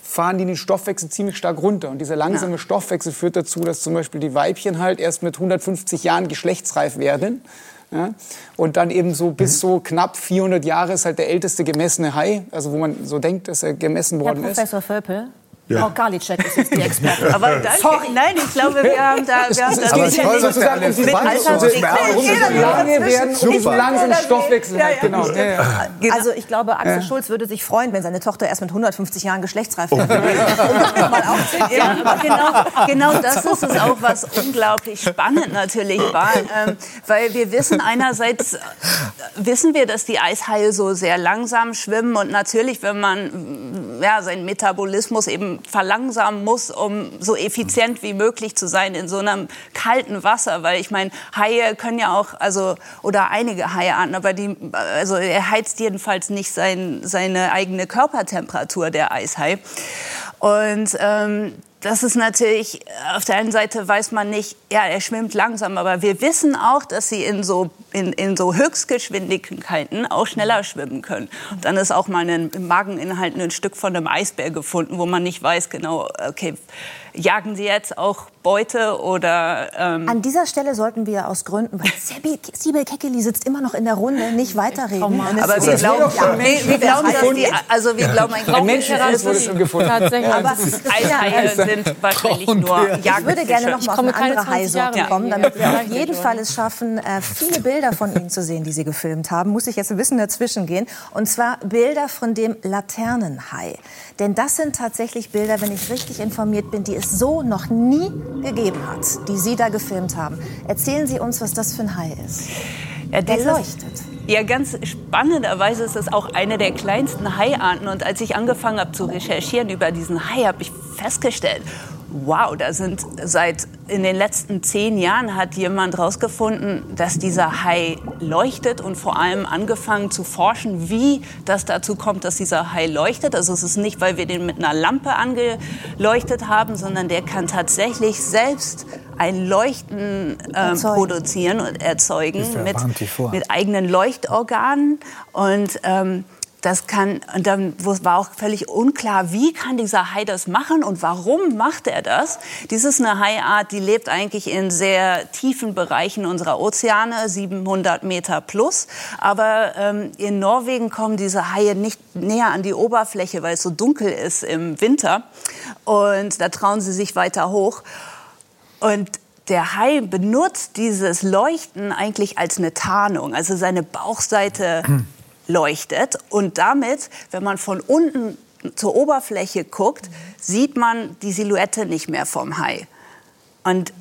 Fahren die den Stoffwechsel ziemlich stark runter. Und dieser langsame Stoffwechsel führt dazu, dass zum Beispiel die Weibchen halt erst mit 150 Jahren geschlechtsreif werden. Ja? Und dann eben so bis so knapp 400 Jahre ist halt der älteste gemessene Hai, also wo man so denkt, dass er gemessen Herr worden ist. Professor Völpel, Ja. Frau Karliczek ist jetzt die Expertin. Aber danke. Nein, ich glaube, wir haben da, wir haben da mit weiß. Altersdick- Warum Jeder sind wir werden Stoffwechsel ja. genau. Ja, ja. Also ich glaube, Axel Schulz würde sich freuen, wenn seine Tochter erst mit 150 Jahren geschlechtsreif. Um. Ja, aber genau, genau das ist es auch, was unglaublich spannend natürlich war. Ähm, weil wir wissen einerseits, äh, wissen wir, dass die Eishaie so sehr langsam schwimmen. Und natürlich, wenn man ja, seinen Metabolismus eben verlangsamen muss, um so effizient wie möglich zu sein in so einem kalten Wasser. Weil ich meine, Haie können ja auch, also, oder einige Haiarten, aber die, also er heizt jedenfalls nicht sein, seine eigene Körpertemperatur, der Eishai. Und ähm, das ist natürlich, auf der einen Seite weiß man nicht, ja, er schwimmt langsam, aber wir wissen auch, dass sie in so, in, in so Höchstgeschwindigkeiten auch schneller schwimmen können. Und dann ist auch mal ein, im Mageninhalt ein Stück von einem Eisbär gefunden, wo man nicht weiß genau, okay, jagen sie jetzt auch Beute oder... Ähm, An dieser Stelle sollten wir aus Gründen, weil Sibel Keckeli sitzt immer noch in der Runde, nicht weiterreden. Es aber wir glauben, Ja, wir, wir glauben, dass die, also wir glauben, ein Ein Menschenfuß wurde schon gefunden. Tatsächlich. Aber Eishaie sind wahrscheinlich nur Ich würde gerne noch mal auf eine andere 20 Jahre Haisorte mehr kommen, damit wir auf jeden Fall es schaffen, äh, viele Bilder von Ihnen zu sehen, die Sie gefilmt haben. Muss ich jetzt ein bisschen dazwischen gehen. Und zwar Bilder von dem Laternenhai. Denn das sind tatsächlich Bilder, wenn ich richtig informiert bin, die es so noch nie gegeben hat, die Sie da gefilmt haben. Erzählen Sie uns, was das für ein Hai ist. Ja, Der leuchtet. Ja, ganz spannenderweise ist es auch eine der kleinsten Haiarten. Und als ich angefangen habe zu recherchieren über diesen Hai, habe ich festgestellt, wow, da sind seit in den letzten zehn Jahren hat jemand herausgefunden, dass dieser Hai leuchtet und vor allem angefangen zu forschen, wie das dazu kommt, dass dieser Hai leuchtet. Also es ist nicht, weil wir den mit einer Lampe angeleuchtet haben, sondern der kann tatsächlich selbst ein Leuchten Erzeugen. produzieren und erzeugen mit, mit eigenen Leuchtorganen und ähm, das kann und dann war auch völlig unklar, wie kann dieser Hai das machen und warum macht er das? Dies ist eine Haiart, die lebt eigentlich in sehr tiefen Bereichen unserer Ozeane, 700 Meter plus. Aber ähm, in Norwegen kommen diese Haie nicht näher an die Oberfläche, weil es so dunkel ist im Winter. Und da trauen sie sich weiter hoch. Und der Hai benutzt dieses Leuchten eigentlich als eine Tarnung. Also seine Bauchseite leuchtet. Und damit, wenn man von unten zur Oberfläche guckt, sieht man die Silhouette nicht mehr vom Hai. Und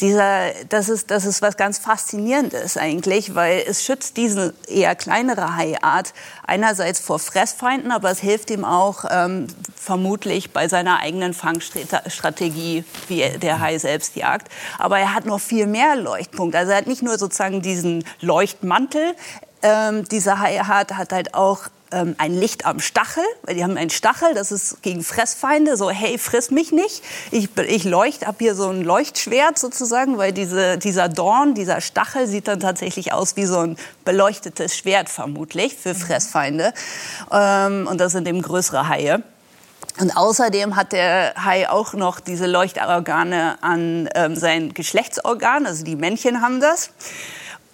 dieser, das, ist, das ist was ganz Faszinierendes eigentlich, weil es schützt diese eher kleinere Haiart einerseits vor Fressfeinden, aber es hilft ihm auch ähm, vermutlich bei seiner eigenen Fangstrategie, wie er- der Hai selbst jagt. Aber er hat noch viel mehr Leuchtpunkte. Also er hat nicht nur sozusagen diesen Leuchtmantel, ähm, dieser Hai hat, hat halt auch ähm, ein Licht am Stachel, weil die haben einen Stachel, das ist gegen Fressfeinde, so hey, friss mich nicht. Ich, ich leuchte, hab hier so ein Leuchtschwert sozusagen, weil diese, dieser Dorn, dieser Stachel sieht dann tatsächlich aus wie so ein beleuchtetes Schwert vermutlich für Fressfeinde. Ähm, und das sind eben größere Haie. Und außerdem hat der Hai auch noch diese Leuchtorgane an ähm, sein Geschlechtsorgan, also die Männchen haben das.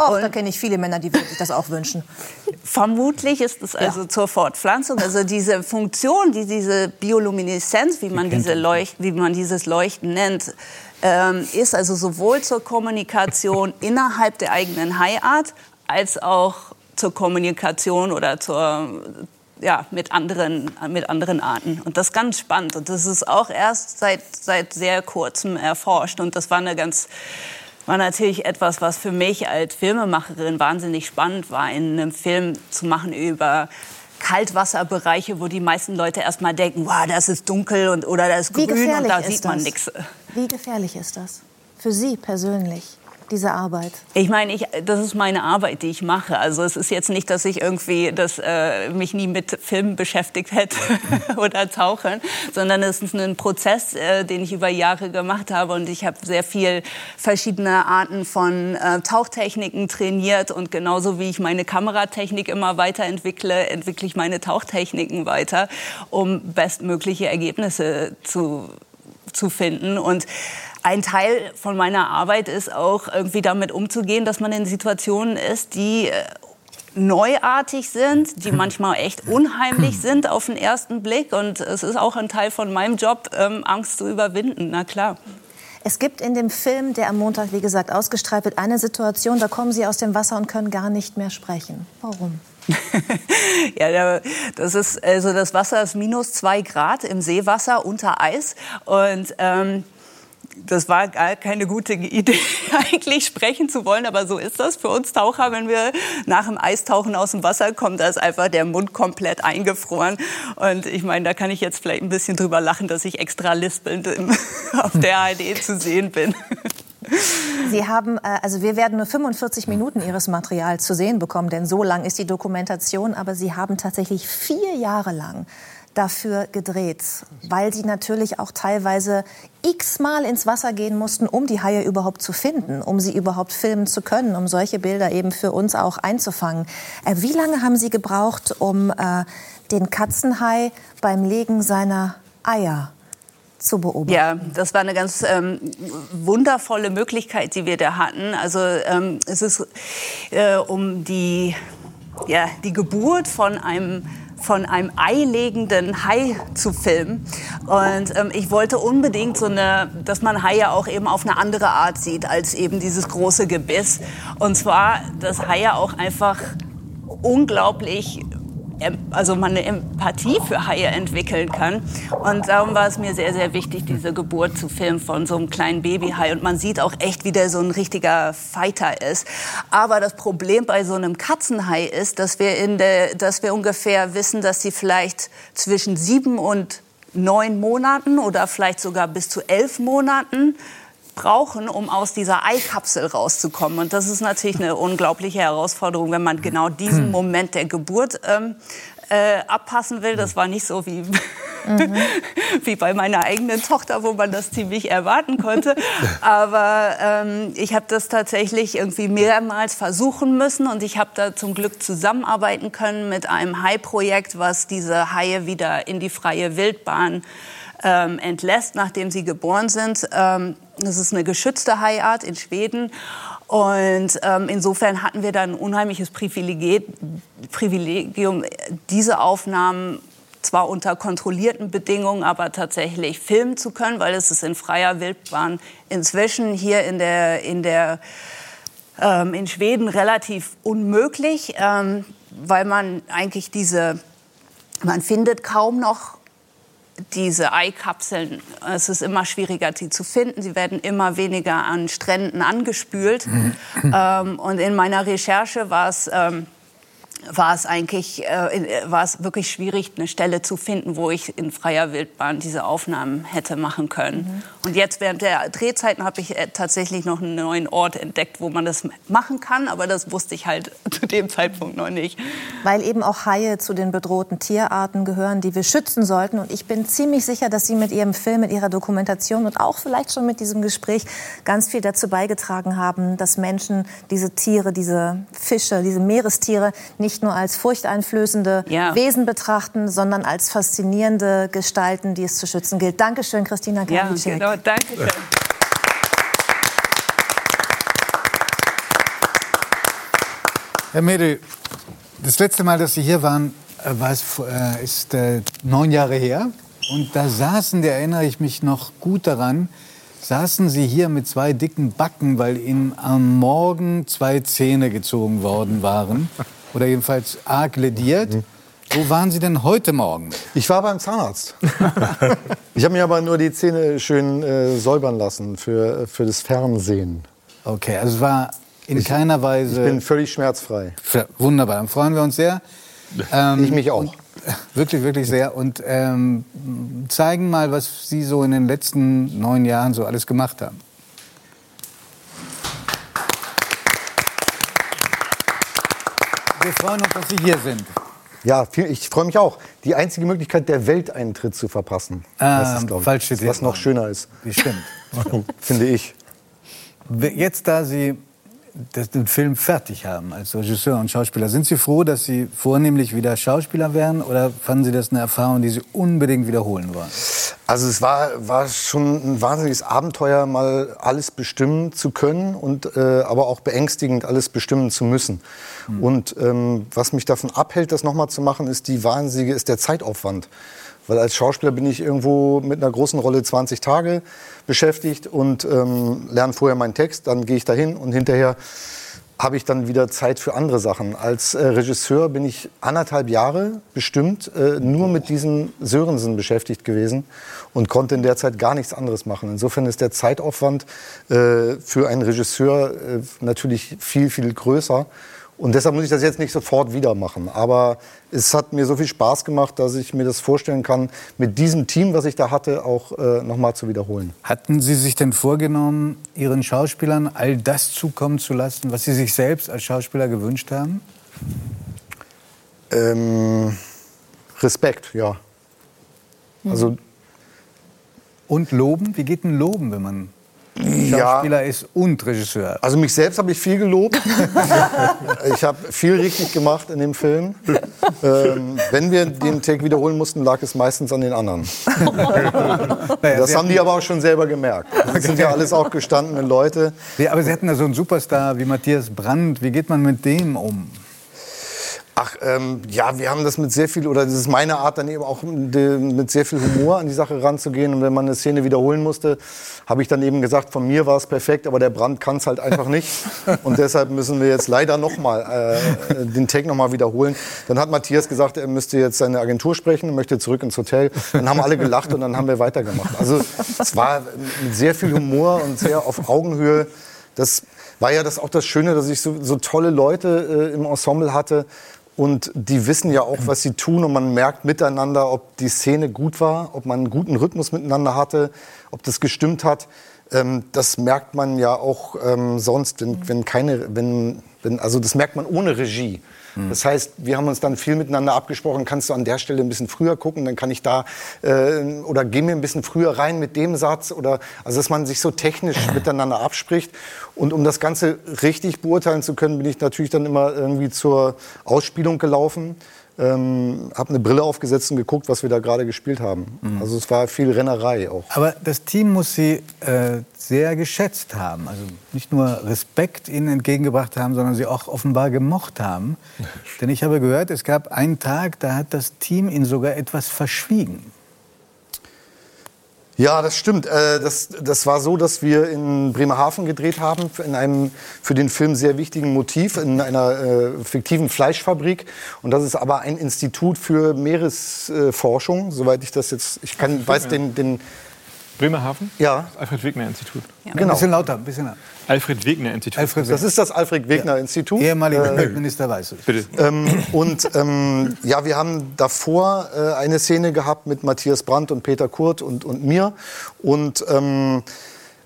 Och, da kenne ich viele Männer, die sich das auch wünschen. Vermutlich ist es also zur Fortpflanzung, also diese Funktion, die diese Biolumineszenz, wie man, diese Leucht, wie man dieses Leuchten nennt, ähm, ist also sowohl zur Kommunikation innerhalb der eigenen Haiart als auch zur Kommunikation oder zur ja, mit anderen, mit anderen Arten. Und das ist ganz spannend. Und das ist auch erst seit, seit sehr kurzem erforscht. Und das war eine ganz, war natürlich etwas, was für mich als Filmemacherin wahnsinnig spannend war, in einem Film zu machen über Kaltwasserbereiche, wo die meisten Leute erst mal denken, wow, das ist dunkel und, oder das ist grün und da sieht man nichts. Wie gefährlich ist das? Für Sie persönlich, diese Arbeit? Ich meine, ich, das ist meine Arbeit, die ich mache. Also es ist jetzt nicht, dass ich irgendwie das, äh, mich nie mit Filmen beschäftigt hätte oder Tauchen, sondern es ist ein Prozess, äh, den ich über Jahre gemacht habe und ich habe sehr viel verschiedene Arten von äh, Tauchtechniken trainiert und genauso wie ich meine Kameratechnik immer weiterentwickle, entwickle ich meine Tauchtechniken weiter, um bestmögliche Ergebnisse zu zu finden. Und ein Teil von meiner Arbeit ist auch irgendwie damit umzugehen, dass man in Situationen ist, die äh, neuartig sind, die manchmal echt unheimlich sind auf den ersten Blick. Und es ist auch ein Teil von meinem Job, ähm, Angst zu überwinden, na klar. Es gibt in dem Film, der am Montag, wie gesagt, ausgestrahlt wird, eine Situation, da kommen Sie aus dem Wasser und können gar nicht mehr sprechen. Warum? ja, das ist also das Wasser ist minus zwei Grad im Seewasser unter Eis und ähm, das war gar keine gute Idee, eigentlich sprechen zu wollen, aber so ist das für uns Taucher, wenn wir nach dem Eistauchen aus dem Wasser kommen, da ist einfach der Mund komplett eingefroren. Und ich meine, da kann ich jetzt vielleicht ein bisschen drüber lachen, dass ich extra lispelnd auf der ARD zu sehen bin. Sie haben, äh, also wir werden nur 45 Minuten Ihres Materials zu sehen bekommen, denn so lang ist die Dokumentation. Aber Sie haben tatsächlich vier Jahre lang dafür gedreht, weil sie natürlich auch teilweise x-mal ins Wasser gehen mussten, um die Haie überhaupt zu finden, um sie überhaupt filmen zu können, um solche Bilder eben für uns auch einzufangen. Äh, wie lange haben Sie gebraucht, um äh, den Katzenhai beim Legen seiner Eier zu beobachten. Ja, das war eine ganz ähm, wundervolle Möglichkeit, die wir da hatten. Also ähm, es ist äh, um die, ja, die Geburt von einem von einem eilegenden Hai zu filmen. Und ähm, ich wollte unbedingt so eine, dass man Haie auch eben auf eine andere Art sieht als eben dieses große Gebiss. Und zwar, dass Haie auch einfach unglaublich also man eine Empathie für Haie entwickeln kann. Und darum war es mir sehr, sehr wichtig, diese Geburt zu filmen von so einem kleinen Babyhai. Und man sieht auch echt, wie der so ein richtiger Fighter ist. Aber das Problem bei so einem Katzenhai ist, dass wir, in der, dass wir ungefähr wissen, dass sie vielleicht zwischen sieben und neun Monaten oder vielleicht sogar bis zu elf Monaten brauchen, um aus dieser Eikapsel rauszukommen. Und das ist natürlich eine unglaubliche Herausforderung, wenn man genau diesen. Moment der Geburt ähm, äh, abpassen will. Das war nicht so wie, mhm. wie bei meiner eigenen Tochter, wo man das ziemlich erwarten konnte. Aber ähm, ich habe das tatsächlich irgendwie mehrmals versuchen müssen und ich habe da zum Glück zusammenarbeiten können mit einem Hai-Projekt, was diese Haie wieder in die freie Wildbahn ähm, entlässt, nachdem sie geboren sind. Ähm, das ist eine geschützte Haiart in Schweden. Und ähm, insofern hatten wir da ein unheimliches Privilegium, diese Aufnahmen zwar unter kontrollierten Bedingungen, aber tatsächlich filmen zu können, weil es ist in freier Wildbahn inzwischen hier in der, in der ähm, in Schweden relativ unmöglich, ähm, weil man eigentlich diese man findet kaum noch diese Eikapseln, es ist immer schwieriger, sie zu finden. Sie werden immer weniger an Stränden angespült. Mhm. ähm, und in meiner Recherche war es ähm, war es eigentlich äh, war es wirklich schwierig, eine Stelle zu finden, wo ich in freier Wildbahn diese Aufnahmen hätte machen können. Mhm. Und jetzt während der Drehzeiten habe ich äh, tatsächlich noch einen neuen Ort entdeckt, wo man das machen kann, aber das wusste ich halt zu dem Zeitpunkt noch nicht. Weil eben auch Haie zu den bedrohten Tierarten gehören, die wir schützen sollten. Und ich bin ziemlich sicher, dass Sie mit Ihrem Film, mit Ihrer Dokumentation und auch vielleicht schon mit diesem Gespräch ganz viel dazu beigetragen haben, dass Menschen diese Tiere, diese Fische, diese Meerestiere nicht nur als furchteinflößende ja. Wesen betrachten, sondern als faszinierende Gestalten, die es zu schützen gilt. Dankeschön, Christina Karliczek. Ja, genau, danke schön. Herr Mädel, das letzte Mal, dass Sie hier waren, äh, äh, ist äh, neun Jahre her. Und da saßen, da erinnere ich mich noch gut daran, saßen Sie hier mit zwei dicken Backen, weil Ihnen am Morgen zwei Zähne gezogen worden waren oder jedenfalls arg lediert. Wo waren Sie denn heute Morgen? Ich war beim Zahnarzt. ich habe mir aber nur die Zähne schön äh, säubern lassen für, für das Fernsehen. Okay, also es war in ich, keiner Weise. Ich bin völlig schmerzfrei. Wunderbar, dann freuen wir uns sehr. Ähm, ich mich auch. Und, wirklich, wirklich sehr. Und ähm, zeigen mal, was Sie so in den letzten neun Jahren so alles gemacht haben. Wir freuen uns, dass Sie hier sind. Ja, viel, ich freue mich auch. Die einzige Möglichkeit, der Welteintritt zu verpassen. Ähm, das ist, falsch steht Was noch schöner ist. Stimmt. Finde ich. Jetzt, da Sie den Film fertig haben als Regisseur und Schauspieler, sind Sie froh, dass Sie vornehmlich wieder Schauspieler wären oder fanden Sie das eine Erfahrung, die Sie unbedingt wiederholen wollen? Also es war, war schon ein wahnsinniges Abenteuer, mal alles bestimmen zu können und äh, aber auch beängstigend, alles bestimmen zu müssen. Mhm. Und ähm, was mich davon abhält, das nochmal zu machen, ist die wahnsinnige, ist der Zeitaufwand. Weil als Schauspieler bin ich irgendwo mit einer großen Rolle 20 Tage beschäftigt und ähm, lerne vorher meinen Text, dann gehe ich dahin und hinterher habe ich dann wieder Zeit für andere Sachen. Als äh, Regisseur bin ich anderthalb Jahre bestimmt äh, nur mit diesem Sörensen beschäftigt gewesen und konnte in der Zeit gar nichts anderes machen. Insofern ist der Zeitaufwand äh, für einen Regisseur äh, natürlich viel, viel größer. Und deshalb muss ich das jetzt nicht sofort wieder machen. Aber es hat mir so viel Spaß gemacht, dass ich mir das vorstellen kann, mit diesem Team, was ich da hatte, auch äh, nochmal zu wiederholen. Hatten Sie sich denn vorgenommen, Ihren Schauspielern all das zukommen zu lassen, was Sie sich selbst als Schauspieler gewünscht haben? Ähm, Respekt, ja. Also Und loben? Wie geht denn loben, wenn man Schauspieler ist und Regisseur? Also mich selbst habe ich viel gelobt. ich habe viel richtig gemacht in dem Film. Ähm, wenn wir den Take wiederholen mussten, lag es meistens an den anderen. Das haben die aber auch schon selber gemerkt. Das sind ja alles auch gestandene Leute. Ja, aber Sie hatten da so einen Superstar wie Matthias Brandt. Wie geht man mit dem um? Ach, ähm, ja, wir haben das mit sehr viel, oder das ist meine Art, dann eben auch mit sehr viel Humor an die Sache ranzugehen. Und wenn man eine Szene wiederholen musste, habe ich dann eben gesagt, von mir war es perfekt, aber der Brand kann es halt einfach nicht. Und deshalb müssen wir jetzt leider nochmal äh, den Take nochmal wiederholen. Dann hat Matthias gesagt, er müsste jetzt seine Agentur sprechen, möchte zurück ins Hotel. Dann haben alle gelacht und dann haben wir weitergemacht. Also es war mit sehr viel Humor und sehr auf Augenhöhe. Das war ja das auch das Schöne, dass ich so, so tolle Leute äh, im Ensemble hatte. Und die wissen ja auch, was sie tun. Und man merkt miteinander, ob die Szene gut war, ob man einen guten Rhythmus miteinander hatte, ob das gestimmt hat. Ähm, das merkt man ja auch ähm, sonst, wenn, wenn keine, wenn, wenn, also das merkt man ohne Regie. Das heißt, wir haben uns dann viel miteinander abgesprochen, kannst du an der Stelle ein bisschen früher gucken, dann kann ich da, äh, oder geh mir ein bisschen früher rein mit dem Satz, oder, also dass man sich so technisch miteinander abspricht. Und um das Ganze richtig beurteilen zu können, bin ich natürlich dann immer irgendwie zur Ausspielung gelaufen. Ähm, habe eine Brille aufgesetzt und geguckt, was wir da gerade gespielt haben. Also es war viel Rennerei auch. Aber das Team muss Sie äh, sehr geschätzt haben. Also nicht nur Respekt Ihnen entgegengebracht haben, sondern Sie auch offenbar gemocht haben. Denn ich habe gehört, es gab einen Tag, da hat das Team Ihnen sogar etwas verschwiegen. Ja, das stimmt. Äh, Das, das war so, dass wir in Bremerhaven gedreht haben, in einem für den Film sehr wichtigen Motiv, in einer äh, fiktiven Fleischfabrik. Und das ist aber ein Institut für Meeresforschung, soweit ich das jetzt, ich kann, weiß den, den Bremerhaven? Ja. Das Alfred-Wegener-Institut. Ein genau. bisschen lauter, ein bisschen lauter. Alfred-Wegener-Institut. Alfred Das ist das Alfred-Wegener-Institut. Ehemaliger Äh, Weltminister weiß ich. Bitte. ähm, und ähm, ja, wir haben davor äh, eine Szene gehabt mit Matthias Brandt und Peter Kurt und, und mir. Und ähm,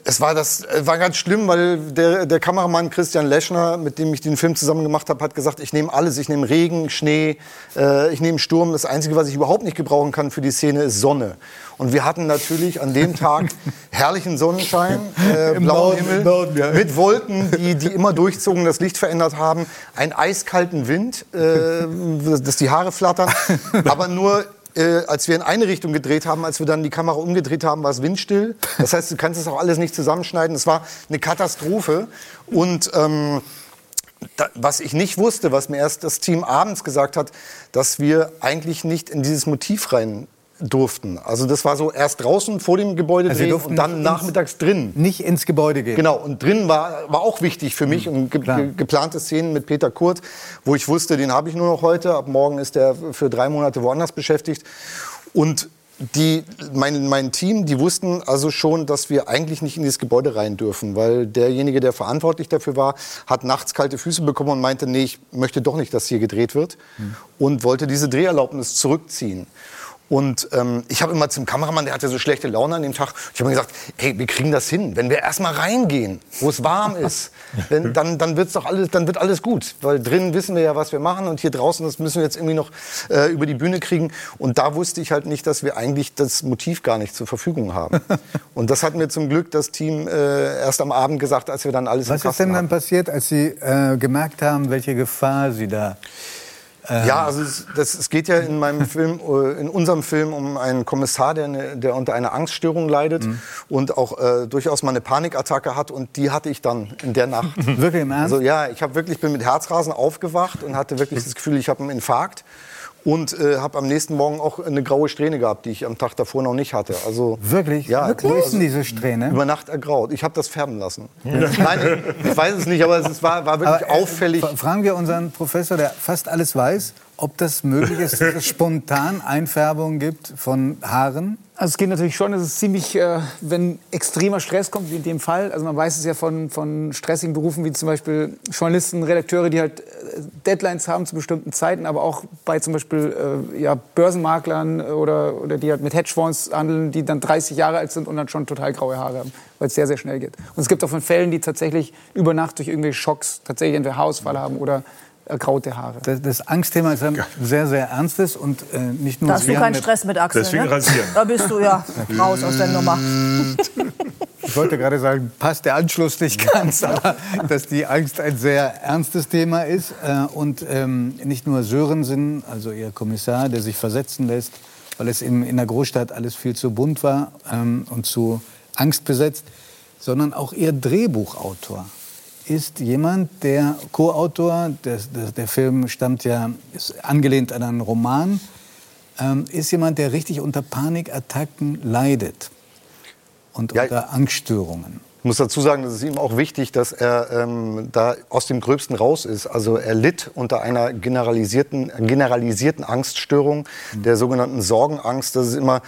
es war, das, äh, war ganz schlimm, weil der, der Kameramann Christian Leschner, mit dem ich den Film zusammen gemacht habe, hat gesagt, ich nehme alles. Ich nehme Regen, Schnee, äh, ich nehme Sturm. Das Einzige, was ich überhaupt nicht gebrauchen kann für die Szene, ist Sonne. Und wir hatten natürlich an dem Tag herrlichen Sonnenschein, äh, blauen Norden, Himmel, im Norden, ja. mit Wolken, die, die immer durchzogen, das Licht verändert haben, einen eiskalten Wind, äh, dass die Haare flattern, aber nur äh, als wir in eine Richtung gedreht haben, als wir dann die Kamera umgedreht haben, war es windstill. Das heißt, du kannst es auch alles nicht zusammenschneiden. Es war eine Katastrophe. Und ähm, da, was ich nicht wusste, was mir erst das Team abends gesagt hat, dass wir eigentlich nicht in dieses Motiv rein durften. Also das war so erst draußen vor dem Gebäude Also drehen und dann nachmittags drin. Nicht ins Gebäude gehen. Genau, und drin war, war auch wichtig für mich und ge ge geplante Szenen mit Peter Kurt, wo ich wusste, den habe ich nur noch heute. Ab morgen ist er für drei Monate woanders beschäftigt. Und die, mein, mein Team, die wussten also schon, dass wir eigentlich nicht in dieses Gebäude rein dürfen, weil derjenige, der verantwortlich dafür war, hat nachts kalte Füße bekommen und meinte, nee, ich möchte doch nicht, dass hier gedreht wird und wollte diese Dreherlaubnis zurückziehen. Und ähm, ich habe immer zum Kameramann, der hatte so schlechte Laune an dem Tag, ich habe ihm gesagt, hey, wir kriegen das hin. Wenn wir erstmal reingehen, wo es warm ist, wenn, dann, dann, wird's doch alles, dann wird alles gut. Weil drinnen wissen wir ja, was wir machen und hier draußen, das müssen wir jetzt irgendwie noch äh, über die Bühne kriegen. Und da wusste ich halt nicht, dass wir eigentlich das Motiv gar nicht zur Verfügung haben. Und das hat mir zum Glück das Team äh, erst am Abend gesagt, als wir dann alles Was ist denn dann hatten. passiert, als Sie äh, gemerkt haben, welche Gefahr Sie da Ja, also es, das, es geht ja in meinem Film, äh, in unserem Film um einen Kommissar, der, der unter einer Angststörung leidet und auch äh, durchaus mal eine Panikattacke hat und die hatte ich dann in der Nacht. Wirklich im Ernst? Also ja, ich habe wirklich bin mit Herzrasen aufgewacht und hatte wirklich das Gefühl, ich habe einen Infarkt und äh, habe am nächsten Morgen auch eine graue Strähne gehabt, die ich am Tag davor noch nicht hatte. Also Wirklich? Ja, Wo ist denn diese Strähne? über Nacht ergraut. Ich habe das färben lassen. Nein, ich weiß es nicht, aber es war, war wirklich Aber, äh, auffällig. fra- Fragen wir unseren Professor, der fast alles weiß, ob das möglich ist, dass es spontan Einfärbungen gibt von Haaren. Also es geht natürlich schon, es ist ziemlich, äh, wenn extremer Stress kommt, wie in dem Fall. Also man weiß es ja von, von stressigen Berufen wie zum Beispiel Journalisten, Redakteure, die halt äh, Deadlines haben zu bestimmten Zeiten, aber auch bei zum Beispiel äh, ja, Börsenmaklern oder, oder die halt mit Hedgefonds handeln, die dann 30 Jahre alt sind und dann schon total graue Haare haben, weil es sehr, sehr schnell geht. Und es gibt auch von Fällen, die tatsächlich über Nacht durch irgendwelche Schocks tatsächlich entweder Haarausfall haben oder ergraute Haare. Das, das Angstthema ist ein sehr, sehr ernstes und äh, nicht nur Da hast du keinen Stress mit Axel, Deswegen ne? rasieren. Da bist du ja raus aus der Nummer. Ich wollte gerade sagen, passt der Anschluss nicht ganz, aber dass die Angst ein sehr ernstes Thema ist. Äh, und ähm, nicht nur Sörensen, also ihr Kommissar, der sich versetzen lässt, weil es in, in der Großstadt alles viel zu bunt war ähm, und zu angstbesetzt, sondern auch ihr Drehbuchautor ist jemand, der Co-Autor, der, der, der Film stammt ja, ist angelehnt an einen Roman, ähm, ist jemand, der richtig unter Panikattacken leidet und Ja, unter Angststörungen. Ich muss dazu sagen, es ist ihm auch wichtig, dass er ähm, da aus dem Gröbsten raus ist. Also er litt unter einer generalisierten, generalisierten Angststörung, der sogenannten Sorgenangst. Das ist immer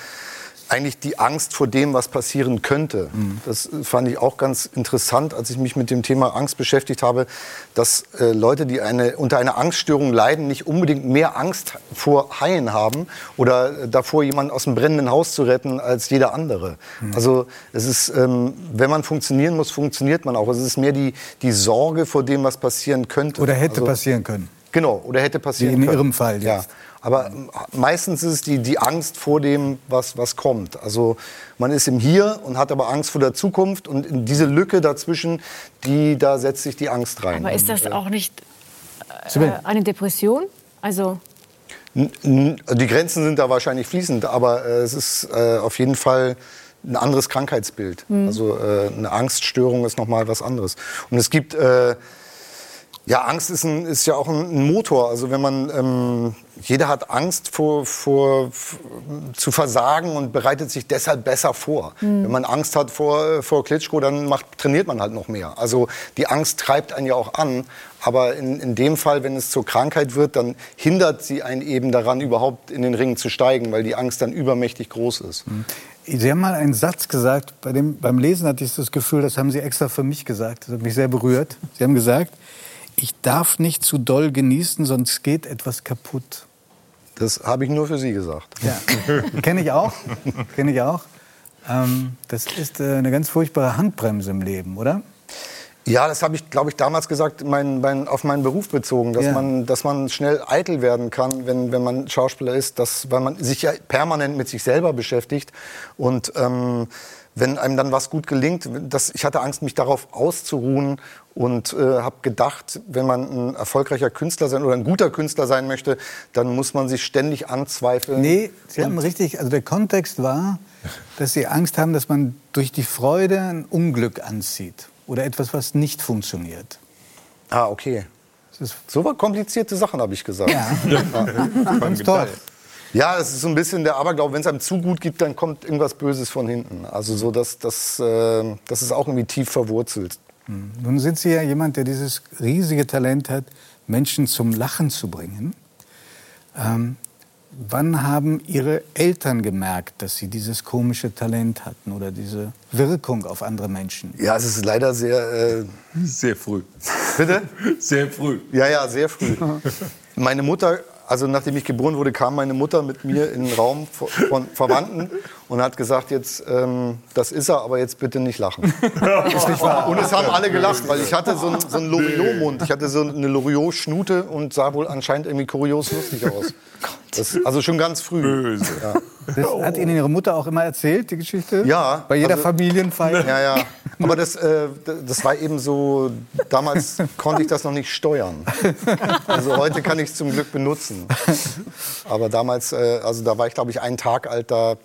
eigentlich die Angst vor dem, was passieren könnte. Das fand ich auch ganz interessant, als ich mich mit dem Thema Angst beschäftigt habe, dass äh, Leute, die eine, unter einer Angststörung leiden, nicht unbedingt mehr Angst vor Haien haben oder äh, davor, jemanden aus dem brennenden Haus zu retten, als jeder andere. Also es ist, ähm, wenn man funktionieren muss, funktioniert man auch. Es ist mehr die, die Sorge vor dem, was passieren könnte. Oder hätte also, passieren können. Genau, oder hätte passieren Wie in können. Ihrem Fall Ja. Aber meistens ist es die, die Angst vor dem, was, was kommt. Also man ist im Hier und hat aber Angst vor der Zukunft. Und in diese Lücke dazwischen, die, da setzt sich die Angst rein. Aber ist das auch nicht äh, eine Depression? Also Die Grenzen sind da wahrscheinlich fließend, aber äh, es ist äh, auf jeden Fall ein anderes Krankheitsbild. Also äh, eine Angststörung ist noch mal was anderes. Und es gibt äh, ja Angst ist, ein, ist ja auch ein, ein Motor. Also wenn man ähm, jeder hat Angst vor, vor zu versagen und bereitet sich deshalb besser vor. Wenn man Angst hat vor vor Klitschko, dann macht, trainiert man halt noch mehr. Also die Angst treibt einen ja auch an. Aber in, in dem Fall, wenn es zur Krankheit wird, dann hindert sie einen eben daran, überhaupt in den Ring zu steigen, weil die Angst dann übermächtig groß ist. Sie haben mal einen Satz gesagt, bei dem, beim Lesen hatte ich das Gefühl, das haben Sie extra für mich gesagt. Das hat mich sehr berührt. Sie haben gesagt, ich darf nicht zu doll genießen, sonst geht etwas kaputt. Das habe ich nur für Sie gesagt. Ja, kenne ich auch. Kenne ich auch. Ähm, das ist äh, eine ganz furchtbare Handbremse im Leben, oder? Ja, das habe ich, glaube ich, damals gesagt, mein, mein, auf meinen Beruf bezogen, dass, Ja. man, dass man schnell eitel werden kann, wenn, wenn man Schauspieler ist, dass, weil man sich ja permanent mit sich selber beschäftigt. Und ähm, wenn einem dann was gut gelingt, das, ich hatte Angst, mich darauf auszuruhen und äh, habe gedacht, wenn man ein erfolgreicher Künstler sein oder ein guter Künstler sein möchte, dann muss man sich ständig anzweifeln. Nee, Sie haben richtig, also der Kontext war, dass Sie Angst haben, dass man durch die Freude ein Unglück anzieht oder etwas, was nicht funktioniert. Ah, okay. So komplizierte Sachen habe ich gesagt. ja, ganz toll. Ja, es ist so ein bisschen der Aberglaube, wenn es einem zu gut gibt, dann kommt irgendwas Böses von hinten. Also so, dass das, äh, das ist auch irgendwie tief verwurzelt. Nun sind Sie ja jemand, der dieses riesige Talent hat, Menschen zum Lachen zu bringen. Ähm, wann haben Ihre Eltern gemerkt, dass Sie dieses komische Talent hatten oder diese Wirkung auf andere Menschen? Ja, es ist leider sehr. Äh, Sehr früh. bitte? Sehr früh. Ja, ja, sehr früh. Meine Mutter, also nachdem ich geboren wurde, kam meine Mutter mit mir in den Raum von- Verwandten und hat gesagt, jetzt, ähm, das ist er, aber jetzt bitte nicht lachen. ist nicht wahr? Und es haben alle gelacht, weil ich hatte so einen, so einen Loriot-Mund. Ich hatte so eine Loriot-Schnute und sah wohl anscheinend irgendwie kurios lustig aus. Das, also schon ganz früh. Böse. Ja. Das hat Ihnen Ihre Mutter auch immer erzählt, die Geschichte? Ja, Bei jeder also- Familienfeier? Ja, ja. Aber das, äh, das war eben so, damals konnte ich das noch nicht steuern. Also heute kann ich es zum Glück benutzen. Aber damals, äh, also da war ich glaube ich einen Tag alt, da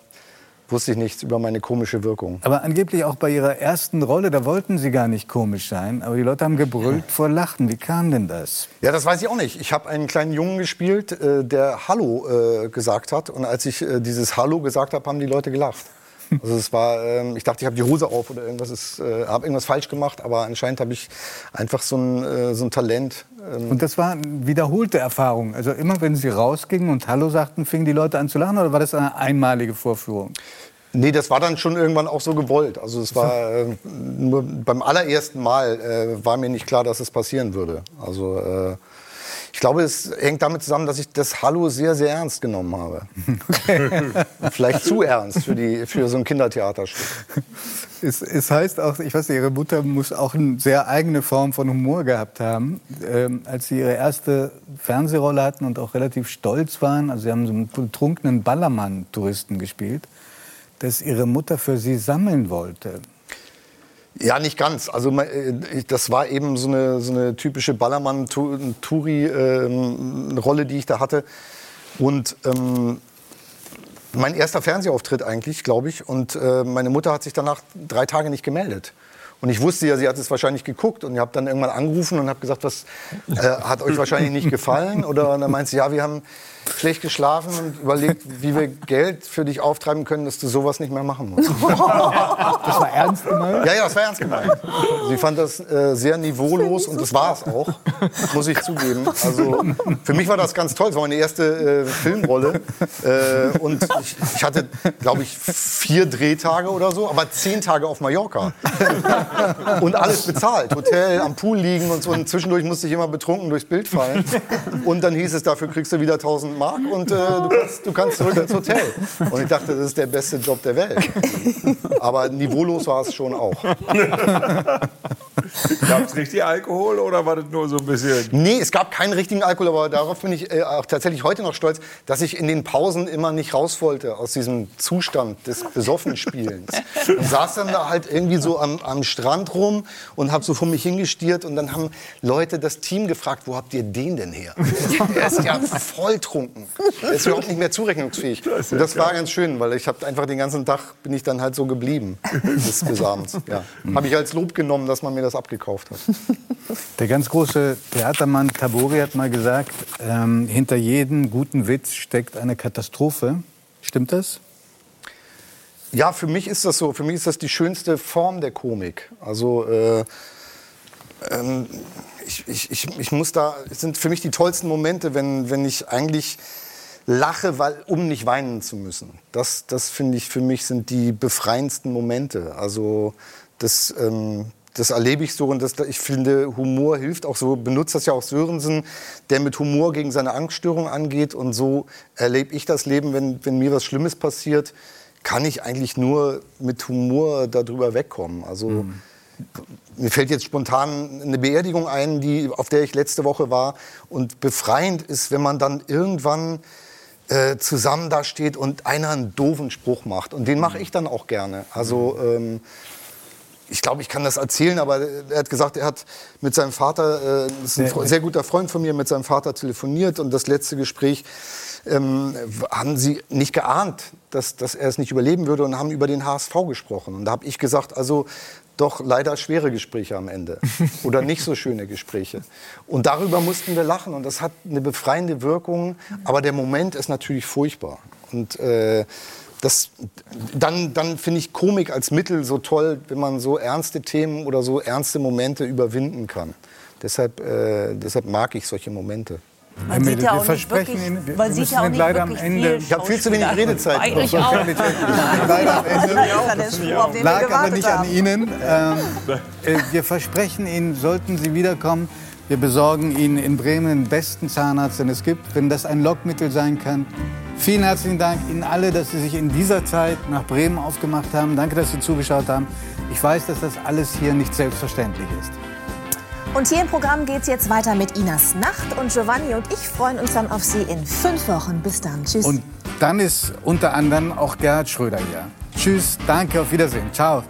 wusste ich nichts über meine komische Wirkung. Aber angeblich auch bei Ihrer ersten Rolle, da wollten Sie gar nicht komisch sein, aber die Leute haben gebrüllt vor Lachen. Wie kam denn das? Ja, das weiß ich auch nicht. Ich habe einen kleinen Jungen gespielt, äh, der Hallo äh, gesagt hat. Und als ich äh, dieses Hallo gesagt habe, haben die Leute gelacht. Also es war, ähm, ich dachte, ich habe die Hose auf oder irgendwas, ist, äh, habe irgendwas falsch gemacht, aber anscheinend habe ich einfach so ein, äh, so ein Talent. Ähm, Und das war eine wiederholte Erfahrung. Also immer, wenn Sie rausgingen und Hallo sagten, fingen die Leute an zu lachen oder war das eine einmalige Vorführung? Nee, das war dann schon irgendwann auch so gewollt. Also es war äh, nur beim allerersten Mal äh, war mir nicht klar, dass es passieren würde. Also äh, ich glaube, es hängt damit zusammen, dass ich das Hallo sehr, sehr ernst genommen habe. Vielleicht zu ernst für, die, für so ein Kindertheaterstück. Es, es heißt auch, ich weiß nicht, Ihre Mutter muss auch eine sehr eigene Form von Humor gehabt haben. Ähm, als Sie Ihre erste Fernsehrolle hatten und auch relativ stolz waren, also Sie haben so einen betrunkenen Ballermann-Touristen gespielt, dass Ihre Mutter für Sie sammeln wollte. Ja, nicht ganz. Also äh, das war eben so eine, so eine typische Ballermann-Touri-Rolle, die ich da hatte. Und ähm, mein erster Fernsehauftritt eigentlich, glaube ich. Und äh, meine Mutter hat sich danach drei Tage nicht gemeldet. Und ich wusste ja, sie hat es wahrscheinlich geguckt und ich habe dann irgendwann angerufen und habe gesagt, was äh, hat euch wahrscheinlich nicht gefallen? Oder und dann meint sie, ja, wir haben schlecht geschlafen und überlegt, wie wir Geld für dich auftreiben können, dass du sowas nicht mehr machen musst. Das war ernst gemeint? Ja, ja, das war ernst gemeint. Sie fand das äh, sehr niveaulos und das war es auch, muss ich zugeben. Also für mich war das ganz toll. Es war meine erste äh, Filmrolle äh, und ich, ich hatte, glaube ich, vier Drehtage oder so, aber zehn Tage auf Mallorca und alles bezahlt, Hotel, am Pool liegen und so. Und zwischendurch musste ich immer betrunken durchs Bild fallen. Und dann hieß es, dafür kriegst du wieder 1000 Mark und äh, du, kannst, du kannst zurück ins Hotel. Und ich dachte, das ist der beste Job der Welt. Aber niveaulos war es schon auch. Gab es richtig Alkohol oder war das nur so ein bisschen? Nee, es gab keinen richtigen Alkohol, aber darauf bin ich äh, auch tatsächlich heute noch stolz, dass ich in den Pausen immer nicht raus wollte aus diesem Zustand des Besoffenspielens. Und saß dann da halt irgendwie so am, am Strand rum und habe so vor mich hingestiert und dann haben Leute das Team gefragt, wo habt ihr den denn her? Er ist ja voll trunken. Er ist überhaupt nicht mehr zurechnungsfähig. Und das war ganz schön, weil ich habe einfach den ganzen Tag bin ich dann halt so geblieben bis, bis abends. Ja. Habe ich als Lob genommen, dass man mir das abgekauft hat. Der ganz große Theatermann Tabori hat mal gesagt, ähm, hinter jedem guten Witz steckt eine Katastrophe. Stimmt das? Ja, für mich ist das so. Für mich ist das die schönste Form der Komik. Also äh, ähm, ich, ich, ich, ich muss da, es sind für mich die tollsten Momente, wenn, wenn ich eigentlich lache, weil, um nicht weinen zu müssen. Das, das finde ich, für mich sind die befreiendsten Momente. Also das, ähm, das erlebe ich so und das, ich finde, Humor hilft auch so, benutzt das ja auch Sörensen, der mit Humor gegen seine Angststörung angeht und so erlebe ich das Leben, wenn, wenn mir was Schlimmes passiert, kann ich eigentlich nur mit Humor darüber wegkommen. Also mir fällt jetzt spontan eine Beerdigung ein, die, auf der ich letzte Woche war und befreiend ist, wenn man dann irgendwann äh, zusammen da steht und einer einen doofen Spruch macht und den mache ich dann auch gerne. Also ähm, ich glaube, ich kann das erzählen, aber er hat gesagt, er hat mit seinem Vater, äh, ist ein Fre- sehr guter Freund von mir, mit seinem Vater telefoniert und das letzte Gespräch ähm, haben sie nicht geahnt, dass, dass er es nicht überleben würde und haben über den HSV gesprochen. Und da habe ich gesagt, also doch leider schwere Gespräche am Ende oder nicht so schöne Gespräche. Und darüber mussten wir lachen und das hat eine befreiende Wirkung, aber der Moment ist natürlich furchtbar. Und äh, das, dann, dann finde ich Komik als Mittel so toll, wenn man so ernste Themen oder so ernste Momente überwinden kann. Deshalb, äh, deshalb mag ich solche Momente. Man Wir- sieht ja wir auch nicht versprechen wirklich, Ihnen, wir- man wir sieht müssen ja auch nicht leider am Ende- Ich habe viel zu wenig. Redezeit. Ich auch. Leider am Ende. Wir Lag aber nicht an haben. Ihnen. Ähm, äh, wir versprechen Ihnen, sollten Sie wiederkommen, wir besorgen Ihnen in Bremen den besten Zahnarzt, den es gibt, wenn das ein Lockmittel sein kann. Vielen herzlichen Dank Ihnen alle, dass Sie sich in dieser Zeit nach Bremen aufgemacht haben. Danke, dass Sie zugeschaut haben. Ich weiß, dass das alles hier nicht selbstverständlich ist. Und hier im Programm geht's jetzt weiter mit Inas Nacht. Und Giovanni und ich freuen uns dann auf Sie in fünf Wochen. Bis dann. Tschüss. Und dann ist unter anderem auch Gerhard Schröder hier. Tschüss, danke, auf Wiedersehen. Ciao.